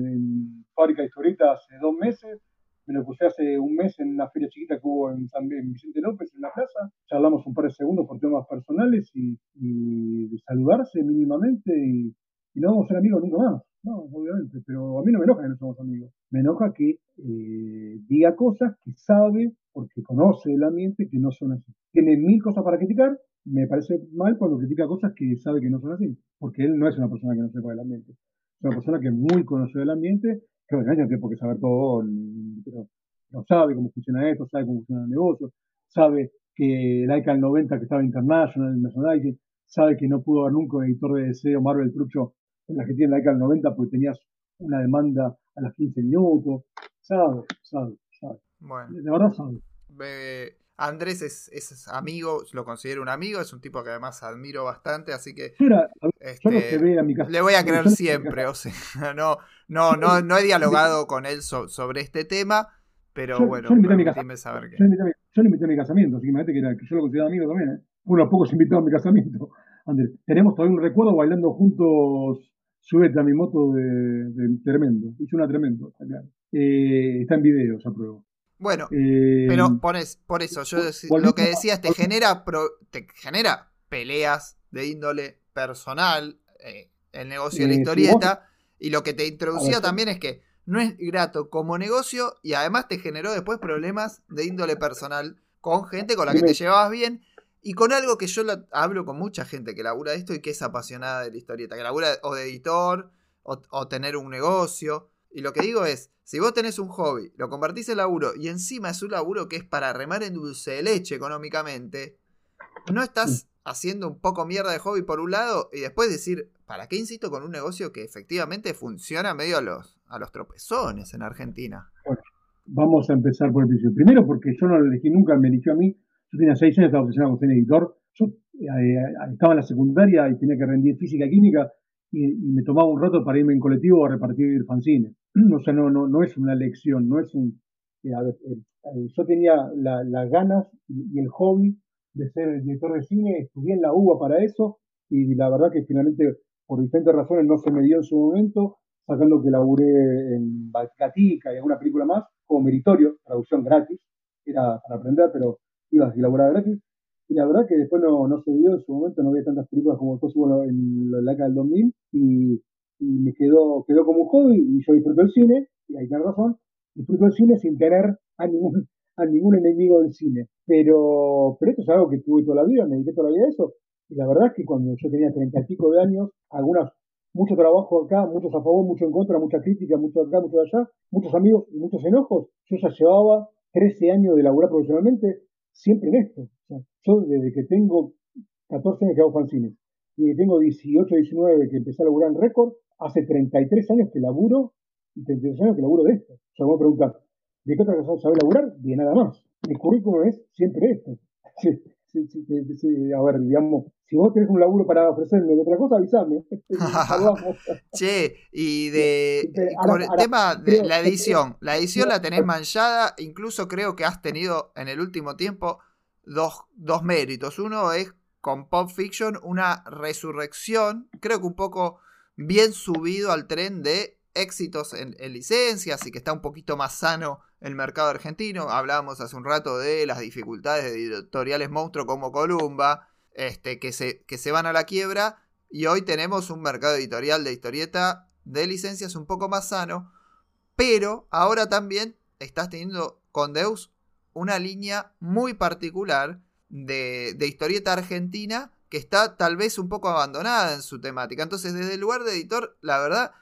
Fábrica Historieta hace dos meses. Me lo crucé hace un mes en una feria chiquita que hubo en San Vicente López, en la plaza. Charlamos un par de segundos por temas personales y, de saludarse mínimamente y, y no vamos a ser amigos nunca más. No, obviamente, pero a mí no me enoja que no somos amigos. Me enoja que eh, diga cosas que sabe, porque conoce el ambiente, que no son así. Tiene mil cosas para criticar, me parece mal cuando critica cosas que sabe que no son así, porque él no es una persona que no sepa del ambiente. Es una persona que muy conoce el ambiente, que bueno, no tiene por qué saber todo, pero no sabe cómo funciona esto, sabe cómo funciona el negocio, sabe que el ICANN 90 que estaba international, el merchandising, sabe que no pudo haber nunca un editor de deseo Marvel Trucho en la que tiene la década del 90 porque tenías una demanda a las 15 minutos. Sabe, sabe, sabe. Bueno. De verdad sabe. Andrés es, amigo, lo considero un amigo, es un tipo que además admiro bastante, así que este, le voy a creer siempre, o sea, [laughs] no, no, no, no he dialogado con él sobre este tema, pero bueno, permíteme saber que... Yo le invité a mi casamiento, así que imagínate que, era, que yo lo considero amigo también, ¿eh? Uno a pocos invitados a mi casamiento. [laughs] Andrés, tenemos todavía un recuerdo bailando juntos Súbete a mi moto de, tremendo. Hice una tremendo, está claro. Eh, está en videos, apruebo. Bueno, eh, pero pones, por eso, yo lo que decías, te genera, te genera peleas de índole personal, eh, el negocio de la historieta, y lo que te introducía también es que no es grato como negocio y además te generó después problemas de índole personal con gente con la que te llevabas bien y con algo que yo hablo con mucha gente que labura esto y que es apasionada de la historieta, que labura o de editor o, tener un negocio. Y lo que digo es, si vos tenés un hobby, lo convertís en laburo y encima es un laburo que es para remar en dulce de leche económicamente, no estás haciendo un poco mierda de hobby por un lado y después decir, ¿para qué insisto con un negocio que efectivamente funciona medio a los, a los tropezones en Argentina? vamos a empezar por el principio. Primero porque yo no lo elegí nunca, me eligió a mí yo tenía seis años, estaba obsesionado con ser editor. Yo eh, estaba en la secundaria y tenía que rendir física y química y, me tomaba un rato para irme en colectivo a repartir fanzines. [clears throat] O sea, no, no, no es una lección, no es un... Eh, eh, yo tenía las ganas y, el hobby de ser director de cine, estudié en la UBA para eso y la verdad que finalmente por diferentes razones no se me dio en su momento, sacando que laburé en Balcatica y alguna película más, como meritorio, traducción gratis, era para aprender, pero ibas y laburaba gratis. Y la verdad que después no, no se dio, en su momento no había tantas películas como después hubo en la década del 2000 y, me quedó, quedó como un hobby y yo disfruto el cine, y hay que razón, disfruto el cine sin tener a ningún, a ningún enemigo del cine. Pero, pero esto es algo que tuve toda la vida, me dediqué toda la vida a eso. Y la verdad es que cuando yo tenía treinta y pico de años, algunas, mucho trabajo acá, muchos a favor, mucho en contra, mucha crítica, mucho acá, mucho allá, muchos amigos y muchos enojos. Yo ya llevaba 13 años de laburar profesionalmente, siempre en esto. yo desde que tengo 14 años que hago fanzines y tengo 18, 19 que empecé a laburar en récord, hace 33 años que laburo y 33 años que laburo de esto. O sea, a preguntar, ¿de qué otra cosa sabe laburar? De nada más. Mi currículum es siempre esto. [laughs] a ver, digamos, si vos tenés un laburo para ofrecerme de otra cosa, avísame. [laughs] [laughs] che, y de con el tema de la edición, la edición la tenés manchada, incluso creo que has tenido en el último tiempo dos, dos méritos. Uno es con Pop Fiction una resurrección, creo que un poco bien subido al tren de éxitos en, en licencias y que está un poquito más sano el mercado argentino. Hablábamos hace un rato de las dificultades de editoriales monstruos como Columba, este, que, se, que se van a la quiebra. Y hoy tenemos un mercado editorial de historieta de licencias un poco más sano. Pero ahora también estás teniendo con Deus una línea muy particular de, de historieta argentina que está tal vez un poco abandonada en su temática. Entonces, desde el lugar de editor, la verdad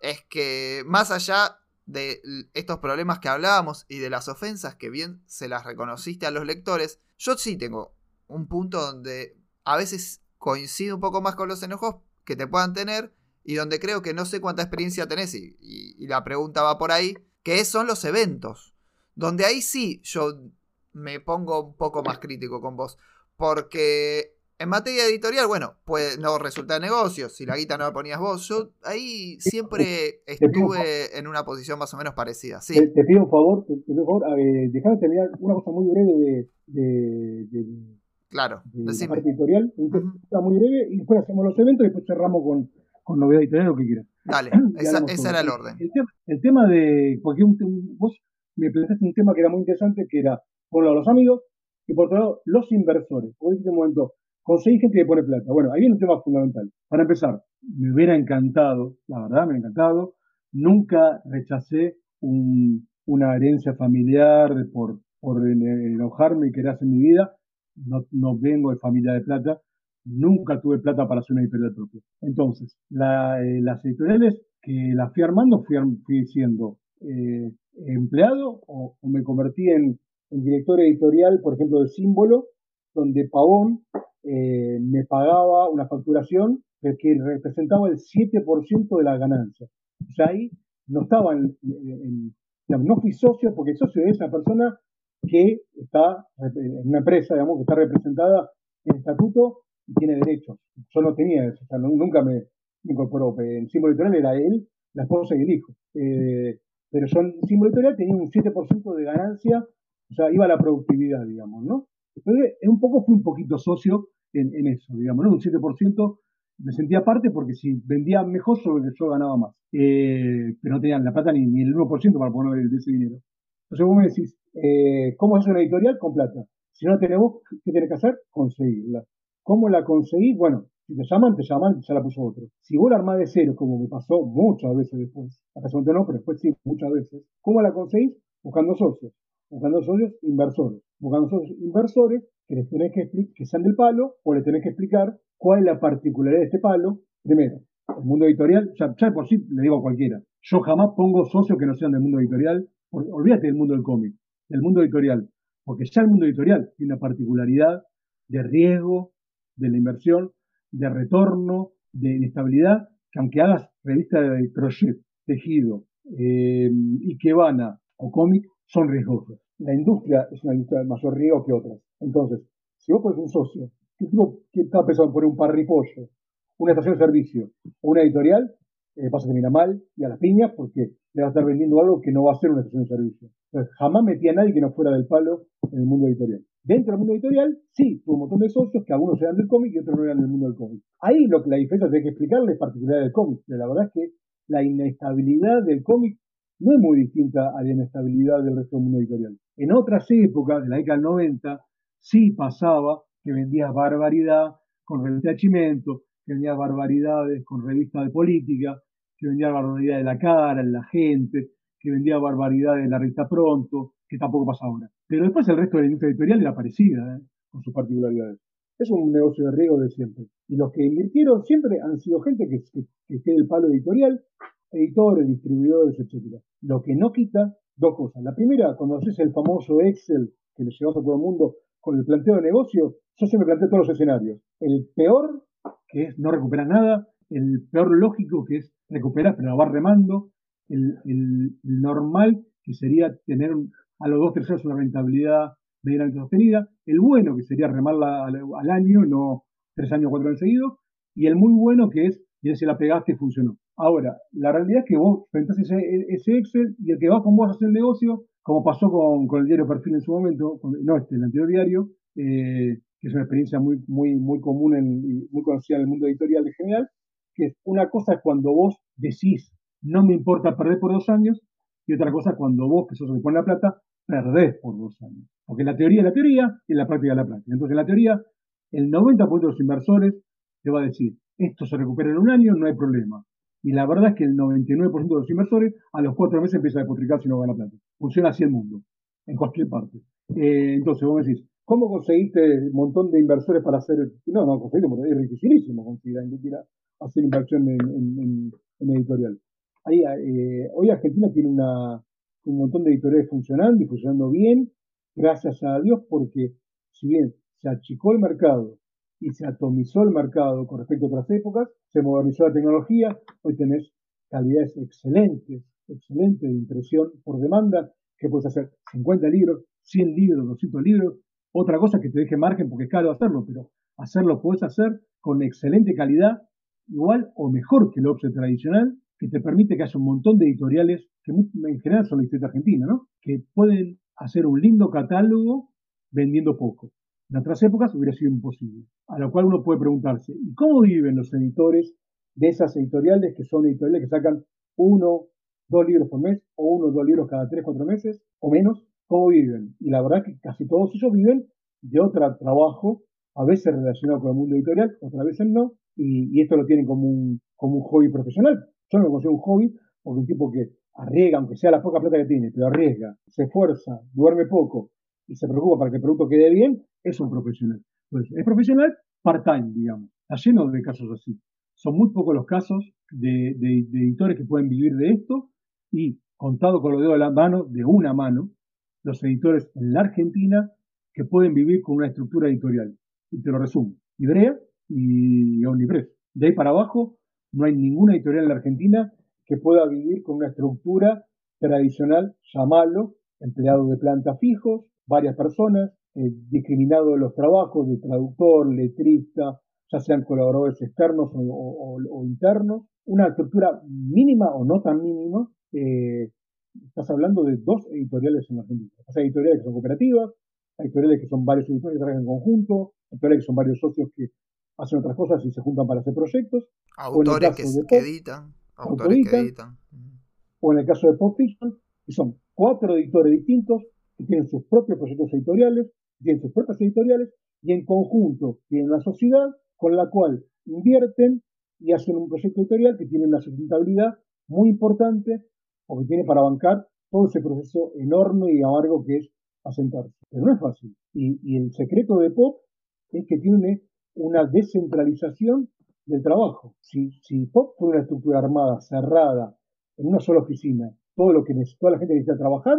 es que más allá de estos problemas que hablábamos y de las ofensas que bien se las reconociste a los lectores, yo sí tengo un punto donde a veces coincido un poco más con los enojos que te puedan tener y donde creo que no sé cuánta experiencia tenés y, la pregunta va por ahí, que son los eventos, donde ahí sí yo me pongo un poco más crítico con vos, porque En materia editorial, bueno, pues no resulta de negocio, si la guita no la ponías vos, yo ahí siempre estuve en una posición más o menos parecida. Sí. Te, pido un favor, te, pido un favor, déjame terminar una cosa muy breve de, de, claro, de la parte editorial, una muy breve, y después hacemos los eventos y después cerramos con, con novedad editorial, lo que quieras. Dale, [clears throat] esa, era el orden. El tema, de, porque vos me planteaste un tema que era muy interesante, que era, por un lado, los amigos, y por otro lado, los inversores. Vos dijiste un momento, conseguir gente que pone plata. Bueno, ahí viene un tema fundamental. Para empezar, me hubiera encantado, la verdad, me ha encantado. Nunca rechacé una herencia familiar por, por enojarme y querer hacer mi vida. No, no vengo de familia de plata. Nunca tuve plata para hacer una editorial propia. Entonces, eh, las editoriales que las fui armando, fui, fui siendo eh, empleado o, me convertí en, en director editorial, por ejemplo, de Símbolo, donde Pavón eh, me pagaba una facturación que representaba el 7% de la ganancia. O sea, ahí no estaba en, no fui socio, porque socio es una persona que está en una empresa, digamos, que está representada en estatuto y tiene derechos. Yo no tenía eso, o sea, nunca me incorporó. En símbolo editorial era él, la esposa y el hijo. Eh, pero son, símbolo editorial tenía un 7% de ganancia, o sea, iba la productividad, digamos, ¿no? Entonces, un poco, fui un poquito socio en, eso, digamos, ¿no? Un 7% me sentía parte porque si vendía mejor, yo, yo ganaba más. Eh, pero no tenían la plata ni, el 1% para poner ese dinero. Entonces vos me decís, eh, ¿cómo hacer una editorial con plata? Si no tenemos, ¿qué tenés que hacer? Conseguirla. ¿Cómo la conseguí? Bueno, si te llaman, te llaman, ya la puso otro. Si vos la armás de cero, como me pasó muchas veces después, hasta momento no, pero después sí, muchas veces, ¿cómo la conseguís? Buscando socios. Buscando socios inversores. Buscando inversores que les tenés que explicar, que sean del palo, o les tenés que explicar cuál es la particularidad de este palo. Primero, el mundo editorial, ya, ya por sí le digo a cualquiera, yo jamás pongo socios que no sean del mundo editorial, olvídate del mundo del cómic, del mundo editorial, porque ya el mundo editorial tiene una particularidad de riesgo, de la inversión, de retorno, de inestabilidad, que aunque hagas revista de crochet, tejido, eh, Ikebana o cómic, son riesgosos la industria es una industria de mayor riesgo que otras. Entonces, si vos pones un socio, que tipo que está pensando en poner un parripollo, una estación de servicio o una editorial, eh, vas a mal y a las piñas porque le vas a estar vendiendo algo que no va a ser una estación de servicio. Entonces, jamás metí a nadie que no fuera del palo en el mundo editorial. Dentro del mundo editorial, sí, tuvo un montón de socios que algunos eran del cómic y otros no eran del mundo del cómic. Ahí lo que la diferencia que hay que explicarle es particular del cómic. la verdad es que la inestabilidad del cómic no es muy distinta a la inestabilidad del resto del mundo editorial. En otras épocas, de la década del 90, sí pasaba que vendías barbaridad con revista de Chimento, que vendías barbaridades con revistas de política, que vendías barbaridad de la cara, en la gente, que vendía barbaridades de la revista Pronto, que tampoco pasa ahora. Pero después el resto de la industria editorial era parecida, ¿eh? con sus particularidades. Es un negocio de riesgo de siempre. Y los que invirtieron siempre han sido gente que, que, que el palo editorial editores, distribuidores, etc. Lo que no quita dos cosas. La primera, cuando haces el famoso Excel que le llevamos a todo el mundo con el planteo de negocio, yo siempre planteo todos los escenarios. El peor, que es no recuperar nada, el peor lógico, que es recuperar pero va remando, el, normal, que sería tener a los dos terceros una rentabilidad medianamente sostenida, el bueno, que sería remarla al, año, no tres años, cuatro años seguidos, y el muy bueno, que es, ya se la pegaste funcionó. Ahora, la realidad es que vos presentás ese, Excel y el que va con vos a hacer el negocio, como pasó con, con el diario Perfil en su momento, no este, el anterior diario, eh, que es una experiencia muy, muy, muy común y muy conocida en el mundo editorial en general, que es una cosa es cuando vos decís, no me importa perder por dos años, y otra cosa es cuando vos, que sos el que pone la plata, perdés por dos años. Porque la teoría es la teoría y la práctica es la práctica. Entonces, en la teoría, el 90% de los inversores te va a decir, esto se recupera en un año, no hay problema. Y la verdad es que el 99% de los inversores a los cuatro meses empieza a depotricar si no gana plata. Funciona así el mundo, en cualquier parte. Eh, entonces vos me decís, ¿cómo conseguiste un montón de inversores para hacer... No, no, conseguiste porque es dificilísimo conseguir hacer inversión en, editorial. Eh, hoy Argentina tiene una, un montón de editoriales funcionando y funcionando bien, gracias a Dios, porque si bien se achicó el mercado y se atomizó el mercado con respecto a otras épocas, se modernizó la tecnología, hoy tenés calidades excelentes, excelentes de impresión por demanda, que puedes hacer 50 libros, 100 libros, 200 libros, otra cosa que te deje margen porque es caro hacerlo, pero hacerlo puedes hacer con excelente calidad, igual o mejor que el offset tradicional, que te permite que haya un montón de editoriales, que en general son la historia argentina, ¿no? que pueden hacer un lindo catálogo vendiendo poco. En otras épocas hubiera sido imposible. A lo cual uno puede preguntarse, ¿y cómo viven los editores de esas editoriales que son editoriales que sacan uno, dos libros por mes o uno dos libros cada tres, cuatro meses o menos? ¿Cómo viven? Y la verdad que casi todos ellos viven de otro trabajo, a veces relacionado con el mundo editorial, otras veces no, y, esto lo tienen como un, como un hobby profesional. Yo no lo considero un hobby porque un tipo que arriesga, aunque sea la poca plata que tiene, pero arriesga, se esfuerza, duerme poco y se preocupa para que el producto quede bien, es un profesional. Entonces, es profesional part-time, digamos. Está lleno de casos así. Son muy pocos los casos de, editores que pueden vivir de esto y, contado con los dedos de la mano, de una mano, los editores en la Argentina que pueden vivir con una estructura editorial. Y te lo resumo. Ibrea y Omnipress. De ahí para abajo, no hay ninguna editorial en la Argentina que pueda vivir con una estructura tradicional, llamarlo, empleado de planta fijos, varias personas, eh, discriminado los trabajos de traductor, letrista, ya sean colaboradores externos o, internos, una estructura mínima o no tan mínima. Eh, estás hablando de dos editoriales en Argentina. Hay editoriales que son cooperativas, hay editoriales que son varios editores que trabajan en conjunto, editoriales que son varios socios que hacen otras cosas y se juntan para hacer proyectos. Autores que, editan. Autores que editan. O en el caso de Pop Fiction, que son cuatro editores distintos que tienen sus propios proyectos editoriales, tienen sus propias editoriales y en conjunto tienen una sociedad con la cual invierten y hacen un proyecto editorial que tiene una sustentabilidad muy importante o que tiene para bancar todo ese proceso enorme y amargo que es asentarse. Pero no es fácil. Y, y el secreto de Pop es que tiene una descentralización del trabajo. Si, si POP fue una estructura armada, cerrada, en una sola oficina, todo lo que toda la gente necesita trabajar,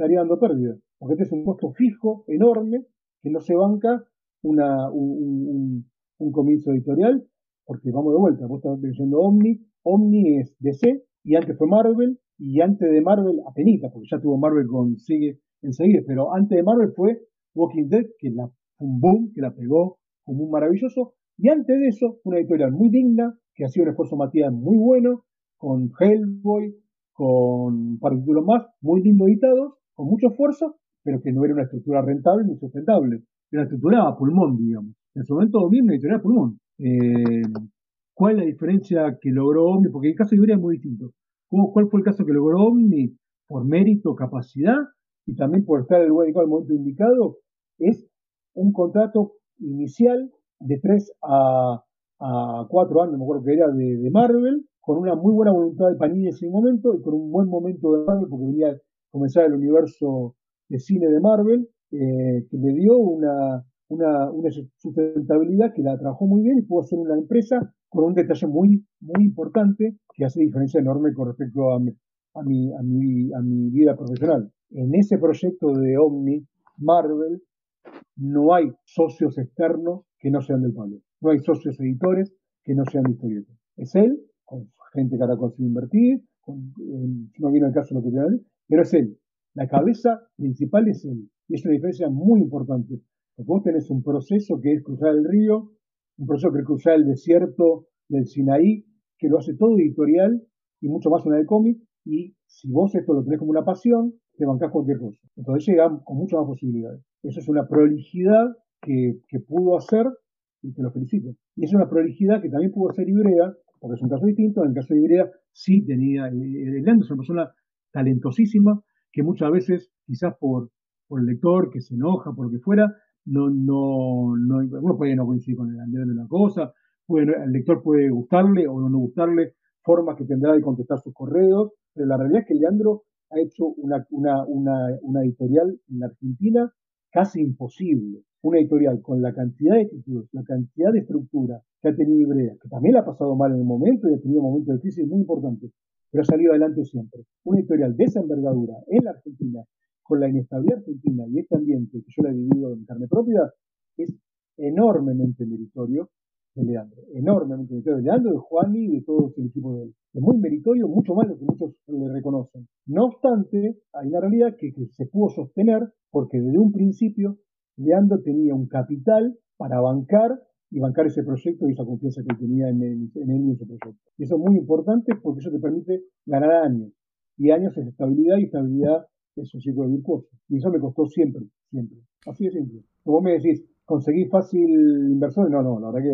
estaría dando pérdida. Porque este es un costo fijo, enorme, que no se banca una, un, un, comienzo editorial, porque vamos de vuelta, vos estás mencionando Omni, Omni es DC, y antes fue Marvel, y antes de Marvel, apenita, porque ya tuvo Marvel con Sigue enseguida, pero antes de Marvel fue Walking Dead, que la, un boom, que la pegó como un maravilloso. Y antes de eso, una editorial muy digna, que ha sido un esfuerzo Matías muy bueno, con Hellboy, con un par de títulos más, muy lindo editados, con mucho esfuerzo, pero que no era una estructura rentable ni sustentable. Era una estructura a pulmón, digamos. En su momento bien una editorial pulmón. Eh, ¿Cuál es la diferencia que logró Omni? Porque el caso de Iberia es muy distinto. ¿Cuál fue el caso que logró Omni? Por mérito, capacidad y también por estar el lugar al momento indicado, es un contrato inicial de 3 a, a 4 años, me acuerdo que era de, Marvel, con una muy buena voluntad de Panini en ese momento y con un buen momento de Marvel, porque venía a comenzar el universo de cine de Marvel, eh, que le dio una, una, una, sustentabilidad que la trabajó muy bien y pudo hacer una empresa con un detalle muy, muy importante que hace diferencia enorme con respecto a, a, mi, a, mi, a mi vida profesional. En ese proyecto de Omni, Marvel no hay socios externos que no sean del palo. No hay socios editores que no sean de historietas. Es él, con gente que ahora consigue invertir, no viene el caso lo que tiene pero es él. La cabeza principal es él. Y es una diferencia muy importante. Porque vos tenés un proceso que es cruzar el río, un proceso que es cruzar el desierto del Sinaí, que lo hace todo editorial y mucho más una de cómic. Y si vos esto lo tenés como una pasión, te bancás cualquier cosa. Entonces llega con muchas más posibilidades. Eso es una prolijidad que, pudo hacer y te lo felicito. Y es una prolijidad que también pudo hacer Ibrea, porque es un caso distinto. En el caso de Ibrea sí tenía, eh, Leandro es una persona talentosísima que muchas veces, quizás por, por el lector que se enoja, por lo que fuera, no, no, no, uno puede no coincidir con el Andrés de una cosa, puede, el lector puede gustarle o no gustarle formas que tendrá de contestar sus correos, pero la realidad es que Leandro ha hecho una, una, una, una editorial en Argentina casi imposible. Una editorial con la cantidad de títulos, la cantidad de estructura que ha tenido Ibrea, que también la ha pasado mal en el momento y ha tenido momentos crisis muy importantes, pero ha salido adelante siempre. Una editorial de esa envergadura en la Argentina, con la inestabilidad argentina y este ambiente que yo la he vivido en carne propia, es enormemente meritorio de Leandro, enormemente meritorio de Leandro, de Juan y de todo el equipo de él. Es muy meritorio, mucho más lo que muchos le reconocen. No obstante, hay una realidad que se pudo sostener porque desde un principio Leandro tenía un capital para bancar y bancar ese proyecto y esa confianza que tenía en, él y en ese proyecto. Y eso es muy importante porque eso te permite ganar años. Y años es estabilidad y estabilidad es un ciclo virtuoso. Y eso me costó siempre, siempre. Así de simple. Como me decís, ¿conseguí fácil inversores? No, no, la verdad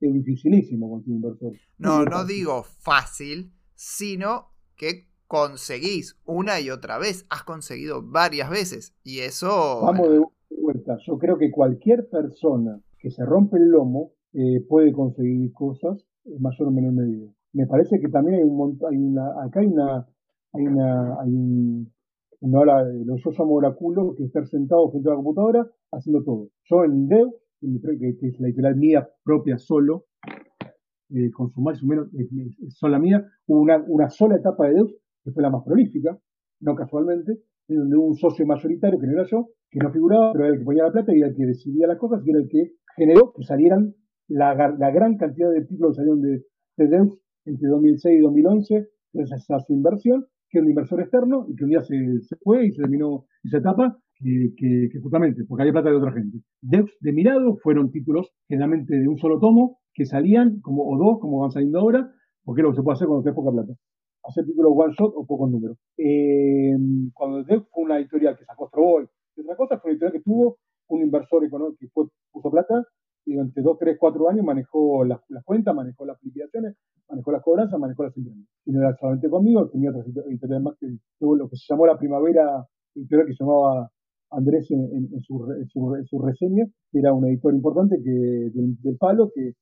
que es dificilísimo conseguir inversores. No, no digo fácil, sino que conseguís una y otra vez. Has conseguido varias veces. Y eso. Vamos de vuelta. Yo creo que cualquier persona que se rompe el lomo eh, puede conseguir cosas en mayor o menor medida. Me parece que también hay un montón, hay una, acá hay una, hay una, hay un, ahora lo yo llamo que estar sentado frente a la computadora haciendo todo. Yo en Dev, que, es la editorial mía propia solo, eh, consumar su menos, sola mía, hubo una, una sola etapa de Deus que fue la más prolífica, no casualmente, en donde hubo un socio mayoritario, que no era yo, que no figuraba, pero era el que ponía la plata y era el que decidía las cosas y era el que generó que salieran la, gran cantidad de títulos que salieron de, de Deus entre 2006 y 2011, gracias a su inversión, que un inversor externo y que un día se, fue y se terminó esa etapa, que, que, justamente, porque había plata de otra gente. Deus de mirado fueron títulos generalmente de un solo tomo, que salían, como, o dos, como van saliendo ahora, porque es lo que se puede hacer cuando tenés poca plata. Hacer títulos one shot o pocos números. Eh, cuando Deus fue una editorial que sacó otra cosa fue una editorial que tuvo un inversor económico que fue, puso plata y durante dos, tres, cuatro años manejó las, cuentas, manejó las liquidaciones, manejó las cobranzas, manejó las impresiones. Y no era solamente conmigo, tenía otras editoriales más que lo que se llamó la primavera editorial que llamaba Andrés en, su, su, reseña, que era un editor importante que, del, palo, que,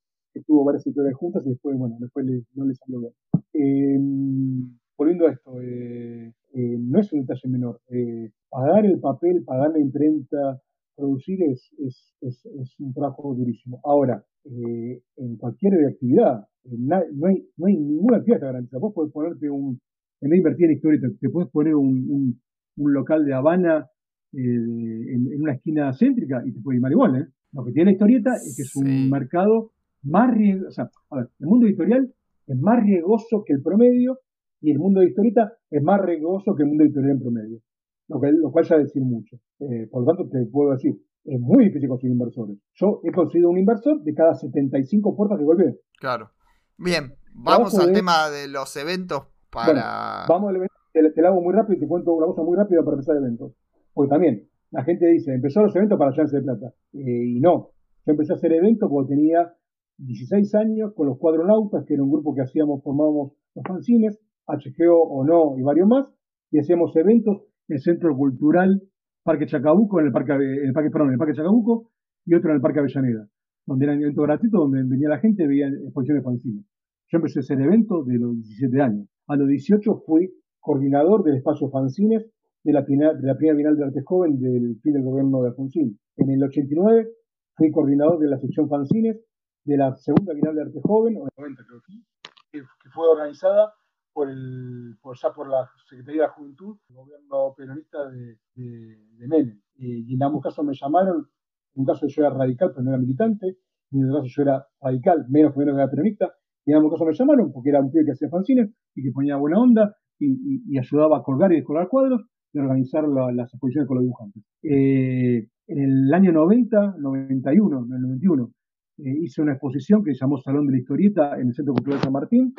tuvo varias editoriales juntas y después, bueno, después no le salió bien. Em, volviendo a esto, eh, eh, no es un detalle menor. Eh, pagar el papel, pagar la imprenta, producir es, es, es, es un trabajo durísimo. Ahora, eh, en cualquier actividad, no, hay, no hay ninguna actividad que garantizada. Vos podés ponerte un, en vez de invertir en historia, te, puedes poner un, un, local de Habana eh, en, una esquina céntrica y te puede ir mal igual. ¿eh? Lo que tiene la historieta es que es un mercado más riesgoso. O sea, a ver, el mundo editorial es más riesgoso que el promedio y el mundo de historieta es más riesgoso que el mundo editorial en promedio lo, que, lo cual ya decir mucho. Eh, por lo tanto, te puedo decir, es muy difícil conseguir inversores. Yo he conseguido un inversor de cada 75 puertas que golpeé. Claro. Bien, vamos al tema de los eventos para... vamos al evento, te, lo hago muy rápido y te cuento una cosa muy rápida para empezar eventos. Porque también, la gente dice, empezó los eventos para llenarse de plata. Eh, y no, yo empecé a hacer eventos cuando tenía 16 años con los cuadronautas, que era un grupo que hacíamos, formábamos los fanzines, HGO o no y varios más, y hacíamos eventos el Centro Cultural Parque Chacabuco, en el Parque, el parque, perdón, en el Parque Chacabuco, y otro en el Parque Avellaneda, donde eran eventos gratuitos, donde venía la gente veía exposiciones fanzines. Yo empecé a hacer eventos de los 17 años. A los 18 fui coordinador del espacio fanzines de la, de la primera Bienal de Arte Joven del fin del gobierno de Alfonsín. En el 89 fui coordinador de la sección fanzines de la segunda Bienal de Arte Joven, o el 90 creo que, que fue organizada por el, por, ya por la Secretaría de la Juventud, el gobierno peronista de, de, Menem. y en ambos casos me llamaron, en un caso yo era radical, pero no era militante, y en otro caso yo era radical, menos que menos que era peronista, y en ambos casos me llamaron porque era un pibe que hacía fanzines y que ponía buena onda y, ayudaba a colgar y descolgar cuadros y organizar las exposiciones con los dibujantes. Eh, en el año 90, 91, en el 91, eh, hice una exposición que se llamó Salón de la Historieta en el Centro Cultural San Martín,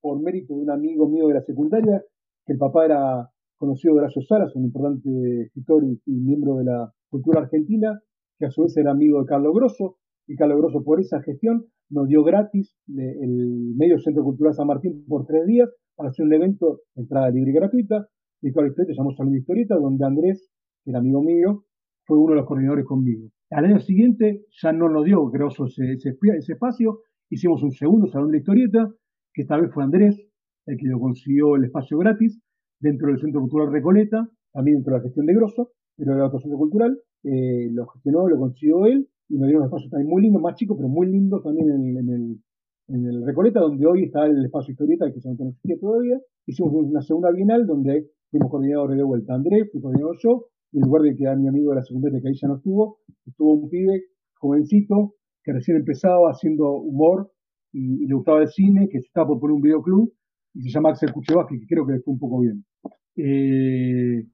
por mérito de un amigo mío de la secundaria, que el papá era conocido Horacio Saras, un importante escritor y, miembro de la cultura argentina, que a su vez era amigo de Carlos Grosso, y Carlos Grosso por esa gestión nos dio gratis el medio Centro Cultural San Martín por tres días para hacer un evento entrada libre y gratuita, y la historieta llamó Salón de Historieta, donde Andrés, que era amigo mío, fue uno de los coordinadores conmigo. Al año siguiente ya no nos dio Grosso ese, ese, ese espacio, hicimos un segundo Salón de Historieta, que esta vez fue Andrés, el que lo consiguió el espacio gratis dentro del Centro Cultural Recoleta, también dentro de la gestión de Grosso, pero era otro centro cultural, eh, lo gestionó, lo consiguió él, y nos dieron un espacio también muy lindo, más chico, pero muy lindo también en, el, en el Recoleta, donde hoy está el espacio historieta, que se no todavía. Hicimos una segunda bienal donde fuimos coordinadores de vuelta. Andrés, fui coordinador yo, y en lugar de que mi amigo de la secundaria, que ahí ya no estuvo, estuvo un pibe jovencito que recién empezaba haciendo humor y, le gustaba el cine, que estaba por poner un videoclub, y se llama Axel Kuchevsky, que creo que fue un poco bien. Eh,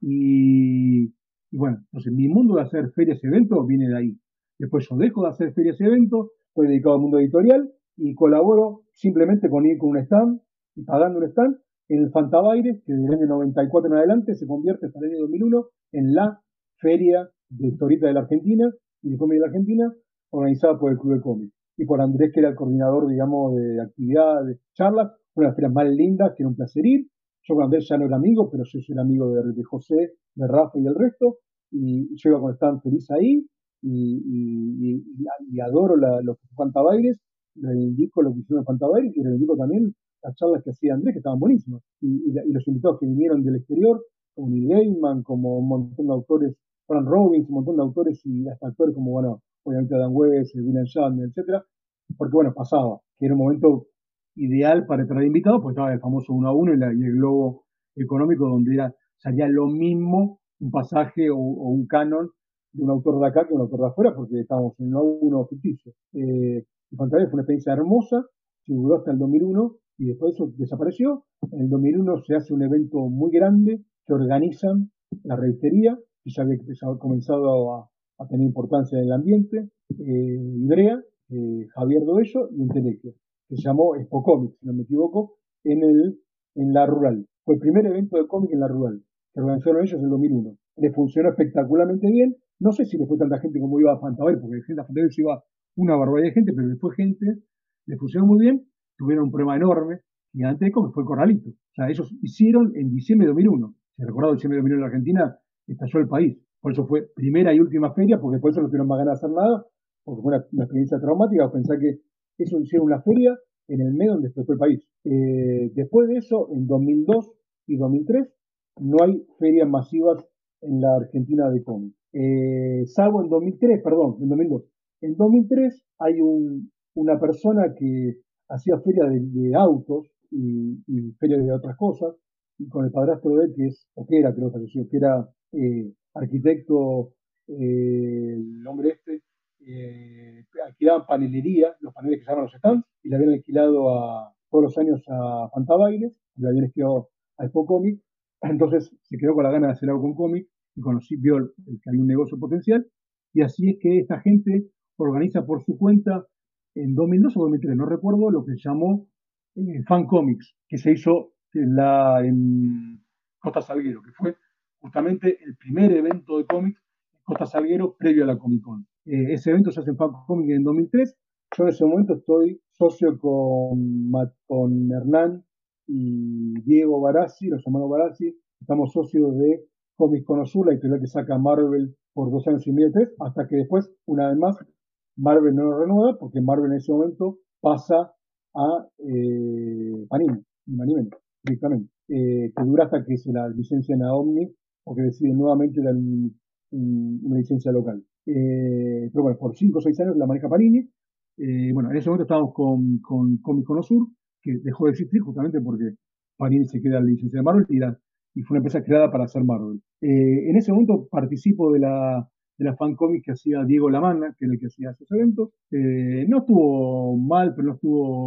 y, bueno, entonces mi mundo de hacer ferias y eventos viene de ahí. Después yo dejo de hacer ferias y eventos estoy dedicado al mundo editorial y colaboro simplemente con ir con un stand y pagando un stand en el Fantabaires, que desde el año 94 en adelante se convierte hasta el año 2001 en la feria de historieta de la Argentina y de cómic de la Argentina, organizada por el Club de Cómic y por Andrés, que era el coordinador, digamos, de actividades, charlas, una de las ferias más lindas, que era un placer ir. Yo con Andrés ya no era amigo, pero yo soy amigo de, José, de Rafa y del resto, y yo iba con estar feliz ahí, y, adoro la, los Fantabaires, reivindico lo que hicieron en Fantabaires, y reivindico también las charlas que hacía Andrés, que estaban buenísimas, y, los invitados que vinieron del exterior, como Neil Gaiman, como un montón de autores, Frank Robbins, un montón de autores y hasta actores como, bueno, obviamente Dan West, William Shatner, etcétera, porque bueno, pasaba, que era un momento ideal para traer invitados, porque estaba el famoso 1 a 1 y, el globo económico, donde era, salía lo mismo un pasaje o, un canon de un autor de acá que un autor de afuera, porque estábamos en 1 a 1 ficticio. Eh, fue una experiencia hermosa, se duró hasta el 2001 y después eso desapareció. En el 2001 se hace un evento muy grande que organizan la revistería, que ya había comenzado a, a tener importancia en el ambiente, eh, Ibrea, eh, Javier Doello y Entelequio, que se llamó Expo Comics, si no me equivoco, en, el, en la rural. Fue el primer evento de cómic en la rural, que organizaron ellos en el 2001. Le funcionó espectacularmente bien. No sé si le fue tanta gente como iba a Fantaver, porque a Fantaver se iba una barbaridad de gente, pero le fue gente, le funcionó muy bien. Tuvieron un problema enorme, gigantesco, que fue el Corralito. O sea, ellos hicieron en diciembre de 2001. Si recordado, diciembre de 2001 en la Argentina estalló el país. Por eso fue primera y última feria, porque por eso no tuvieron más ganas de hacer nada, porque fue una, experiencia traumática. Pensar que eso hicieron una feria en el medio donde explotó el país. Eh, después de eso, en 2002 y 2003, no hay ferias masivas en la Argentina de cómics. Eh, salvo en 2003, perdón, en 2002. En 2003 hay una persona que hacía feria de, autos y, y, feria de otras cosas, y con el padrastro de él, que es, o que era, creo que que era eh, arquitecto, eh, el hombre este, eh, alquilaban panelería, los paneles que se llaman los stands, y le habían alquilado a, todos los años a Fantabailes, y le habían escrito a Expo Comic, entonces se quedó con la gana de hacer algo con cómic, y conocí, vio que hay un negocio potencial, y así es que esta gente organiza por su cuenta en 2002 o 2003, no recuerdo, lo que llamó eh, Fan Comics, que se hizo en, la, en Costa Salguero, que fue justamente el primer evento de cómics en Costa Salguero previo a la Comic Con. Eh, ese evento se hace en Fan Comic en 2003. Yo en ese momento estoy socio con, con Hernán y Diego Barazzi, los hermanos Barazzi. Estamos socios de Comics Conosur, la editorial que saca Marvel por dos años y medio, tres, hasta que después, una vez más, Marvel no lo renueva, porque Marvel en ese momento pasa a eh, Panini, directamente, eh, que dura hasta que se la licencia a Omni o que deciden nuevamente dar una licencia local. Eh, pero bueno, por 5 o 6 años la maneja Panini. Eh, bueno, en ese momento estábamos con, con Comic Sur, que dejó de existir justamente porque Panini se queda la licencia de Marvel y, y fue una empresa creada para hacer Marvel. Eh, en ese momento participo de la, de la fan comic que hacía Diego Lamana, que era el que hacía esos eventos. no estuvo mal, pero no estuvo